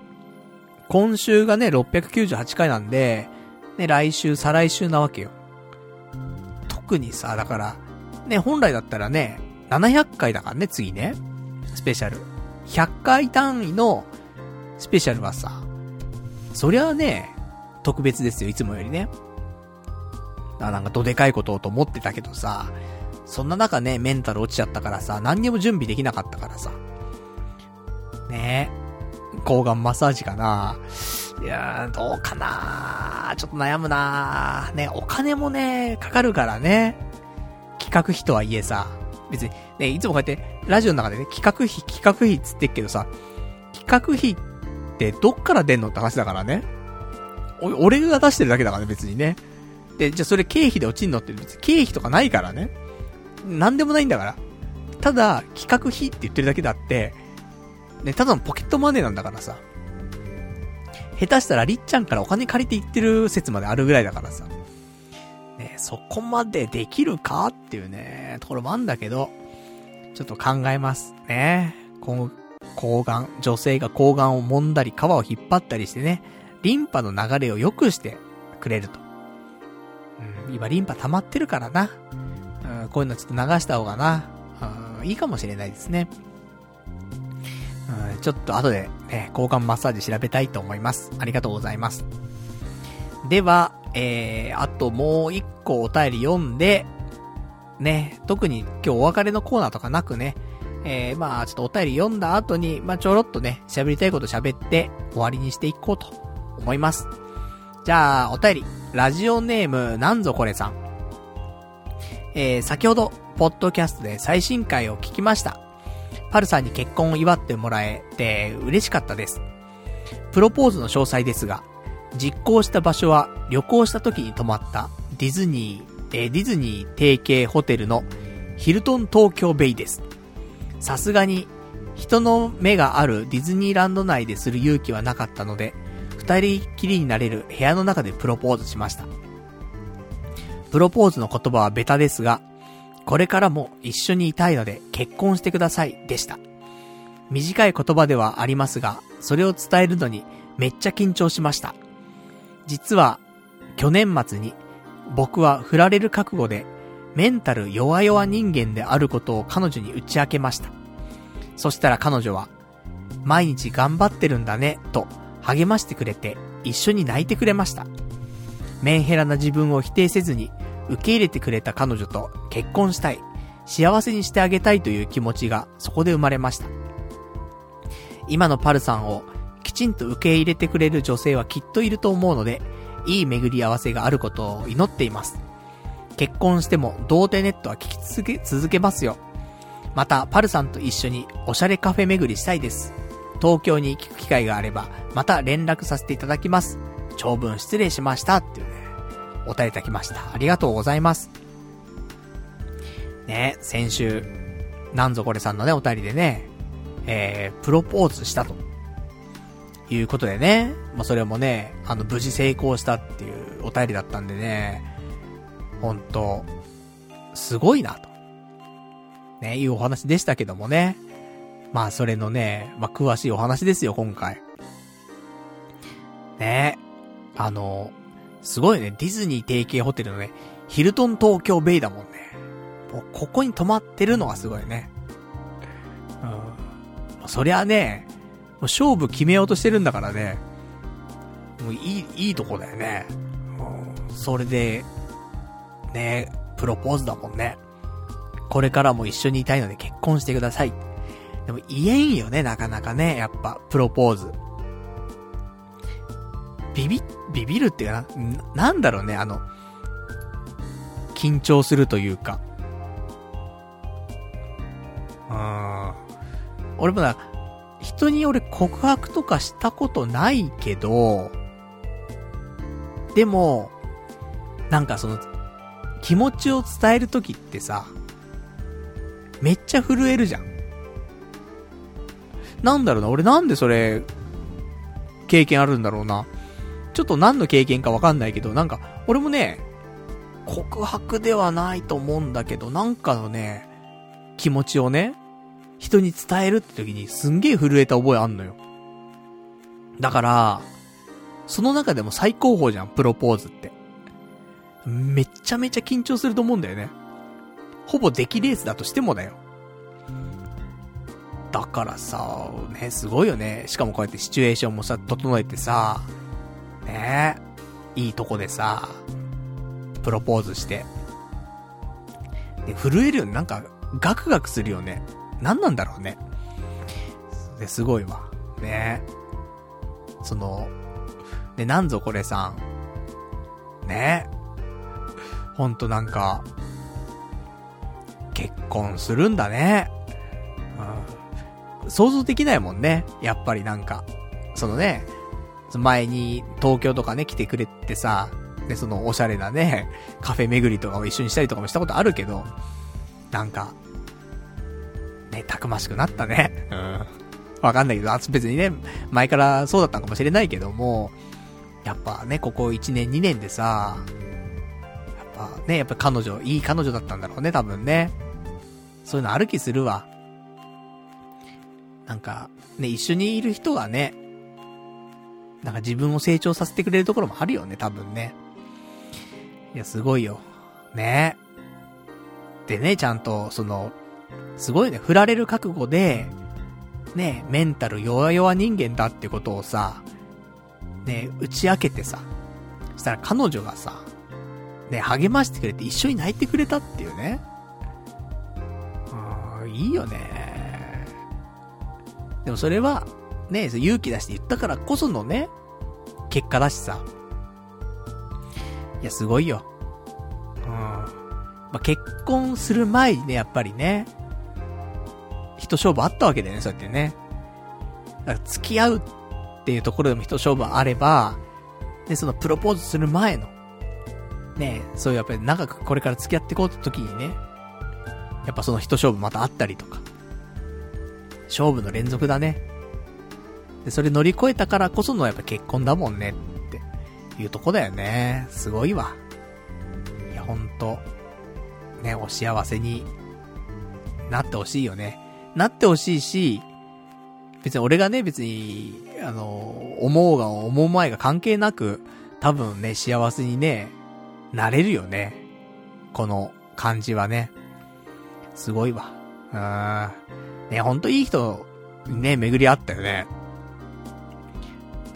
今週がね、698回なんで、ね、来週、再来週なわけよ。特にさ、だから、ね、本来だったらね、700回だからね、次ね。スペシャル。100回単位のスペシャルはさ、そりゃあね、特別ですよ、いつもよりね。あ、なんかどでかいことをと思ってたけどさ、そんな中ね、メンタル落ちちゃったからさ、何にも準備できなかったからさ。ねえ。抗がんマッサージかないやー、どうかなちょっと悩むなね、お金もね、かかるからね。企画費とはいえさ、別に、ね、いつもこうやって、ラジオの中でね、企画費、企画費っつってっけどさ、企画費ってどっから出んのって話だからね。俺が出してるだけだからね、別にね。で、じゃあそれ経費で落ちんのって別に経費とかないからね。なんでもないんだから。ただ、企画費って言ってるだけだって、ね、ただのポケットマネーなんだからさ。下手したらりっちゃんからお金借りていってる説まであるぐらいだからさ。ね、そこまでできるかっていうね、ところもあんだけど、ちょっと考えますね。こう、抗がん、女性が抗がんを揉んだり、皮を引っ張ったりしてね、リンパの流れを良くしてくれると。うん、今リンパ溜まってるからな。うん、こういうのちょっと流した方がな、うん、いいかもしれないですね。うん、ちょっと後で、ね、交換マッサージ調べたいと思います。ありがとうございます。では、えー、あともう一個お便り読んで、ね、特に今日お別れのコーナーとかなくね、えー、まあちょっとお便り読んだ後に、まあちょろっとね、喋りたいこと喋って終わりにしていこうと思います。じゃあ、お便り、ラジオネーム、なんぞこれさん。えー、先ほど、ポッドキャストで最新回を聞きました。パルさんに結婚を祝ってもらえて嬉しかったです。プロポーズの詳細ですが、実行した場所は旅行した時に泊まったディズニー、えー、ディズニー提携ホテルのヒルトン東京ベイです。さすがに人の目があるディズニーランド内でする勇気はなかったので、二人きりになれる部屋の中でプロポーズしました。プロポーズの言葉はベタですが、これからも一緒にいたいので結婚してくださいでした。短い言葉ではありますが、それを伝えるのにめっちゃ緊張しました。実は、去年末に僕は振られる覚悟でメンタル弱々人間であることを彼女に打ち明けました。そしたら彼女は、毎日頑張ってるんだね、と励ましてくれて一緒に泣いてくれました。メンヘラな自分を否定せずに受け入れてくれた彼女と結婚したい、幸せにしてあげたいという気持ちがそこで生まれました。今のパルさんをきちんと受け入れてくれる女性はきっといると思うので、いい巡り合わせがあることを祈っています。結婚しても童貞ネットは聞き続け、続けますよ。また、パルさんと一緒におしゃれカフェ巡りしたいです。東京に行く機会があれば、また連絡させていただきます。長文失礼しました。っていうね、お便りいただきました。ありがとうございます。ね、先週、なんぞこれさんのね、お便りでね、えー、プロポーズしたと。いうことでね、まあ、それもね、あの、無事成功したっていうお便りだったんでね、ほんと、すごいなと。ね、いうお話でしたけどもね。まあ、それのね、まあ、詳しいお話ですよ、今回。ねあの、すごいね、ディズニー提携ホテルのね、ヒルトン東京ベイだもんね。もう、ここに泊まってるのがすごいね。うん。そりゃね、もう勝負決めようとしてるんだからね。もういい、いいとこだよね。うん、それで、ね、プロポーズだもんね。これからも一緒にいたいので結婚してください。でも言えんよね、なかなかね、やっぱ、プロポーズ。ビビ、ビビるっていうな、なんだろうね、あの、緊張するというか。うん。俺もな、人に俺告白とかしたことないけど、でも、なんかその、気持ちを伝えるときってさ、めっちゃ震えるじゃん。なんだろうな、俺なんでそれ、経験あるんだろうな。ちょっと何の経験かわかんないけど、なんか、俺もね、告白ではないと思うんだけど、なんかのね、気持ちをね、人に伝えるって時にすんげえ震えた覚えあんのよ。だから、その中でも最高峰じゃん、プロポーズって。めっちゃめちゃ緊張すると思うんだよね。ほぼ出来レースだとしてもだよ。だからさ、ね、すごいよね。しかもこうやってシチュエーションもさ、整えてさ、ねえいいとこでさ、プロポーズして。で、震えるよね。なんか、ガクガクするよね。何なんだろうね。で、すごいわ。ねえその、ね、なんぞこれさん。ねえほんとなんか、結婚するんだね。うん。想像できないもんね。やっぱりなんか。そのね、前に東京とかね、来てくれてさ、で、そのおしゃれなね、カフェ巡りとかを一緒にしたりとかもしたことあるけど、なんか、ね、たくましくなったね。うん。わかんないけど、別にね、前からそうだったのかもしれないけども、やっぱね、ここ1年2年でさ、やっぱね、やっぱ彼女、いい彼女だったんだろうね、多分ね。そういうの歩きするわ。なんか、ね、一緒にいる人がね、なんか自分を成長させてくれるところもあるよね、多分ね。いや、すごいよ。ねでね、ちゃんと、その、すごいね、振られる覚悟で、ね、メンタル弱々人間だってことをさ、ね、打ち明けてさ、そしたら彼女がさ、ね、励ましてくれて一緒に泣いてくれたっていうね。うん、いいよね。でもそれは、ね、勇気出して言ったからこそのね、結果だしさ。いや、すごいよ。うん。まあ、結婚する前にね、やっぱりね、人勝負あったわけだよね、そうやってね。だから付き合うっていうところでも人勝負あれば、で、そのプロポーズする前の、ね、そういうやっぱり長くこれから付き合っていこうって時にね、やっぱその人勝負またあったりとか、勝負の連続だね。で、それ乗り越えたからこそのやっぱ結婚だもんねっていうとこだよね。すごいわ。いや、ほんと、ね、お幸せになってほしいよね。なってほしいし、別に俺がね、別に、あの、思うが思う前が関係なく、多分ね、幸せにね、なれるよね。この感じはね。すごいわ。うん。ね、ほんといい人ね、巡り合ったよね。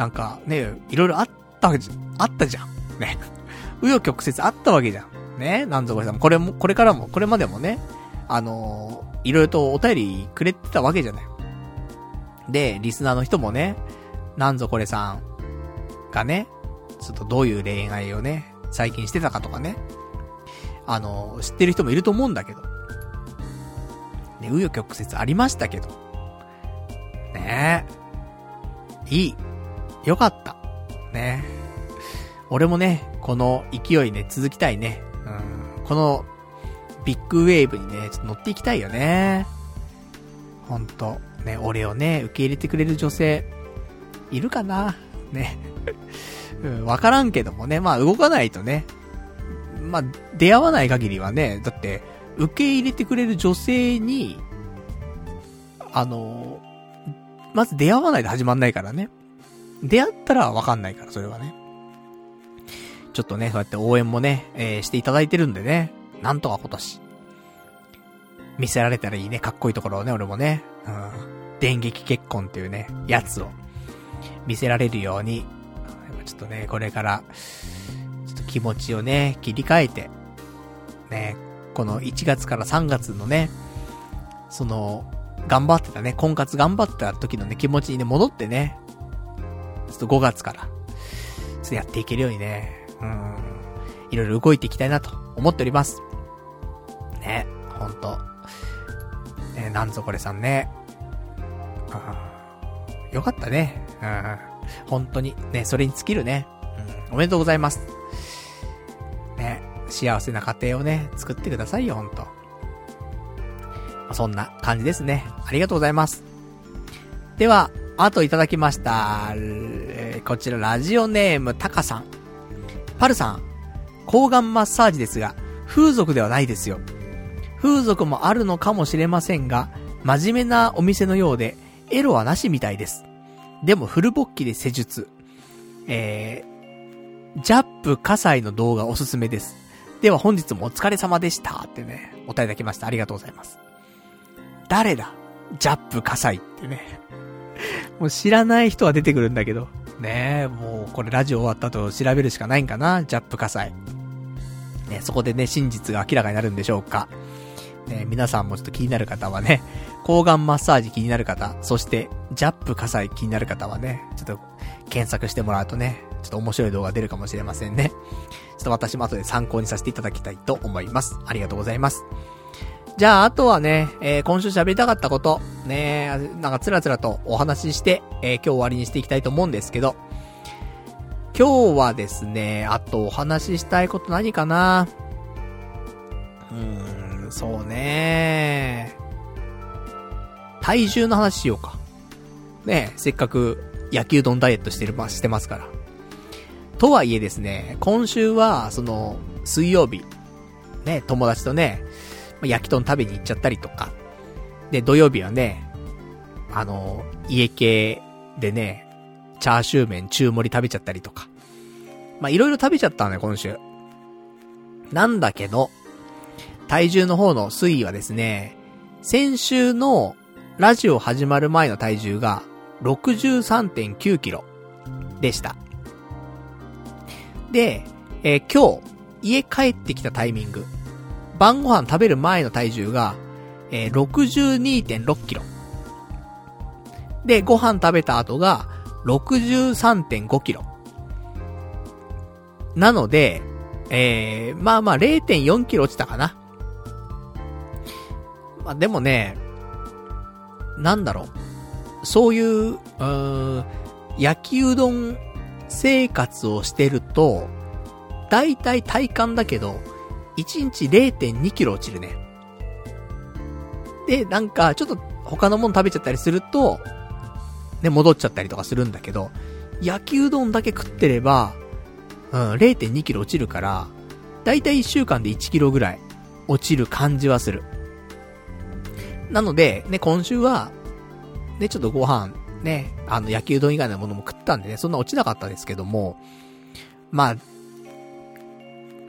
なんかね、いろいろあったわけじゃ、あったじゃん。ね。紆余曲折あったわけじゃん。ね。なんぞこれさん、これも、これからも、これまでもね、あのー、いろいろとお便りくれてたわけじゃない。で、リスナーの人もね、なんぞこれさんがね、ちょっとどういう恋愛をね、最近してたかとかね。あの、知ってる人もいると思うんだけど。ね、紆余曲折ありましたけど。ねえ。いい。よかった。ね俺もね、この勢いね、続きたいね。うん。この、ビッグウェーブにね、ちょっと乗っていきたいよね。ほんと。ね、俺をね、受け入れてくれる女性、いるかな？ね。うん、わからんけどもね、まあ動かないとね、まあ出会わない限りはね、だって、受け入れてくれる女性に、あの、まず出会わないと始まんないからね。出会ったらわかんないから、それはね。ちょっとね、そうやって応援もね、えー、していただいてるんでね、なんとか今年、見せられたらいいね、かっこいいところをね、俺もね、うん、電撃結婚っていうね、やつを、見せられるように、ちょっとね、これから、ちょっと気持ちをね、切り替えて、ね、この1月から3月のね、その、頑張ってたね、婚活頑張ってた時のね、気持ちにね、戻ってね、ちょっと5月から、ちょっとやっていけるようにね、うん、いろいろ動いていきたいなと思っております。ね、ほんと。ね、なんぞこれさんね。よかったね。うん。本当に。ね、それに尽きるね。うん。おめでとうございます。ね、幸せな家庭をね、作ってくださいよ、ほんと。そんな感じですね。ありがとうございます。では、あといただきました。えー、こちら、ラジオネーム、タカさん。パルさん、抗がんマッサージですが、風俗ではないですよ。風俗もあるのかもしれませんが、真面目なお店のようで、エロはなしみたいです。でもフルボッキで施術。えー、ジャップ火災の動画おすすめです。では本日もお疲れ様でしたってね、お答えいただきました。ありがとうございます。誰だ？ジャップ火災ってね。もう知らない人は出てくるんだけど。ねえ、もうこれラジオ終わった後調べるしかないんかな？ジャップ火災。ね、そこでね、真実が明らかになるんでしょうか？ね、皆さんもちょっと気になる方はね、抗がんマッサージ気になる方、そして、ジャップ火災気になる方はね、ちょっと、検索してもらうとね、ちょっと面白い動画出るかもしれませんね。ちょっと私も後で参考にさせていただきたいと思います。ありがとうございます。じゃあ、あとはね、えー、今週喋りたかったこと、ね、なんかつらつらとお話しして、えー、今日終わりにしていきたいと思うんですけど、今日はですね、あとお話ししたいこと何かな？うーん、そうね体重の話しようか。ねせっかく野球丼ダイエットしてる、ま、してますから。とはいえですね、今週は、その、水曜日、ね、友達とね、焼き豚食べに行っちゃったりとか。で、土曜日はね、あの、家系でね、チャーシュー麺中盛り食べちゃったりとか。まあ、いろいろ食べちゃったのよ、今週。なんだけど、体重の方の推移はですね、先週のラジオ始まる前の体重が63.9キロでした。で、えー、今日、家帰ってきたタイミング。晩ご飯食べる前の体重が、えー、62.6キロ。で、ご飯食べた後が、63.5キロ。なので、えー、まあまあ0.4キロ落ちたかな。まあでもね、なんだろう。そういう、うーん、焼きうどん生活をしてると、だいたい体感だけど、1日0.2キロ落ちるね。で、なんか、ちょっと他のもの食べちゃったりすると、ね、戻っちゃったりとかするんだけど、焼きうどんだけ食ってれば、うん、0.2キロ落ちるから、だいたい1週間で1キロぐらい落ちる感じはする。なので、ね、今週は、ね、ちょっとご飯、ね、あの、焼きうどん以外のものも食ったんでね、そんな落ちなかったですけども、まあ、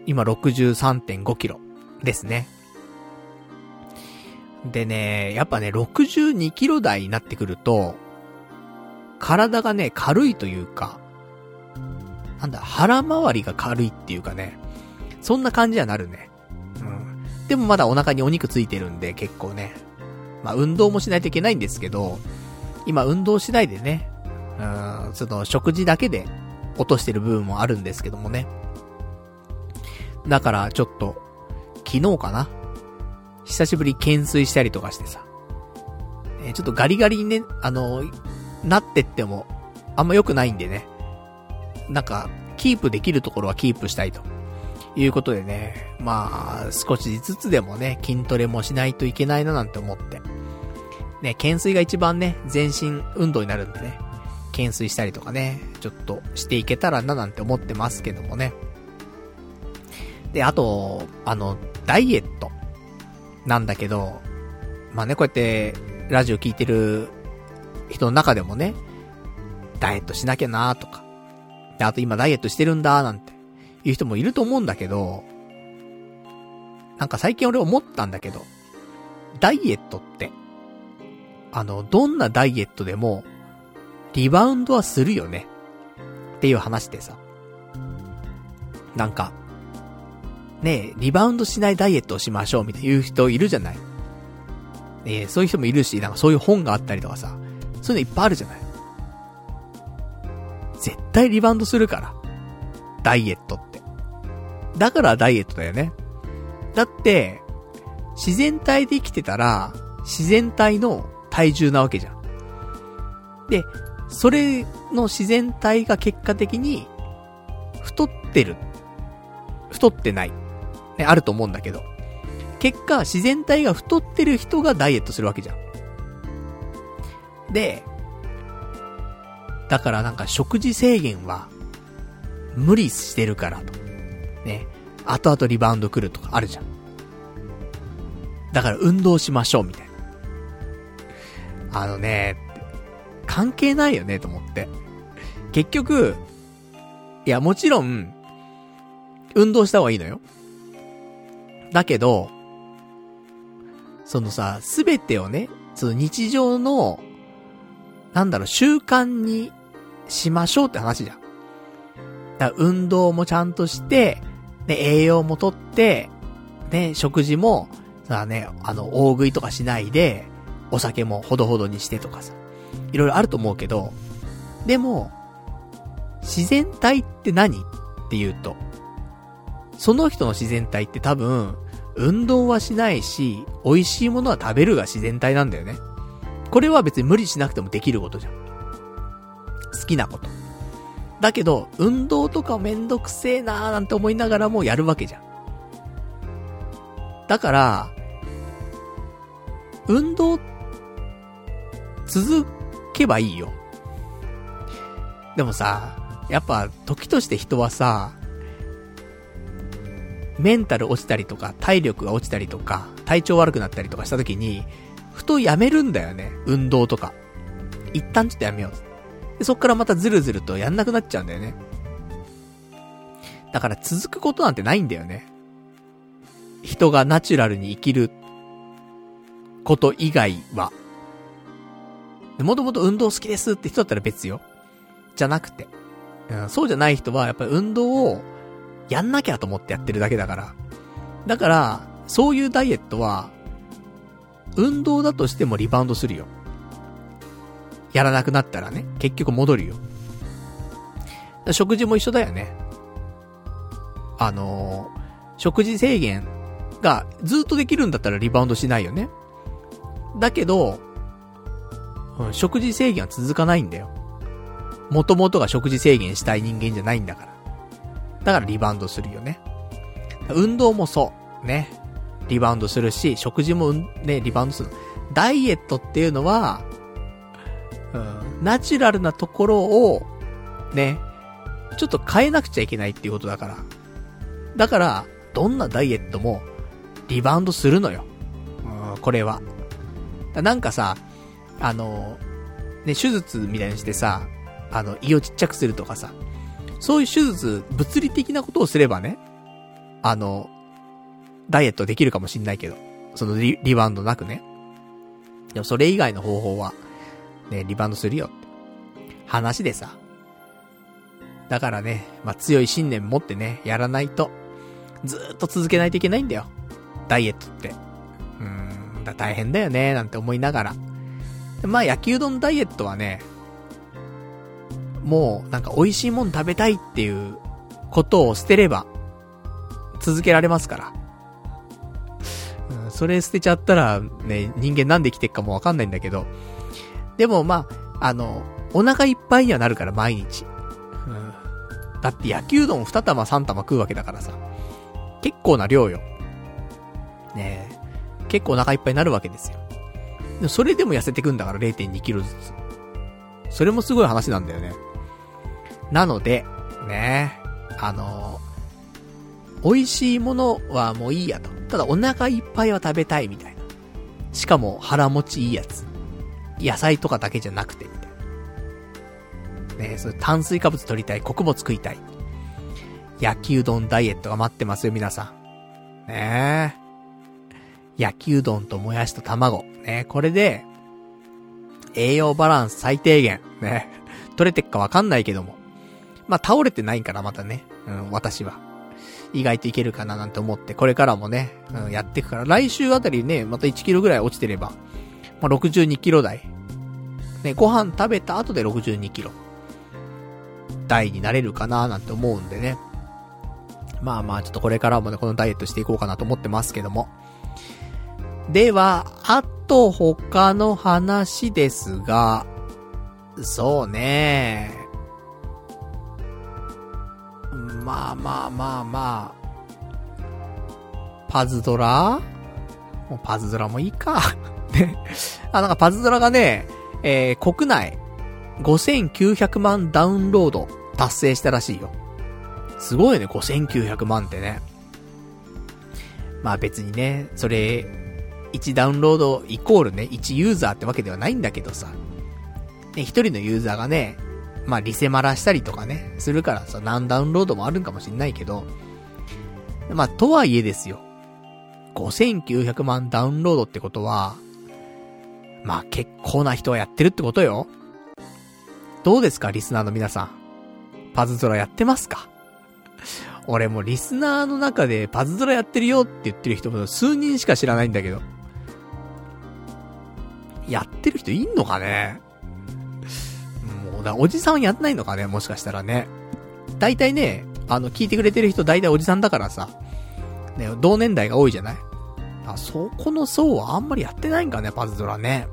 今63.5キロですね。でね、やっぱね、62キロ台になってくると、体がね、軽いというか、なんだ、腹回りが軽いっていうかね、そんな感じはなるね。うん。でもまだお腹にお肉ついてるんで、結構ね。まあ、運動もしないといけないんですけど、今運動しないでね、うん、その食事だけで落としてる部分もあるんですけどもね。だからちょっと、昨日かな久しぶり懸垂したりとかしてさ。え、ちょっとガリガリにね、あのなってっても、あんま良くないんでね。なんか、キープできるところはキープしたいと。いうことでね、まあ、少しずつでもね、筋トレもしないといけないななんて思って。ね、懸垂が一番ね、全身運動になるんでね、懸垂したりとかね、ちょっとしていけたらななんて思ってますけどもね。で、あと、あの、ダイエットなんだけど、まあね、こうやって、ラジオ聞いてる人の中でもね、ダイエットしなきゃなとか、で、あと今ダイエットしてるんだなんて、いう人もいると思うんだけど、なんか最近俺思ったんだけど、ダイエットって、あの、どんなダイエットでも、リバウンドはするよね。っていう話でさ。なんか、ねえ、リバウンドしないダイエットをしましょうみたいな言う人いるじゃない。えー、そういう人もいるし、なんかそういう本があったりとかさ、そういうのいっぱいあるじゃない。絶対リバウンドするから。ダイエットって。だからダイエットだよね。だって、自然体で生きてたら、自然体の体重なわけじゃん。で、それの自然体が結果的に、太ってる。太ってない。ね、あると思うんだけど。結果、自然体が太ってる人がダイエットするわけじゃん。で、だからなんか食事制限は、無理してるからと。ね。後々リバウンド来るとかあるじゃん。だから運動しましょうみたいな。あのね、関係ないよねと思って。結局、いやもちろん、運動した方がいいのよ。だけど、そのさ、すべてをね、その日常の、なんだろう、習慣にしましょうって話じゃん。だ運動もちゃんとして、ね、栄養もとって、ね、食事も、さあね、あの、大食いとかしないで、お酒もほどほどにしてとかさ、いろいろあると思うけど、でも、自然体って何？って言うと、その人の自然体って多分、運動はしないし、美味しいものは食べるが自然体なんだよね。これは別に無理しなくてもできることじゃん。好きなこと。だけど、運動とかめんどくせえなーなんて思いながらもやるわけじゃん。だから、運動、続けばいいよ。でもさ、やっぱ時として人はさ、メンタル落ちたりとか、体力が落ちたりとか、体調悪くなったりとかした時に、ふとやめるんだよね。運動とか。一旦ちょっとやめよう。で、そっからまたずるずるとやんなくなっちゃうんだよね。だから続くことなんてないんだよね。人がナチュラルに生きること以外は。もともと運動好きですって人だったら別よ。じゃなくて。うん、そうじゃない人は、やっぱり運動を、やんなきゃと思ってやってるだけだから。だから、そういうダイエットは、運動だとしてもリバウンドするよ。やらなくなったらね、結局戻るよ。食事も一緒だよね。あのー、食事制限がずっとできるんだったらリバウンドしないよね。だけど、うん、食事制限は続かないんだよ。元々が食事制限したい人間じゃないんだから。だからリバウンドするよね。運動もそう。ね。リバウンドするし、食事もね、リバウンドする。ダイエットっていうのは、うん、ナチュラルなところを、ね、ちょっと変えなくちゃいけないっていうことだから。だから、どんなダイエットも、リバウンドするのよ。うん、これは。なんかさ、あの、ね、手術みたいにしてさ、あの、胃をちっちゃくするとかさ、そういう手術、物理的なことをすればね、あの、ダイエットできるかもしんないけど、そのリリバウンドなくね。でもそれ以外の方法は、ね、リバウンドするよって。話でさ。だからね、まあ、強い信念持ってね、やらないと、ずっと続けないといけないんだよ。ダイエットって。うーん、だ大変だよね、なんて思いながら。まあ、焼きうどんダイエットはね、もう、なんか美味しいもん食べたいっていうことを捨てれば、続けられますから。うん、それ捨てちゃったら、ね、人間なんで生きてっかもわかんないんだけど。でも、まあ、あの、お腹いっぱいにはなるから、毎日。うん。だって焼きうどん2玉3玉食うわけだからさ。結構な量よ。ねえ。結構お腹いっぱいになるわけですよ。それでも痩せてくんだから0.2キロずつ。それもすごい話なんだよね。なので、ねあのー、美味しいものはもういいやと。ただお腹いっぱいは食べたいみたいな。しかも腹持ちいいやつ。野菜とかだけじゃなくて、みたいな。ねそれ炭水化物取りたい、穀物食いたい。焼きうどんダイエットが待ってますよ、皆さん。ね焼きうどんともやしと卵。ねこれで、栄養バランス最低限。ね取れてっかわかんないけども。まあ、倒れてないからまたね。うん、私は。意外といけるかななんて思って、これからもね、うん、やっていくから、来週あたりね、また1キロぐらい落ちてれば、まあ、62キロ台。ね、ご飯食べた後で62キロ。台になれるかななんて思うんでね。まあまあ、ちょっとこれからもね、このダイエットしていこうかなと思ってますけども。では、あと他の話ですが、そうね。まあまあまあまあ。パズドラ？もうパズドラもいいか。ね。あ、なんかパズドラがね、えー、国内5900万ダウンロード達成したらしいよ。すごいね、5900万ってね。まあ別にね、それ、1ダウンロードイコールね、1ユーザーってわけではないんだけどさ。ね、1人のユーザーがね、まあリセマラしたりとかね、するからさ、何ダウンロードもあるんかもしんないけど、まあとはいえですよ。5900万ダウンロードってことは、まあ結構な人はやってるってことよ。どうですかリスナーの皆さん。パズドラやってますか？俺もリスナーの中でパズドラやってるよって言ってる人も数人しか知らないんだけど。やってる人いんのかね？もう、だおじさんやんないのかねもしかしたらね。大体ね、あの、聞いてくれてる人大体おじさんだからさ。ね、同年代が多いじゃない？あ、そこの層はあんまりやってないんかね、パズドラね。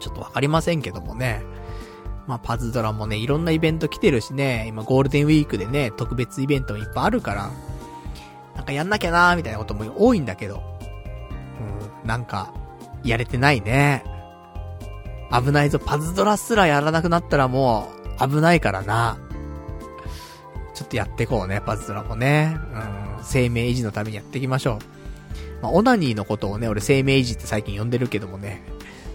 ちょっとわかりませんけどもね。まあ、パズドラもね、いろんなイベント来てるしね、今ゴールデンウィークでね、特別イベントもいっぱいあるから、なんかやんなきゃなーみたいなことも多いんだけど、うん、なんか、やれてないね。危ないぞ、パズドラすらやらなくなったらもう、危ないからな。ちょっとやってこうね、パズドラもね。うん、生命維持のためにやっていきましょう。まあ、オナニーのことをね、俺生命維持って最近呼んでるけどもね、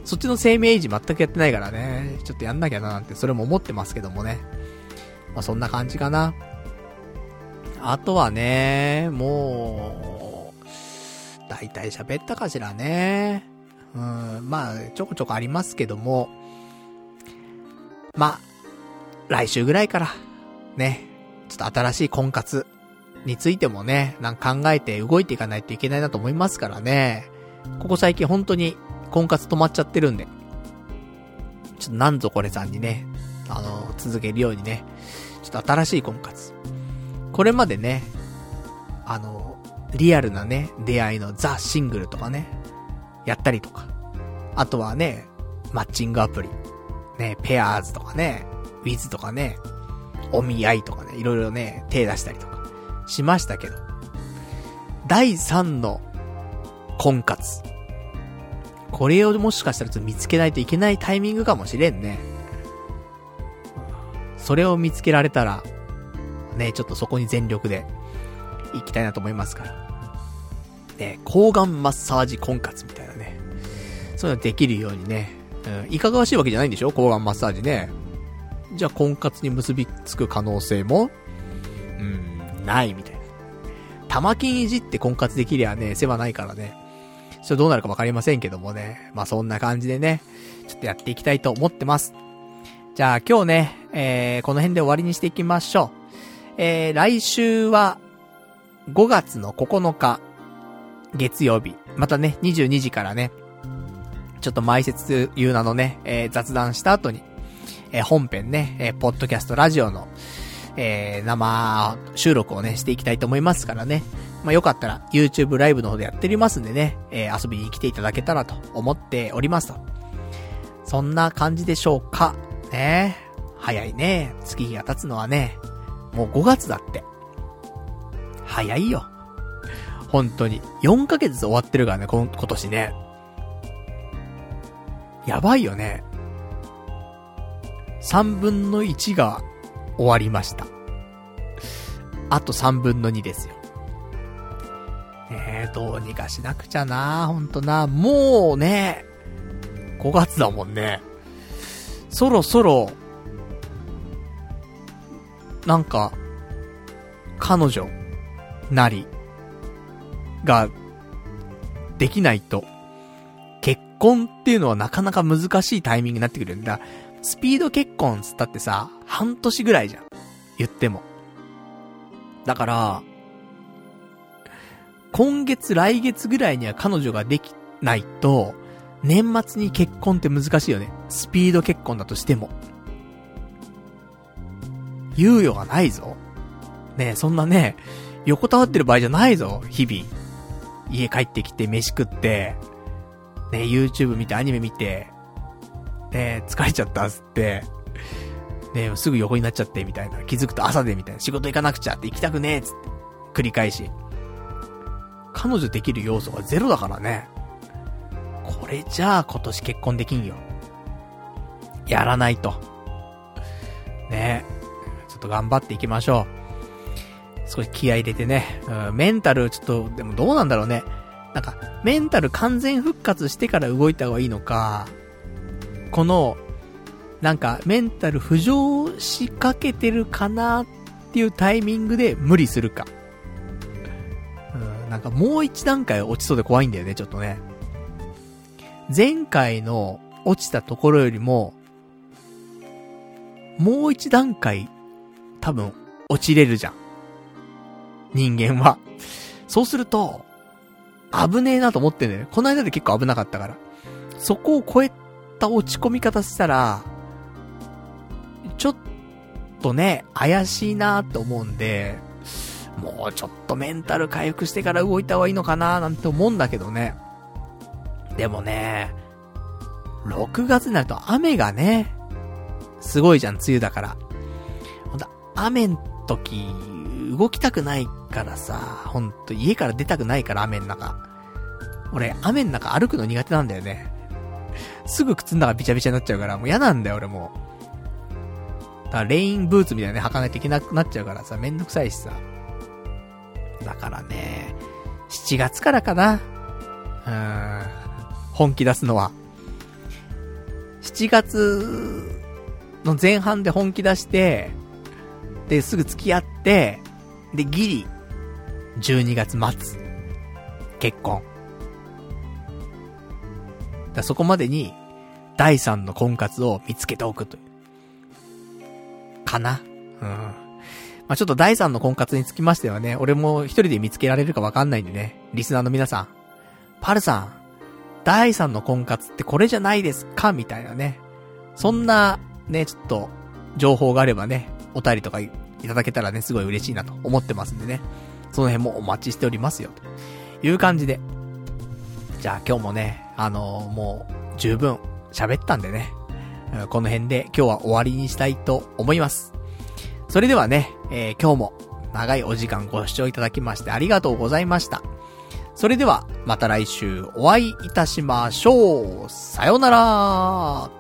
そっちの生命維持全くやってないからね、ちょっとやんなきゃななんて、それも思ってますけどもね。まあ、そんな感じかな。あとはね、もう、大体喋ったかしらね。うん、まあ、ちょこちょこありますけども、まあ、来週ぐらいから、ね、ちょっと新しい婚活についてもね、なんか考えて動いていかないといけないなと思いますからね。ここ最近本当に婚活止まっちゃってるんで、ちょっとなんぞこれさんにね、あの、続けるようにね、ちょっと新しい婚活。これまでね、あの、リアルなね、出会いのザ・シングルとかね、やったりとか。あとはね、マッチングアプリ。ね、ペアーズとかね、ウィズとかね、お見合いとかね、いろいろね、手出したりとか、しましたけど。第3の婚活。これをもしかしたらちょっと見つけないといけないタイミングかもしれんね。それを見つけられたら、ね、ちょっとそこに全力で行きたいなと思いますから。ね、抗がんマッサージ婚活みたいなね。そういうのできるようにね。うん、いかがわしいわけじゃないんでしょ？抗がんマッサージね。じゃあ婚活に結びつく可能性も、うん、ないみたいな。玉金いじって婚活できりゃね、世話ないからね。ちょっとどうなるかわかりませんけどもね。まあそんな感じでね、ちょっとやっていきたいと思ってます。じゃあ今日ね、えー、この辺で終わりにしていきましょう。えー、来週は、5月の9日、月曜日。またね、22時からね、ちょっと前説言うなのね、えー、雑談した後に、えー、本編ね、えー、ポッドキャストラジオの、えー、生収録をね、していきたいと思いますからね。まあ、よかったら YouTube ライブの方でやっておりますんでね、えー、遊びに来ていただけたらと思っておりますと。そんな感じでしょうか。ね早いね。月日が経つのはね、もう5月だって。早いよ。本当に。4ヶ月終わってるからね、今年ね。やばいよね。3分の1が終わりました。あと3分の2ですよ。ええ、どうにかしなくちゃなほんとな。もうね、5月だもんね。そろそろ、なんか、彼女、なり、が、できないと、婚っていうのはなかなか難しいタイミングになってくるんだ。スピード結婚つったってさ、半年ぐらいじゃん。言っても。だから、今月来月ぐらいには彼女ができないと、年末に結婚って難しいよね。スピード結婚だとしても。猶予がないぞ。ねそんなね、横たわってる場合じゃないぞ、日々。家帰ってきて飯食って、ね YouTube 見てアニメ見て、ね疲れちゃったっつって、ねすぐ横になっちゃってみたいな。気づくと朝でみたいな。仕事行かなくちゃって行きたくねえっつって。繰り返し。彼女できる要素がゼロだからね。これじゃあ今年結婚できんよ。やらないと。ねちょっと頑張っていきましょう。少し気合入れてね。うん、メンタルちょっと、でもどうなんだろうね。なんか、メンタル完全復活してから動いた方がいいのか、この、なんか、メンタル浮上しかけてるかなっていうタイミングで無理するか。うん、なんかもう一段階落ちそうで怖いんだよね、ちょっとね。前回の落ちたところよりも、もう一段階、多分、落ちれるじゃん。人間は。そうすると、危ねえなと思ってんだよね。この間で結構危なかったから。そこを超えた落ち込み方したら、ちょっとね、怪しいなと思うんで、もうちょっとメンタル回復してから動いた方がいいのかななんて思うんだけどね。でもね、6月になると雨がね、すごいじゃん、梅雨だから。ほんと、雨ん時、動きたくないからさ、ほんと、家から出たくないから、雨ん中。俺、雨ん中歩くの苦手なんだよね。すぐ靴の中びちゃびちゃになっちゃうから、もう嫌なんだよ、俺もう。だから、レインブーツみたいなね、履かないといけなくなっちゃうからさ、めんどくさいしさ。だからね、7月からかな。うーん、本気出すのは。7月の前半で本気出して、で、すぐ付き合って、で、ギリ、12月末、結婚。だそこまでに、第3の婚活を見つけておくという。かな。うん。まあ、ちょっと第3の婚活につきましてはね、俺も一人で見つけられるかわかんないんでね、リスナーの皆さん、パルさん、第3の婚活ってこれじゃないですか？みたいなね。そんな、ね、ちょっと、情報があればね、お便りとかいただけたらね、すごい嬉しいなと思ってますんでね。その辺もお待ちしておりますよ。という感じで。じゃあ今日もね、あのー、もう、十分喋ったんでね。この辺で今日は終わりにしたいと思います。それではね、えー、今日も長いお時間ご視聴いただきましてありがとうございました。それでは、また来週お会いいたしましょう。さようなら